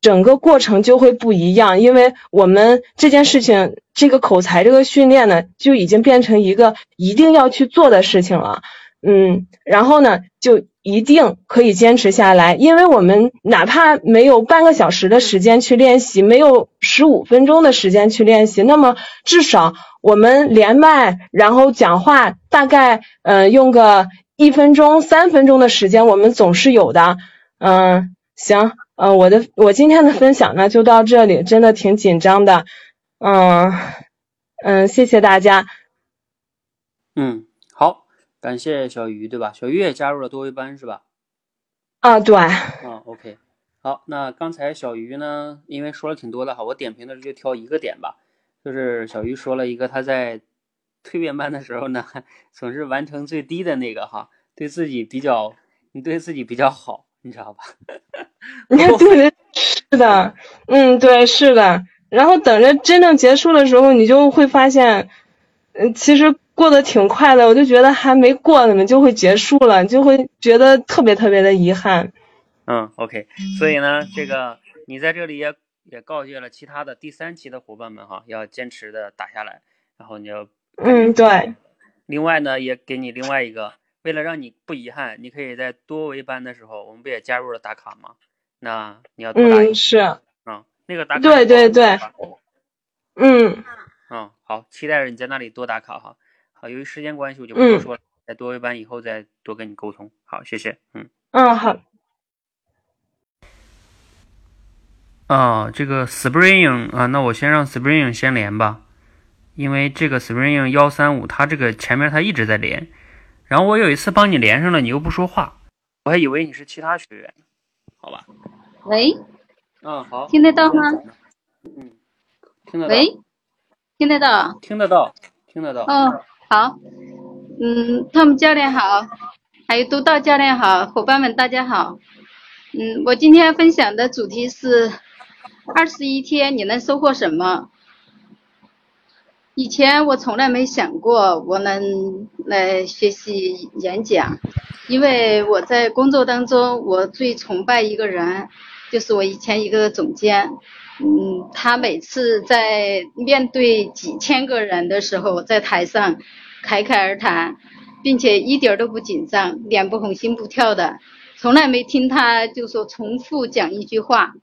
K: 整个过程就会不一样，因为我们这件事情，这个口才这个训练呢，就已经变成一个一定要去做的事情了。嗯，然后呢，就一定可以坚持下来，因为我们哪怕没有半个小时的时间去练习，没有十五分钟的时间去练习，那么至少我们连麦，然后讲话，大概呃用个一分钟、三分钟的时间，我们总是有的。嗯，行，呃，我的我今天的分享呢就到这里，真的挺紧张的。嗯嗯，谢谢大家。
B: 嗯，好，感谢小鱼，对吧？小鱼也加入了多维班是吧？
K: 啊，对，
B: 啊，OK，好，那刚才小鱼呢，因为说了挺多的哈，我点评的就挑一个点吧，就是小鱼说了一个他在蜕变班的时候呢，总是完成最低的那个哈，对自己比较，你对自己比较好，你知道吧？
K: 对对，是的，嗯，对，是的。然后等着真正结束的时候，你就会发现，嗯，其实过得挺快的。我就觉得还没过呢，就会结束了，就会觉得特别特别的遗憾。
B: 嗯，OK，所以呢，这个你在这里也也告诫了其他的第三期的伙伴们哈，要坚持的打下来，然后你要
K: 嗯，对，
B: 另外呢，也给你另外一个，为了让你不遗憾，你可以在多维班的时候，我们不也加入了打卡吗？那你要多打一
K: 嗯，是，
B: 嗯，那个打卡
K: 对对对，嗯
B: 嗯，好，期待着你在那里多打卡哈。好，由于时间关系，我就不多
K: 嗯
B: 说了。在多维班以后再多跟你沟通。好，谢谢。嗯。
K: 嗯，好。
B: 啊，这个 Spring 啊，那我先让 Spring 先连吧，因为这个 Spring 幺三五，它这个前面它一直在连，然后我有一次帮你连上了，你又不说话，我还以为你是其他学员，好吧？
L: 喂，
B: 嗯，好，
L: 听得到吗？
B: 嗯，听得到。
L: 喂，听得到？
B: 听得到，听得到。
L: 哦，好，嗯，汤姆教练好，还有督导教练好，伙伴们大家好，嗯，我今天分享的主题是。二十一天你能收获什么？以前我从来没想过我能来学习演讲，因为我在工作当中，我最崇拜一个人，就是我以前一个总监。嗯，他每次在面对几千个人的时候，在台上侃侃而谈，并且一点都不紧张，脸不红心不跳的，从来没听他就说重复讲一句话。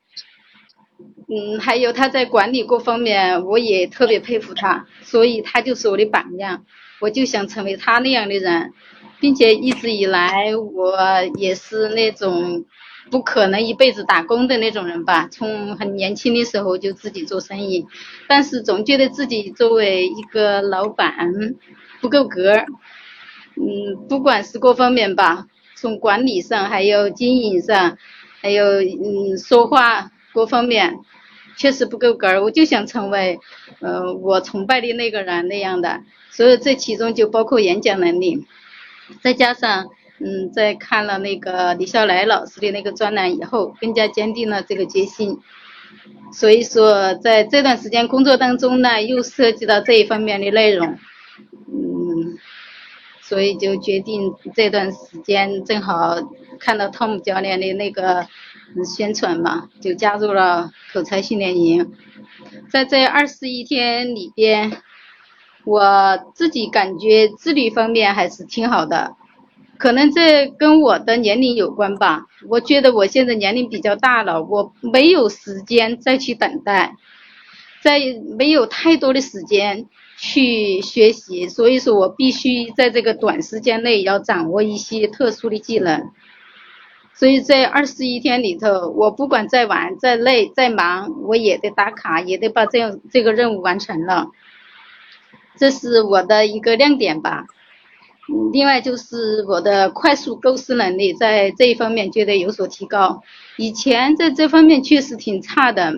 L: 嗯，还有他在管理各方面，我也特别佩服他，所以他就是我的榜样，我就想成为他那样的人，并且一直以来我也是那种不可能一辈子打工的那种人吧，从很年轻的时候就自己做生意，但是总觉得自己作为一个老板不够格，嗯，不管是各方面吧，从管理上还有经营上，还有嗯说话。各方面确实不够格儿，我就想成为，呃，我崇拜的那个人那样的。所以这其中就包括演讲能力，再加上，嗯，在看了那个李笑来老师的那个专栏以后，更加坚定了这个决心。所以说，在这段时间工作当中呢，又涉及到这一方面的内容，嗯，所以就决定这段时间正好看到汤姆教练的那个。宣传嘛，就加入了口才训练营。在这二十一天里边，我自己感觉自律方面还是挺好的。可能这跟我的年龄有关吧。我觉得我现在年龄比较大了，我没有时间再去等待，在没有太多的时间去学习，所以说我必须在这个短时间内要掌握一些特殊的技能。所以在二十一天里头，我不管再晚、再累、再忙，我也得打卡，也得把这样这个任务完成了。这是我的一个亮点吧。嗯，另外就是我的快速构思能力，在这一方面觉得有所提高。以前在这方面确实挺差的，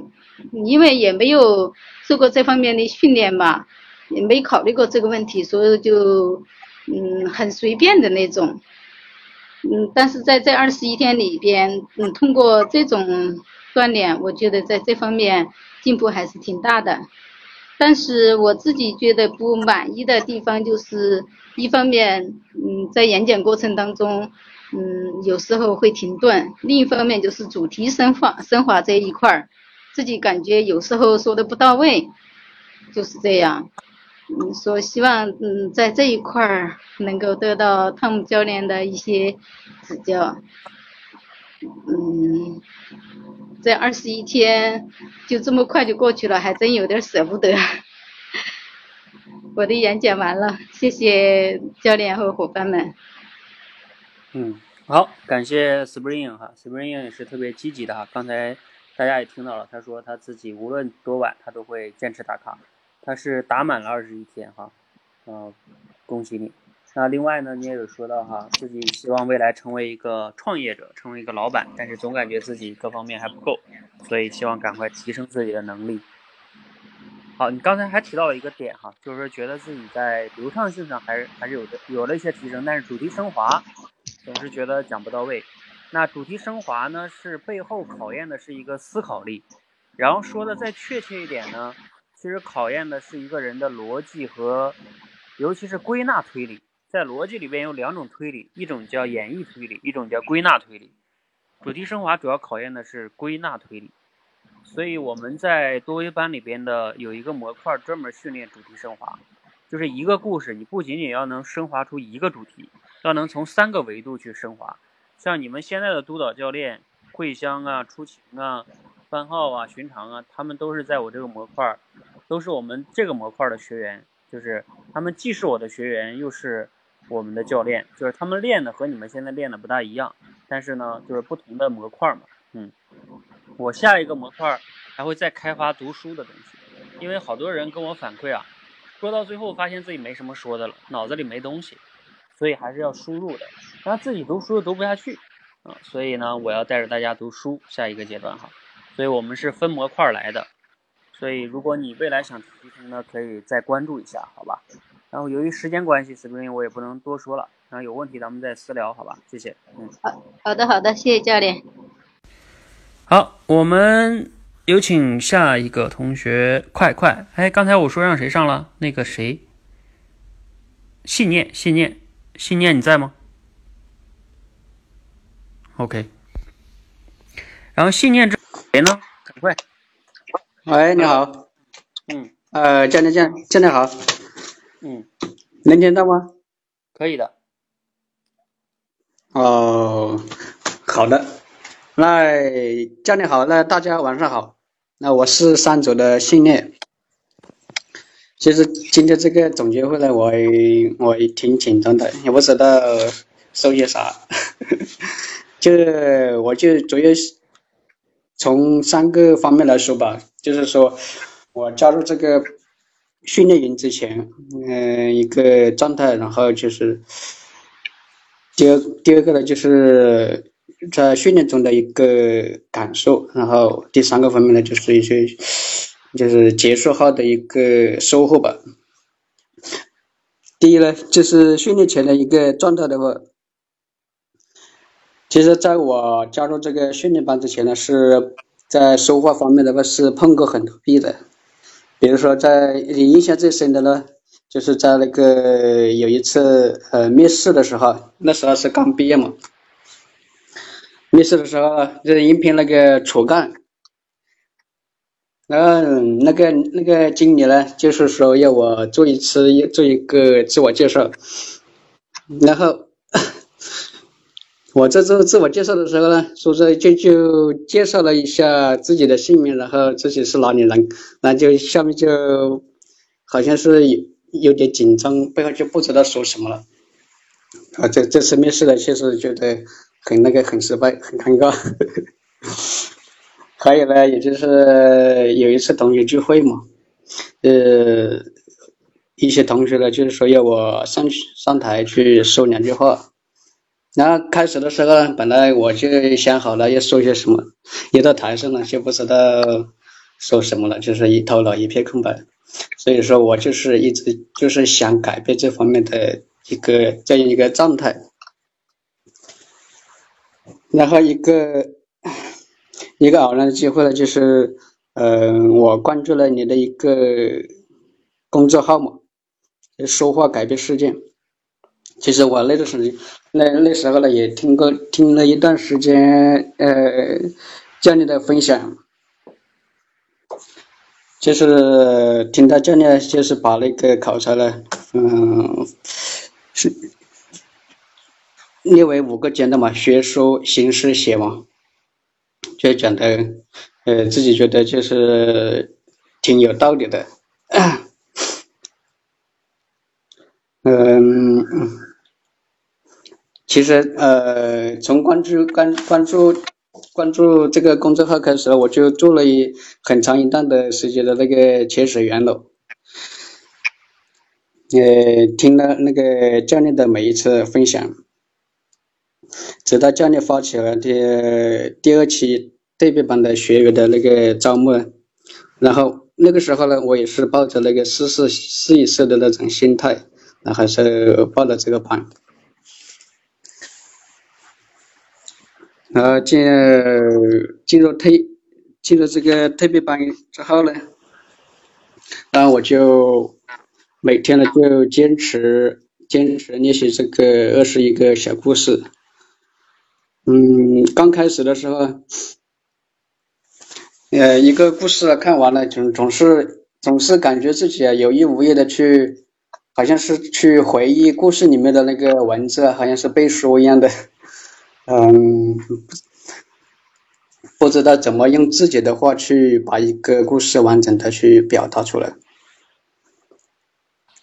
L: 因为也没有受过这方面的训练吧，也没考虑过这个问题，所以就嗯很随便的那种。嗯，但是在这二十一天里边，嗯，通过这种锻炼，我觉得在这方面进步还是挺大的。但是我自己觉得不满意的地方就是，一方面，嗯，在演讲过程当中，嗯，有时候会停顿；另一方面就是主题深化升华这一块儿，自己感觉有时候说的不到位，就是这样。嗯，说希望嗯在这一块儿能够得到汤姆教练的一些指教。嗯，这二十一天就这么快就过去了，还真有点舍不得。我的演讲完了，谢谢教练和伙伴们。
B: 嗯，好，感谢 Spring 哈，Spring 也是特别积极的哈。刚才大家也听到了，他说他自己无论多晚，他都会坚持打卡。他是打满了二十一天哈，嗯，恭喜你。那另外呢，你也有说到哈，自己希望未来成为一个创业者，成为一个老板，但是总感觉自己各方面还不够，所以希望赶快提升自己的能力。好，你刚才还提到了一个点哈，就是说觉得自己在流畅性上还是还是有的有了一些提升，但是主题升华总是觉得讲不到位。那主题升华呢，是背后考验的是一个思考力，然后说的再确切一点呢。其实考验的是一个人的逻辑和，尤其是归纳推理。在逻辑里边有两种推理，一种叫演绎推理，一种叫归纳推理。主题升华主要考验的是归纳推理，所以我们在多维班里边的有一个模块专门训练主题升华，就是一个故事，你不仅仅要能升华出一个主题，要能从三个维度去升华。像你们现在的督导教练，桂香啊、出勤啊、番号啊、寻常啊，他们都是在我这个模块。都是我们这个模块的学员，就是他们既是我的学员，又是我们的教练，就是他们练的和你们现在练的不大一样，但是呢，就是不同的模块嘛。嗯，我下一个模块还会再开发读书的东西，因为好多人跟我反馈啊，说到最后发现自己没什么说的了，脑子里没东西，所以还是要输入的，然后自己读书读不下去啊，所以呢，我要带着大家读书，下一个阶段哈，所以我们是分模块来的。所以，如果你未来想提升呢，可以再关注一下，好吧？然后由于时间关系，Spring 我也不能多说了。然后有问题咱们再私聊，好吧？谢谢。嗯，
L: 好好的好的，谢谢教练。
B: 好，我们有请下一个同学，快快！哎，刚才我说让谁上了？那个谁？信念，信念，信念，你在吗？OK。然后信念这谁呢？赶快。
M: 喂，你好。
B: 嗯。
M: 呃，教练教教练好。
B: 嗯。
M: 能听到吗？
B: 可以的。
M: 哦，好的。那教练好，那大家晚上好。那我是三组的训练。其实今天这个总结会呢，我我挺紧张的，也不知道说些啥。就我就主要从三个方面来说吧，就是说我加入这个训练营之前，嗯，一个状态，然后就是第二第二个呢，就是在训练中的一个感受，然后第三个方面呢，就是一些就是结束后的一个收获吧。第一呢，就是训练前的一个状态的话。其实，在我加入这个训练班之前呢，是在说话方面的话是碰过很多壁的。比如说，在印象最深的呢，就是在那个有一次呃面试的时候，那时候是刚毕业嘛。面试的时候就是应聘那个主干，然后那个那个经理呢，就是说要我做一次做一个自我介绍，然后。我在做自我介绍的时候呢，说这就就介绍了一下自己的姓名，然后自己是哪里人，那就下面就好像是有有点紧张，背后就不知道说什么了。啊，这这次面试呢，确实觉得很那个很失败，很尴尬。还有呢，也就是有一次同学聚会嘛，呃，一些同学呢就是说要我上去上台去说两句话。然后开始的时候呢，本来我就想好了要说些什么，一到台上呢就不知道说什么了，就是一头脑一片空白。所以说我就是一直就是想改变这方面的一个这样一个状态。然后一个一个偶然的机会呢，就是嗯，我关注了你的一个公众号嘛，说话改变世界。其实我那段时间，那那时候呢，也听过听了一段时间，呃，教练的分享，就是听到教练就是把那个考察呢，嗯，是列为五个阶段嘛，学说、行诗、写嘛，就讲的，呃，自己觉得就是挺有道理的，嗯。其实，呃，从关注关关注关注这个公众号开始，我就做了一很长一段的时间的那个潜水员了。呃，听了那个教练的每一次分享，直到教练发起了第第二期对比班的学员的那个招募，然后那个时候呢，我也是抱着那个试试试一试的那种心态，然后是报了这个班。然后进进入特进入这个特别班之后呢，然后我就每天呢就坚持坚持练习这个二十一个小故事。嗯，刚开始的时候，呃，一个故事看完了，总总是总是感觉自己啊有意无意的去，好像是去回忆故事里面的那个文字，好像是背书一样的。嗯，不知道怎么用自己的话去把一个故事完整的去表达出来。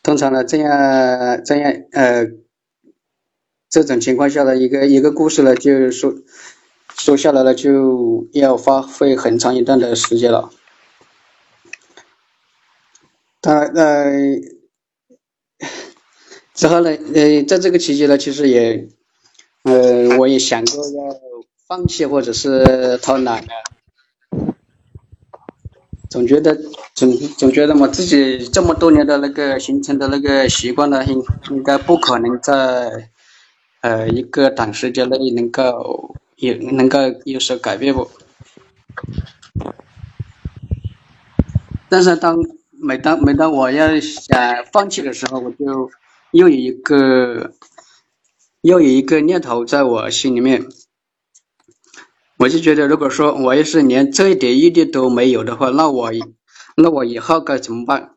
M: 通常呢，这样这样呃，这种情况下的一个一个故事呢，就说说下来了，就要花费很长一段的时间了。他呃，之后呢，呃，在这个期间呢，其实也，呃，我也想过要放弃或者是偷懒的，总觉得总总觉得我自己这么多年的那个形成的那个习惯呢，应应该不可能在呃一个短时间内能够有能够有所改变不。但是当每当每当我要想放弃的时候，我就又有一个又有一个念头在我心里面，我就觉得，如果说我要是连这一点毅力都没有的话，那我那我以后该怎么办？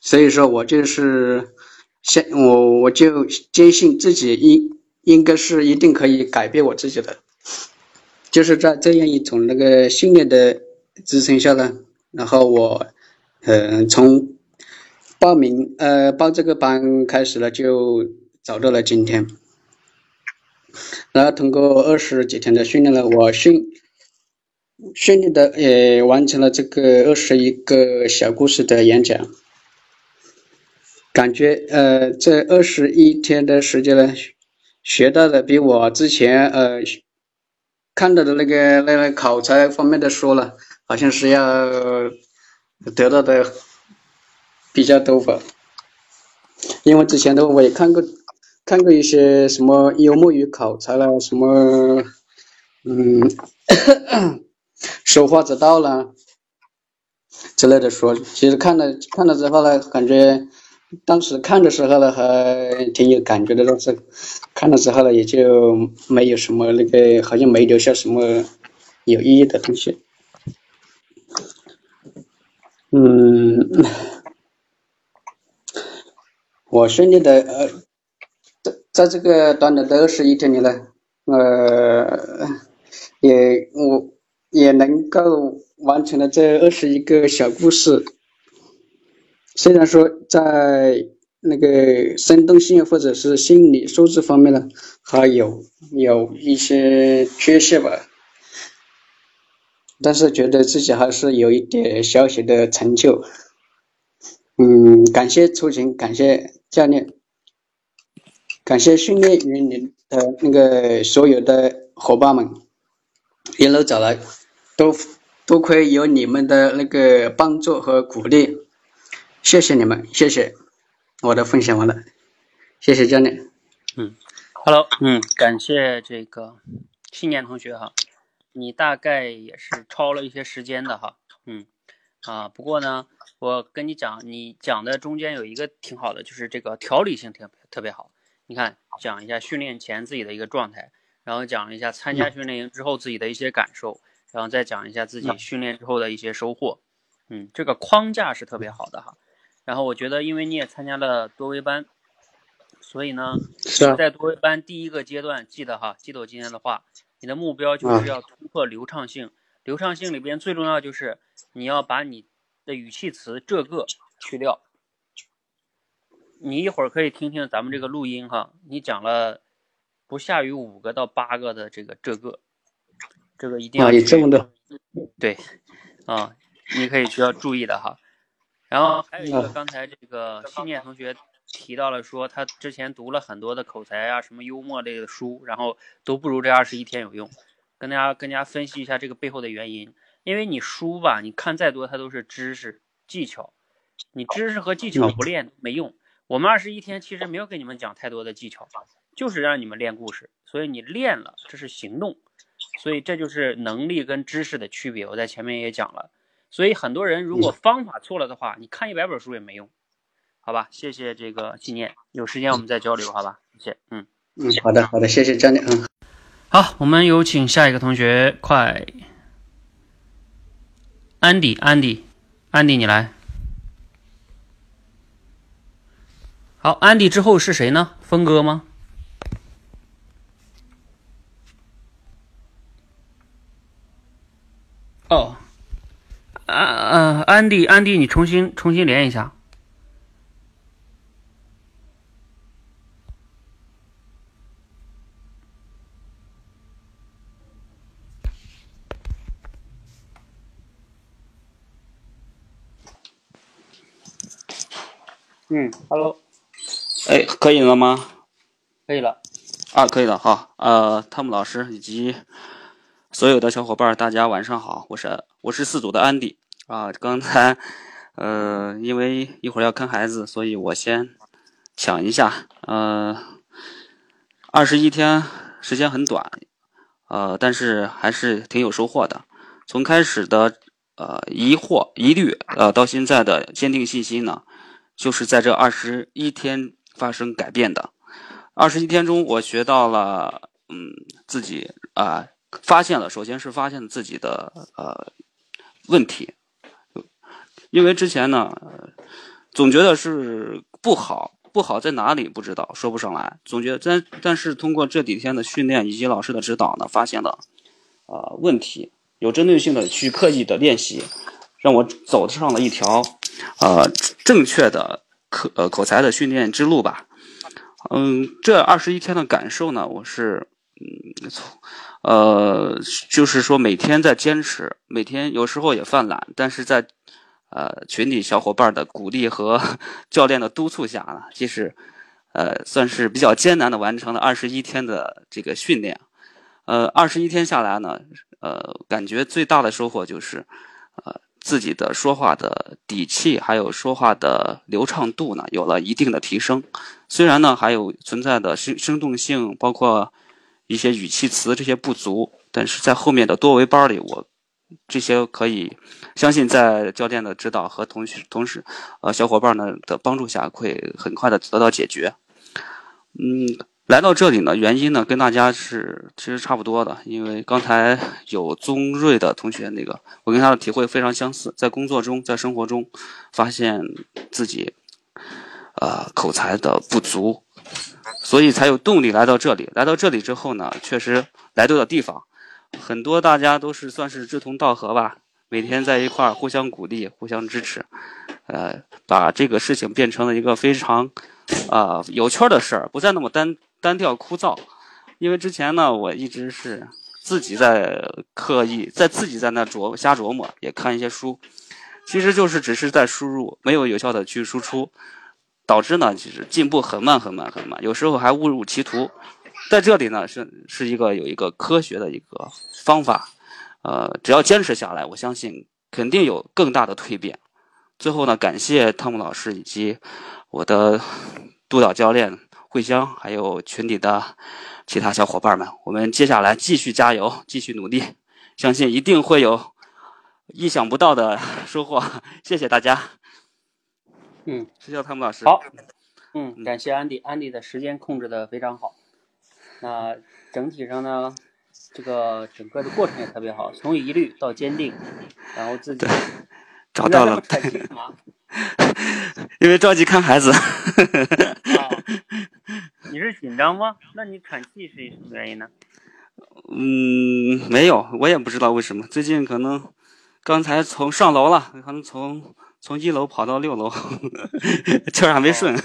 M: 所以说我就是先我我就坚信自己应应该是一定可以改变我自己的，就是在这样一种那个信念的支撑下呢。然后我，嗯，从报名呃报这个班开始了，就找到了今天。然后通过二十几天的训练呢，我训训练的也完成了这个二十一个小故事的演讲。感觉呃这二十一天的时间呢，学到的比我之前呃看到的那个那个考察方面的说了。好像是要得到的比较多吧，因为之前的我也看过，看过一些什么幽默与考察了，什么嗯，说话之道啦之类的说，其实看了看了之后呢，感觉当时看的时候呢还挺有感觉的，但是看了之后呢也就没有什么那个，好像没留下什么有意义的东西。嗯，我顺利的呃，在这个短短的二十一天里呢，呃，也我也能够完成了这二十一个小故事。虽然说在那个生动性或者是心理素质方面呢，还有有一些缺陷吧。但是觉得自己还是有一点小小的成就，嗯，感谢出勤，感谢教练，感谢训练营里的那个所有的伙伴们，一路走来，都多亏有你们的那个帮助和鼓励，谢谢你们，谢谢，我的分享完了，谢谢教练。
B: 嗯，Hello，嗯，感谢这个信念同学哈。你大概也是超了一些时间的哈，嗯，啊，不过呢，我跟你讲，你讲的中间有一个挺好的，就是这个条理性挺特别好。你看，讲一下训练前自己的一个状态，然后讲一下参加训练营之后自己的一些感受，然后再讲一下自己训练之后的一些收获，嗯，这个框架是特别好的哈。然后我觉得，因为你也参加了多维班，所以呢，在多维班第一个阶段，记得哈，记得我今天的话。你的目标就是要突破流畅性，流畅性里边最重要就是你要把你的语气词这个去掉。你一会儿可以听听咱们这个录音哈，你讲了不下于五个到八个的这个这个，这个一定要
M: 这么多。
B: 对，啊，你可以需要注意的哈。然后还有一个刚才这个信念同学。提到了说他之前读了很多的口才啊，什么幽默类的书，然后都不如这二十一天有用。跟大家跟大家分析一下这个背后的原因。因为你书吧，你看再多，它都是知识技巧，你知识和技巧不练没用。我们二十一天其实没有给你们讲太多的技巧，就是让你们练故事。所以你练了，这是行动。所以这就是能力跟知识的区别。我在前面也讲了。所以很多人如果方法错了的话，你看一百本书也没用。好吧，谢谢这个纪念，有时间我们再交流，好吧？谢谢，嗯
M: 嗯，好的好的，谢谢教练，嗯，
B: 好，我们有请下一个同学，快，安迪，安迪，安迪，你来。好安迪之后是谁呢？峰哥吗？哦啊啊安迪安迪你重新重新连一下。嗯 hello
N: 哎，可以了吗？
B: 可以了。
N: 啊，可以了。好，呃，汤姆老师以及所有的小伙伴，大家晚上好，我是我是四组的安迪啊。刚才呃，因为一会儿要看孩子，所以我先抢一下。呃，二十一天时间很短，呃，但是还是挺有收获的。从开始的呃疑惑疑虑，呃，到现在的坚定信心呢。就是在这二十一天发生改变的，二十一天中，我学到了，嗯，自己啊，发现了，首先是发现自己的呃问题，因为之前呢，总觉得是不好，不好在哪里不知道，说不上来，总觉得，但但是通过这几天的训练以及老师的指导呢，发现了啊问题，有针对性的去刻意的练习。让我走上了一条，呃，正确的口呃口才的训练之路吧。嗯，这二十一天的感受呢，我是，嗯，从，呃，就是说每天在坚持，每天有时候也犯懒，但是在，呃，群里小伙伴的鼓励和 教练的督促下呢，其实，呃，算是比较艰难的完成了二十一天的这个训练。呃，二十一天下来呢，呃，感觉最大的收获就是，呃。自己的说话的底气，还有说话的流畅度呢，有了一定的提升。虽然呢，还有存在的生生动性，包括一些语气词这些不足，但是在后面的多维班里，我这些可以相信，在教练的指导和同学、同事、呃小伙伴呢的帮助下，会很快的得到解决。嗯。来到这里呢，原因呢跟大家是其实差不多的，因为刚才有宗瑞的同学那个，我跟他的体会非常相似，在工作中，在生活中，发现自己，呃，口才的不足，所以才有动力来到这里。来到这里之后呢，确实来对了地方，很多大家都是算是志同道合吧，每天在一块儿互相鼓励、互相支持，呃，把这个事情变成了一个非常，啊，有趣的事儿，不再那么单。单调枯燥，因为之前呢，我一直是自己在刻意在自己在那琢瞎琢磨，也看一些书，其实就是只是在输入，没有有效的去输出，导致呢，其实进步很慢很慢很慢，有时候还误入歧途。在这里呢，是是一个有一个科学的一个方法，呃，只要坚持下来，我相信肯定有更大的蜕变。最后呢，感谢汤姆老师以及我的督导教练。桂香，还有群里的其他小伙伴们，我们接下来继续加油，继续努力，相信一定会有意想不到的收获。谢谢大家。
B: 嗯，
N: 谢谢汤姆老师。
B: 好，嗯，感谢安迪，安迪的时间控制的非常好。那整体上呢，这个整个的过程也特别好，从疑虑到坚定，然后自己
N: 找到了。因为着急看孩子。
B: 你是紧张吗？那你喘气是什么原因呢？
N: 嗯，没有，我也不知道为什么。最近可能刚才从上楼了，可能从从一楼跑到六楼，气儿还没顺。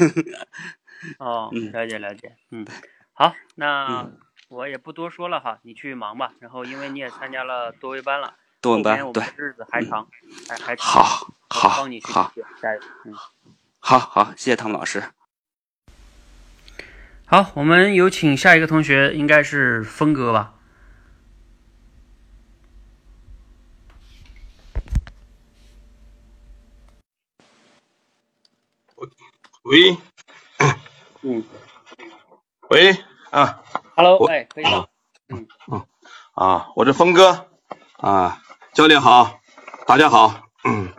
B: 哦，了解了解。嗯，好，那我也不多说了哈，你去忙吧。然后因为你也参加了多维班了，
N: 多维班对，
B: 日子还长，还还
N: 好，好，
B: 帮你去
N: 好，
B: 加油。嗯，
N: 好好，谢谢汤姆老师。
B: 好，我们有请下一个同学，应该是峰哥吧？
O: 喂，
B: 嗯，
O: 喂，啊
B: ，Hello，喂，可以吗？
O: 嗯嗯，啊，我是峰哥，啊，教练好，大家好，嗯，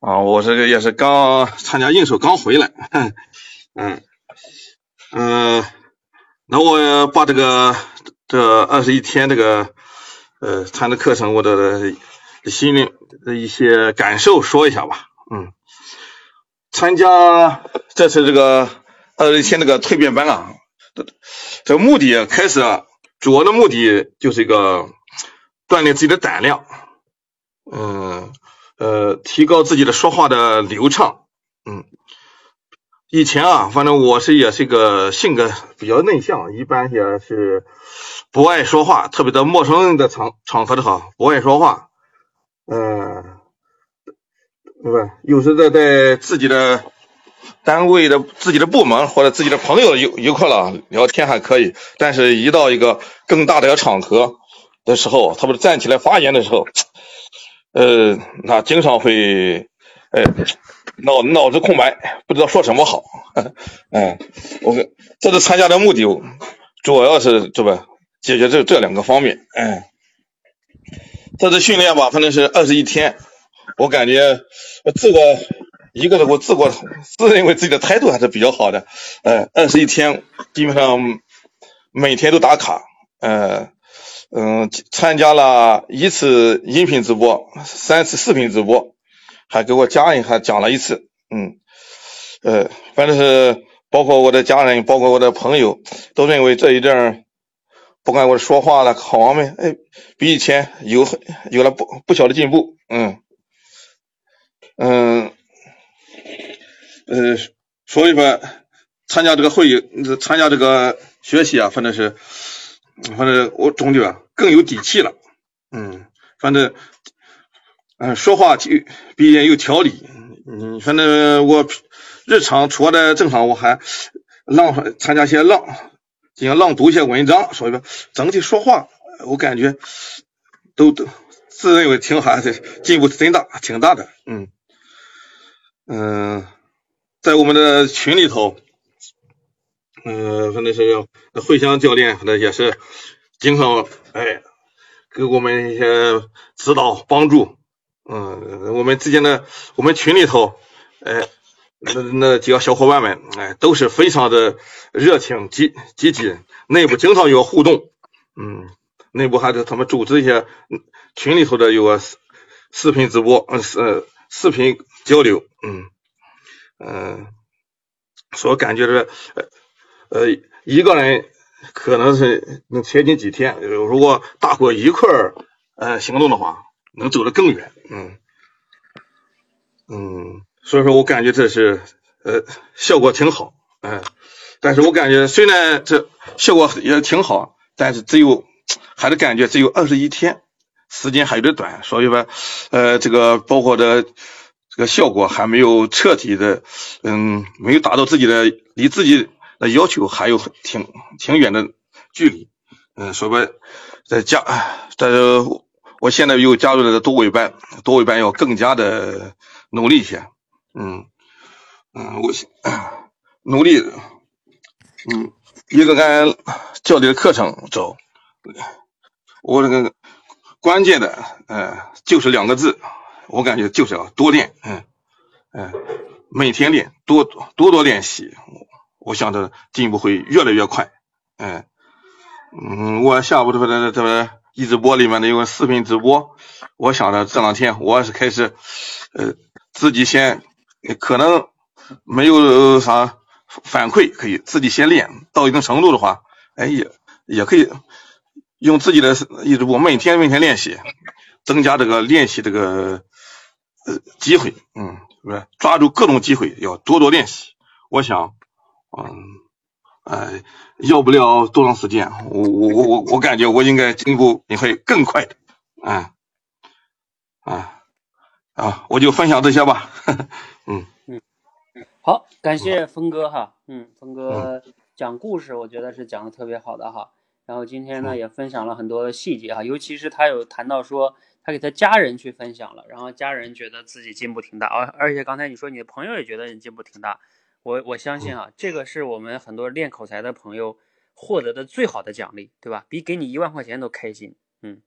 O: 啊，我这个也是刚参加应手刚回来，嗯。嗯，那我把这个这二十一天这个呃参的课程，我的心里的一些感受说一下吧。嗯，参加这次这个二十一天这个蜕变班啊，这个目的开始啊主要的目的就是一个锻炼自己的胆量，嗯呃，提高自己的说话的流畅，嗯。以前啊，反正我是也是一个性格比较内向，一般也是不爱说话，特别在陌生人的场场合的哈，不爱说话。嗯，对吧？有时在在自己的单位的自己的部门或者自己的朋友一一块了聊天还可以，但是一到一个更大的场合的时候，他们站起来发言的时候，呃，那经常会，呃，脑脑子空白，不知道说什么好。嗯，我这次参加的目的主要是这吧，解决这这两个方面。嗯，这次训练吧，反正是二十一天，我感觉自我一个是我自我自认为自己的态度还是比较好的。呃，二十一天基本上每天都打卡。呃，嗯，参加了一次音频直播，三次视频直播，还给我家人还讲了一次。嗯，呃，反正是包括我的家人，包括我的朋友，都认为这一阵儿，不管我说话了好方面，哎，比以前有有了不不小的进步。嗯，嗯，呃，所以说参加这个会议，参加这个学习啊，反正是，反正我总觉得更有底气了。嗯，反正，嗯，说话就比较有条理。嗯，反正我日常除了正常，我还朗参加些朗，进行朗读一些文章，所以说整体说话，我感觉都都自认为挺好的，进步真大，挺大的。嗯嗯，在我们的群里头，嗯，反正是慧香教练，反正也是经常哎给我们一些指导帮助。嗯，我们之间的我们群里头，哎，那那几个小伙伴们，哎，都是非常的热情积积极，内部经常有互动，嗯，内部还是他们组织一些群里头的有个视视频直播，嗯，视视频交流，嗯嗯，所感觉的，呃，呃一个人可能是能前进几天，如果大伙一块儿呃行动的话。能走得更远，嗯嗯，所以说我感觉这是呃效果挺好，嗯，但是我感觉虽然这效果也挺好，但是只有还是感觉只有二十一天，时间还有点短，所以说呃这个包括的这个效果还没有彻底的，嗯，没有达到自己的离自己那要求还有很挺挺远的距离，嗯，所以说在加在。我现在又加入了多尾班，多尾班要更加的努力一些，嗯嗯，我努力，嗯，一个按教练的课程走，我这个关键的，嗯，就是两个字，我感觉就是要多练，嗯嗯，每天练，多多多练习，我想着进步会越来越快，嗯嗯，我下午这边这边。一直播里面的有个视频直播，我想着这两天我是开始，呃，自己先可能没有啥反馈，可以自己先练到一定程度的话，哎也也可以用自己的一直播每天每天练习，增加这个练习这个呃机会，嗯，是不是抓住各种机会要多多练习？我想，嗯。呃，要不了多长时间，我我我我我感觉我应该进步你会更快的，啊啊啊！我就分享这些吧，
B: 嗯嗯，好，感谢峰哥哈，嗯，峰哥讲故事，我觉得是讲的特别好的哈。然后今天呢也分享了很多细节哈，尤其是他有谈到说他给他家人去分享了，然后家人觉得自己进步挺大，而而且刚才你说你的朋友也觉得你进步挺大。我我相信啊，这个是我们很多练口才的朋友获得的最好的奖励，对吧？比给你一万块钱都开心，嗯，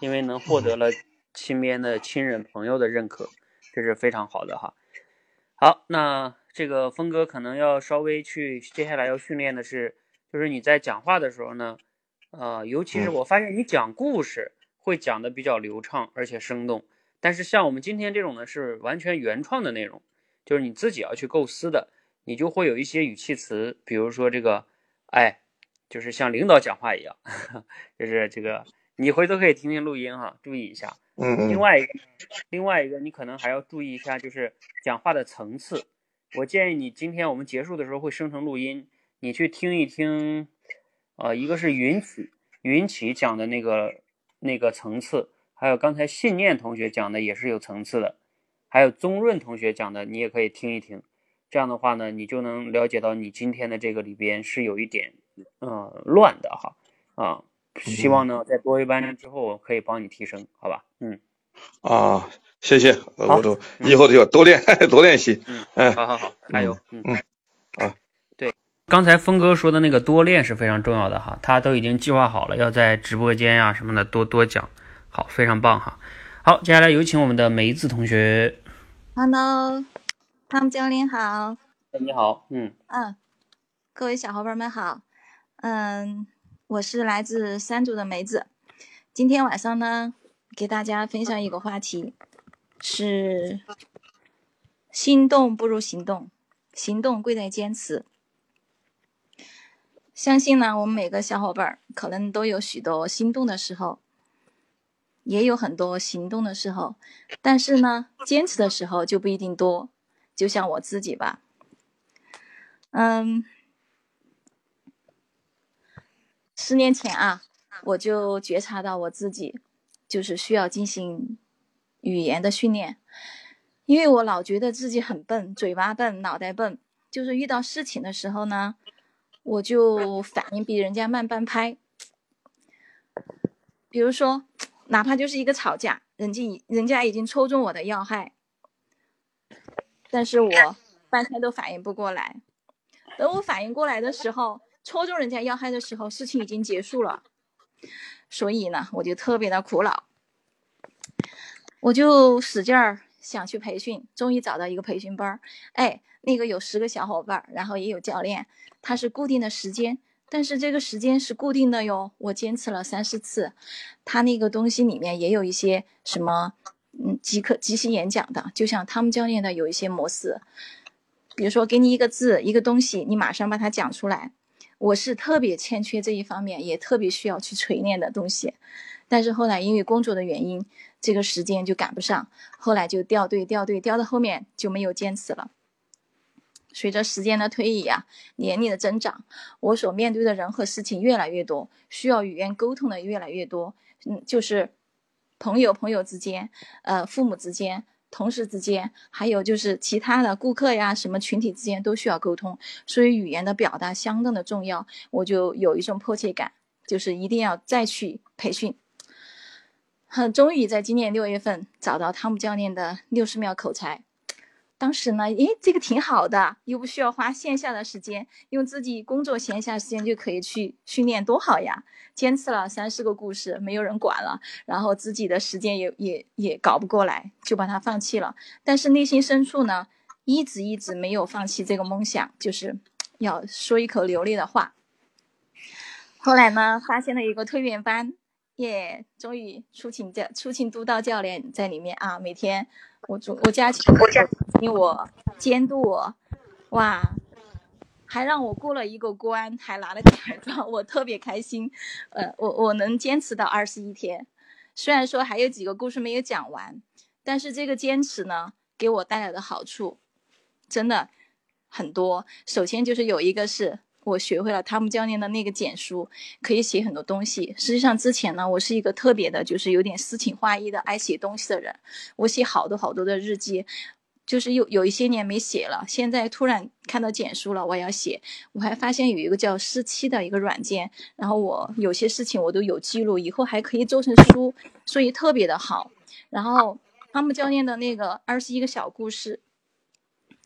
B: 因为能获得了身边的亲人朋友的认可，这是非常好的哈。好，那这个峰哥可能要稍微去接下来要训练的是，就是你在讲话的时候呢，呃，尤其是我发现你讲故事会讲的比较流畅而且生动，但是像我们今天这种呢是完全原创的内容，就是你自己要去构思的。你就会有一些语气词，比如说这个，哎，就是像领导讲话一样，就是这个，你回头可以听听录音哈，注意一下。
O: 嗯
B: 另外一个，另外一个，你可能还要注意一下，就是讲话的层次。我建议你今天我们结束的时候会生成录音，你去听一听。呃，一个是云起，云起讲的那个那个层次，还有刚才信念同学讲的也是有层次的，还有宗润同学讲的，你也可以听一听。这样的话呢，你就能了解到你今天的这个里边是有一点嗯乱的哈啊，希望呢在多一班之后可以帮你提升，好吧？嗯。
O: 啊，谢谢，我都以后就要多练 多练习。
B: 嗯，好好好，加油。
O: 嗯
B: 嗯，
O: 啊，
B: 对，刚才峰哥说的那个多练是非常重要的哈，他都已经计划好了，要在直播间呀什么的多多讲，好，非常棒哈。好，接下来有请我们的梅子同学。
P: Hello，汤姆教练好。
B: 哎，你好，嗯
P: 嗯，各位小伙伴们好。嗯，我是来自三组的梅子。今天晚上呢，给大家分享一个话题，是心动不如行动，行动贵在坚持。相信呢，我们每个小伙伴可能都有许多心动的时候，也有很多行动的时候，但是呢，坚持的时候就不一定多。就像我自己吧，嗯，十年前啊，我就觉察到我自己就是需要进行语言的训练，因为我老觉得自己很笨，嘴巴笨，脑袋笨，就是遇到事情的时候呢，我就反应比人家慢半拍。比如说，哪怕就是一个吵架，人家已人家已经戳中我的要害，但是我半天都反应不过来。等我反应过来的时候，戳中人家要害的时候，事情已经结束了。所以呢，我就特别的苦恼，我就使劲儿想去培训，终于找到一个培训班儿。哎，那个有十个小伙伴儿，然后也有教练，他是固定的时间。但是这个时间是固定的哟，我坚持了三四次。他那个东西里面也有一些什么，嗯，即刻即兴演讲的，就像他们教练的有一些模式，比如说给你一个字、一个东西，你马上把它讲出来。我是特别欠缺这一方面，也特别需要去锤炼的东西。但是后来因为工作的原因，这个时间就赶不上，后来就掉队掉队，掉到后面就没有坚持了。随着时间的推移呀、年龄的增长，我所面对的人和事情越来越多，需要语言沟通的越来越多。嗯，就是朋友朋友之间，呃，父母之间，同事之间，还有就是其他的顾客呀，什么群体之间都需要沟通，所以语言的表达相当的重要。我就有一种迫切感，就是一定要再去培训。很终于在今年六月份找到汤姆教练的六十秒口才。当时呢，诶，这个挺好的，又不需要花线下的时间，用自己工作闲暇时间就可以去训练，多好呀！坚持了三四个故事，没有人管了，然后自己的时间也也也搞不过来，就把它放弃了。但是内心深处呢，一直一直没有放弃这个梦想，就是要说一口流利的话。后来呢，发现了一个蜕变班，耶，终于出勤教出勤督导教练在里面啊，每天我主我加请我加请我监督我，哇，还让我过了一个关，还拿了奖状，我特别开心。呃，我我能坚持到二十一天，虽然说还有几个故事没有讲完，但是这个坚持呢，给我带来的好处真的很多。首先就是有一个是。我学会了汤姆教练的那个简书，可以写很多东西。实际上之前呢，我是一个特别的，就是有点诗情画意的爱写东西的人。我写好多好多的日记，就是有有一些年没写了。现在突然看到简书了，我要写。我还发现有一个叫诗七的一个软件，然后我有些事情我都有记录，以后还可以做成书，所以特别的好。然后汤姆教练的那个二十一个小故事。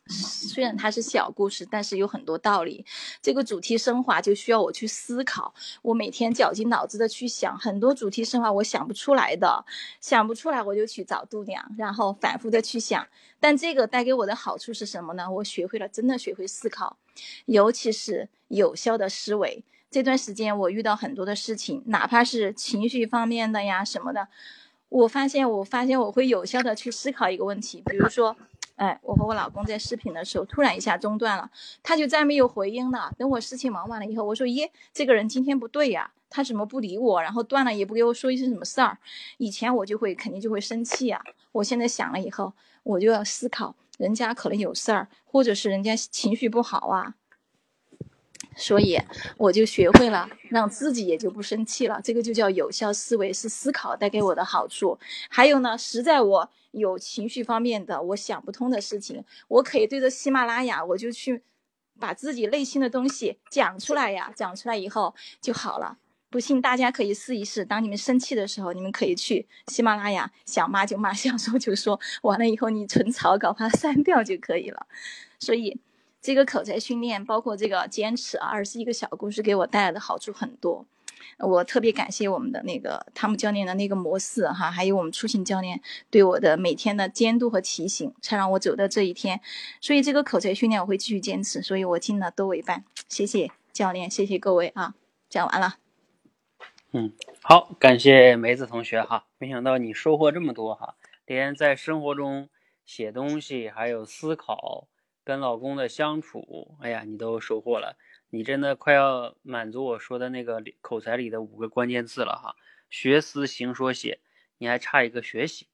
P: 虽然它是小故事，但是有很多道理。这个主题升华就需要我去思考，我每天绞尽脑汁的去想很多主题升华，我想不出来的，想不出来我就去找度娘，然后反复的去想。但这个带给我的好处是什么呢？我学会了真的学会思考，尤其是有效的思维。这段时间我遇到很多的事情，哪怕是情绪方面的呀什么的，我发现我发现我会有效的去思考一个问题，比如说。哎，我和我老公在视频的时候，突然一下中断了，他就再没有回音了。等我事情忙完了以后，我说：“耶，这个人今天不对呀，他怎么不理我？然后断了也不给我说一声什么事儿。以前我就会肯定就会生气呀，我现在想了以后，我就要思考，人家可能有事儿，或者是人家情绪不好啊。所以我就学会了让自己也就不生气了，这个就叫有效思维，是思考带给我的好处。还有呢，实在我有情绪方面的我想不通的事情，我可以对着喜马拉雅，我就去把自己内心的东西讲出来呀，讲出来以后就好了。不信大家可以试一试，当你们生气的时候，你们可以去喜马拉雅，想骂就骂，想说就说，完了以后你存草稿把它删掉就可以了。所以。这个口才训练，包括这个坚持啊，二十一个小故事给我带来的好处很多。我特别感谢我们的那个汤姆教练的那个模式哈，还有我们初心教练对我的每天的监督和提醒，才让我走到这一天。所以这个口才训练我会继续坚持，所以我尽了多为办。谢谢教练，谢谢各位啊，讲完了。
B: 嗯，好，感谢梅子同学哈，没想到你收获这么多哈，连在生活中写东西还有思考。跟老公的相处，哎呀，你都收获了，你真的快要满足我说的那个口才里的五个关键字了哈。学思行说写，你还差一个学习，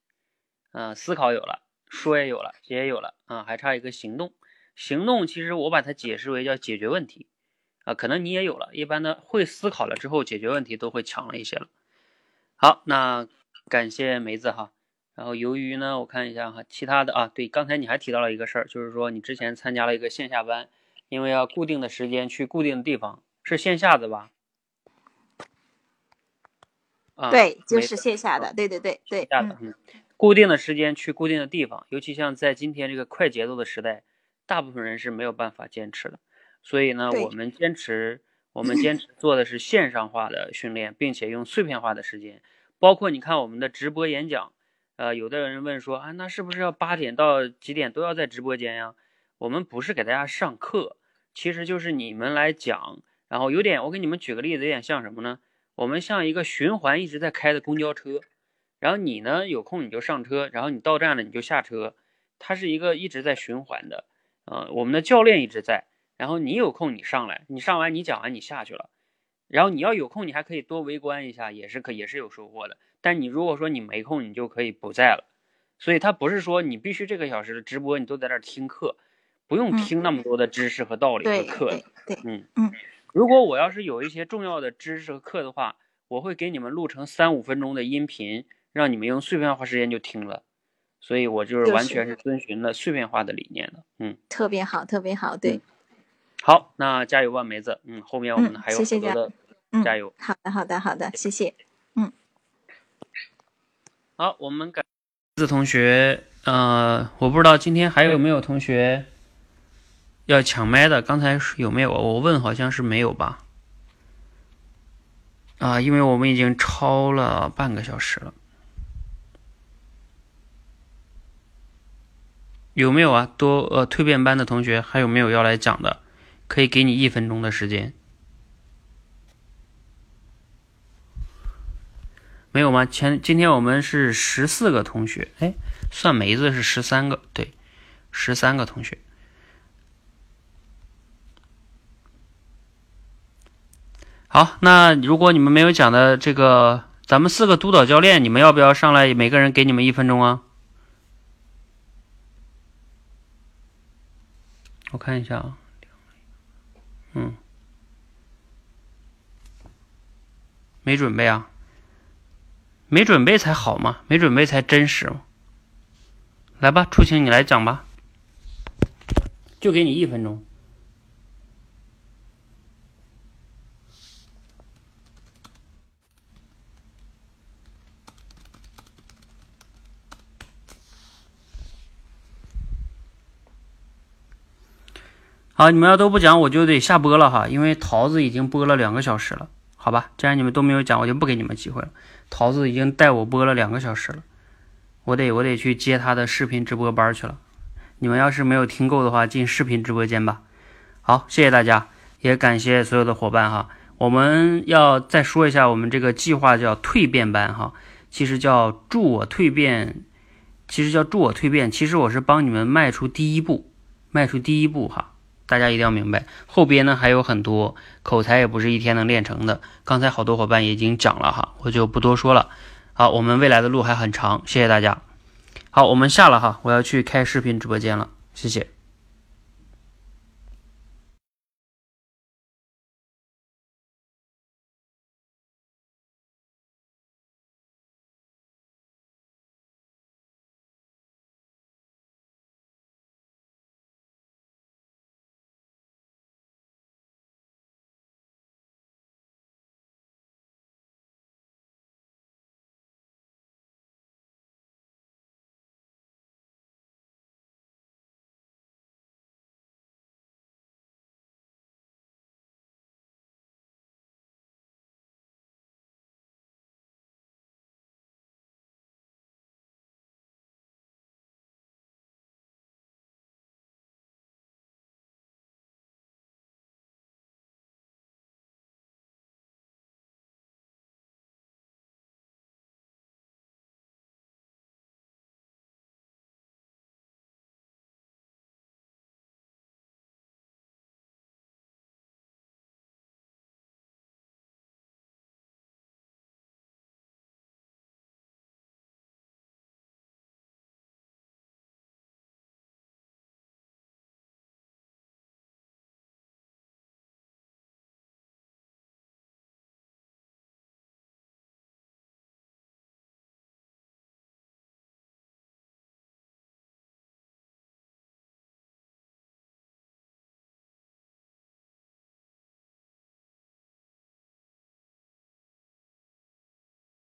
B: 嗯，思考有了，说也有了，写也有了，啊，还差一个行动。行动其实我把它解释为叫解决问题，啊，可能你也有了，一般的会思考了之后解决问题都会强了一些了。好，那感谢梅子哈。然后由于呢，我看一下哈，其他的啊，对，刚才你还提到了一个事儿，就是说你之前参加了一个线下班，因为要固定的时间去固定的地方，是线下的吧？啊，
P: 对，就是线下的，对对对对，
B: 线下的，嗯，固定的时间去固定的地方，尤其像在今天这个快节奏的时代，大部分人是没有办法坚持的，所以呢，我们坚持，我们坚持 做的是线上化的训练，并且用碎片化的时间，包括你看我们的直播演讲。呃，有的人问说啊，那是不是要八点到几点都要在直播间呀？我们不是给大家上课，其实就是你们来讲，然后有点，我给你们举个例子，有点像什么呢？我们像一个循环一直在开的公交车，然后你呢有空你就上车，然后你到站了你就下车，它是一个一直在循环的。呃，我们的教练一直在，然后你有空你上来，你上完你讲完你下去了，然后你要有空你还可以多围观一下，也是可也是有收获的。但你如果说你没空，你就可以不在了。所以它不是说你必须这个小时的直播你都在那儿听课，不用听那么多的知识和道理和课。
P: 对对，
B: 嗯嗯。如果我要是有一些重要的知识和课的话，我会给你们录成三五分钟的音频，让你们用碎片化时间就听了。所以我就是完全是遵循了碎片化的理念的。嗯，
P: 特别好，特别好，对。
B: 好，那加油吧，梅子。嗯，后面我们还有很多的，加油。
P: 好的，好的，好的，谢谢。
B: 好，我们改字同学，呃，我不知道今天还有没有同学要抢麦的，刚才有没有？我问好像是没有吧？啊，因为我们已经超了半个小时了，有没有啊？多呃，蜕变班的同学还有没有要来讲的？可以给你一分钟的时间。没有吗？前今天我们是十四个同学，哎，算梅子是十三个，对，十三个同学。好，那如果你们没有讲的这个，咱们四个督导教练，你们要不要上来？每个人给你们一分钟啊？我看一下啊，嗯，没准备啊。没准备才好嘛，没准备才真实嘛。来吧，初晴，你来讲吧，就给你一分钟。好，你们要都不讲，我就得下播了哈，因为桃子已经播了两个小时了。好吧，既然你们都没有讲，我就不给你们机会了。桃子已经带我播了两个小时了，我得我得去接他的视频直播班去了。你们要是没有听够的话，进视频直播间吧。好，谢谢大家，也感谢所有的伙伴哈。我们要再说一下，我们这个计划叫蜕变班哈，其实叫助我蜕变，其实叫助我蜕变，其实我是帮你们迈出第一步，迈出第一步哈。大家一定要明白，后边呢还有很多口才也不是一天能练成的。刚才好多伙伴已经讲了哈，我就不多说了。好，我们未来的路还很长，谢谢大家。好，我们下了哈，我要去开视频直播间了，谢谢。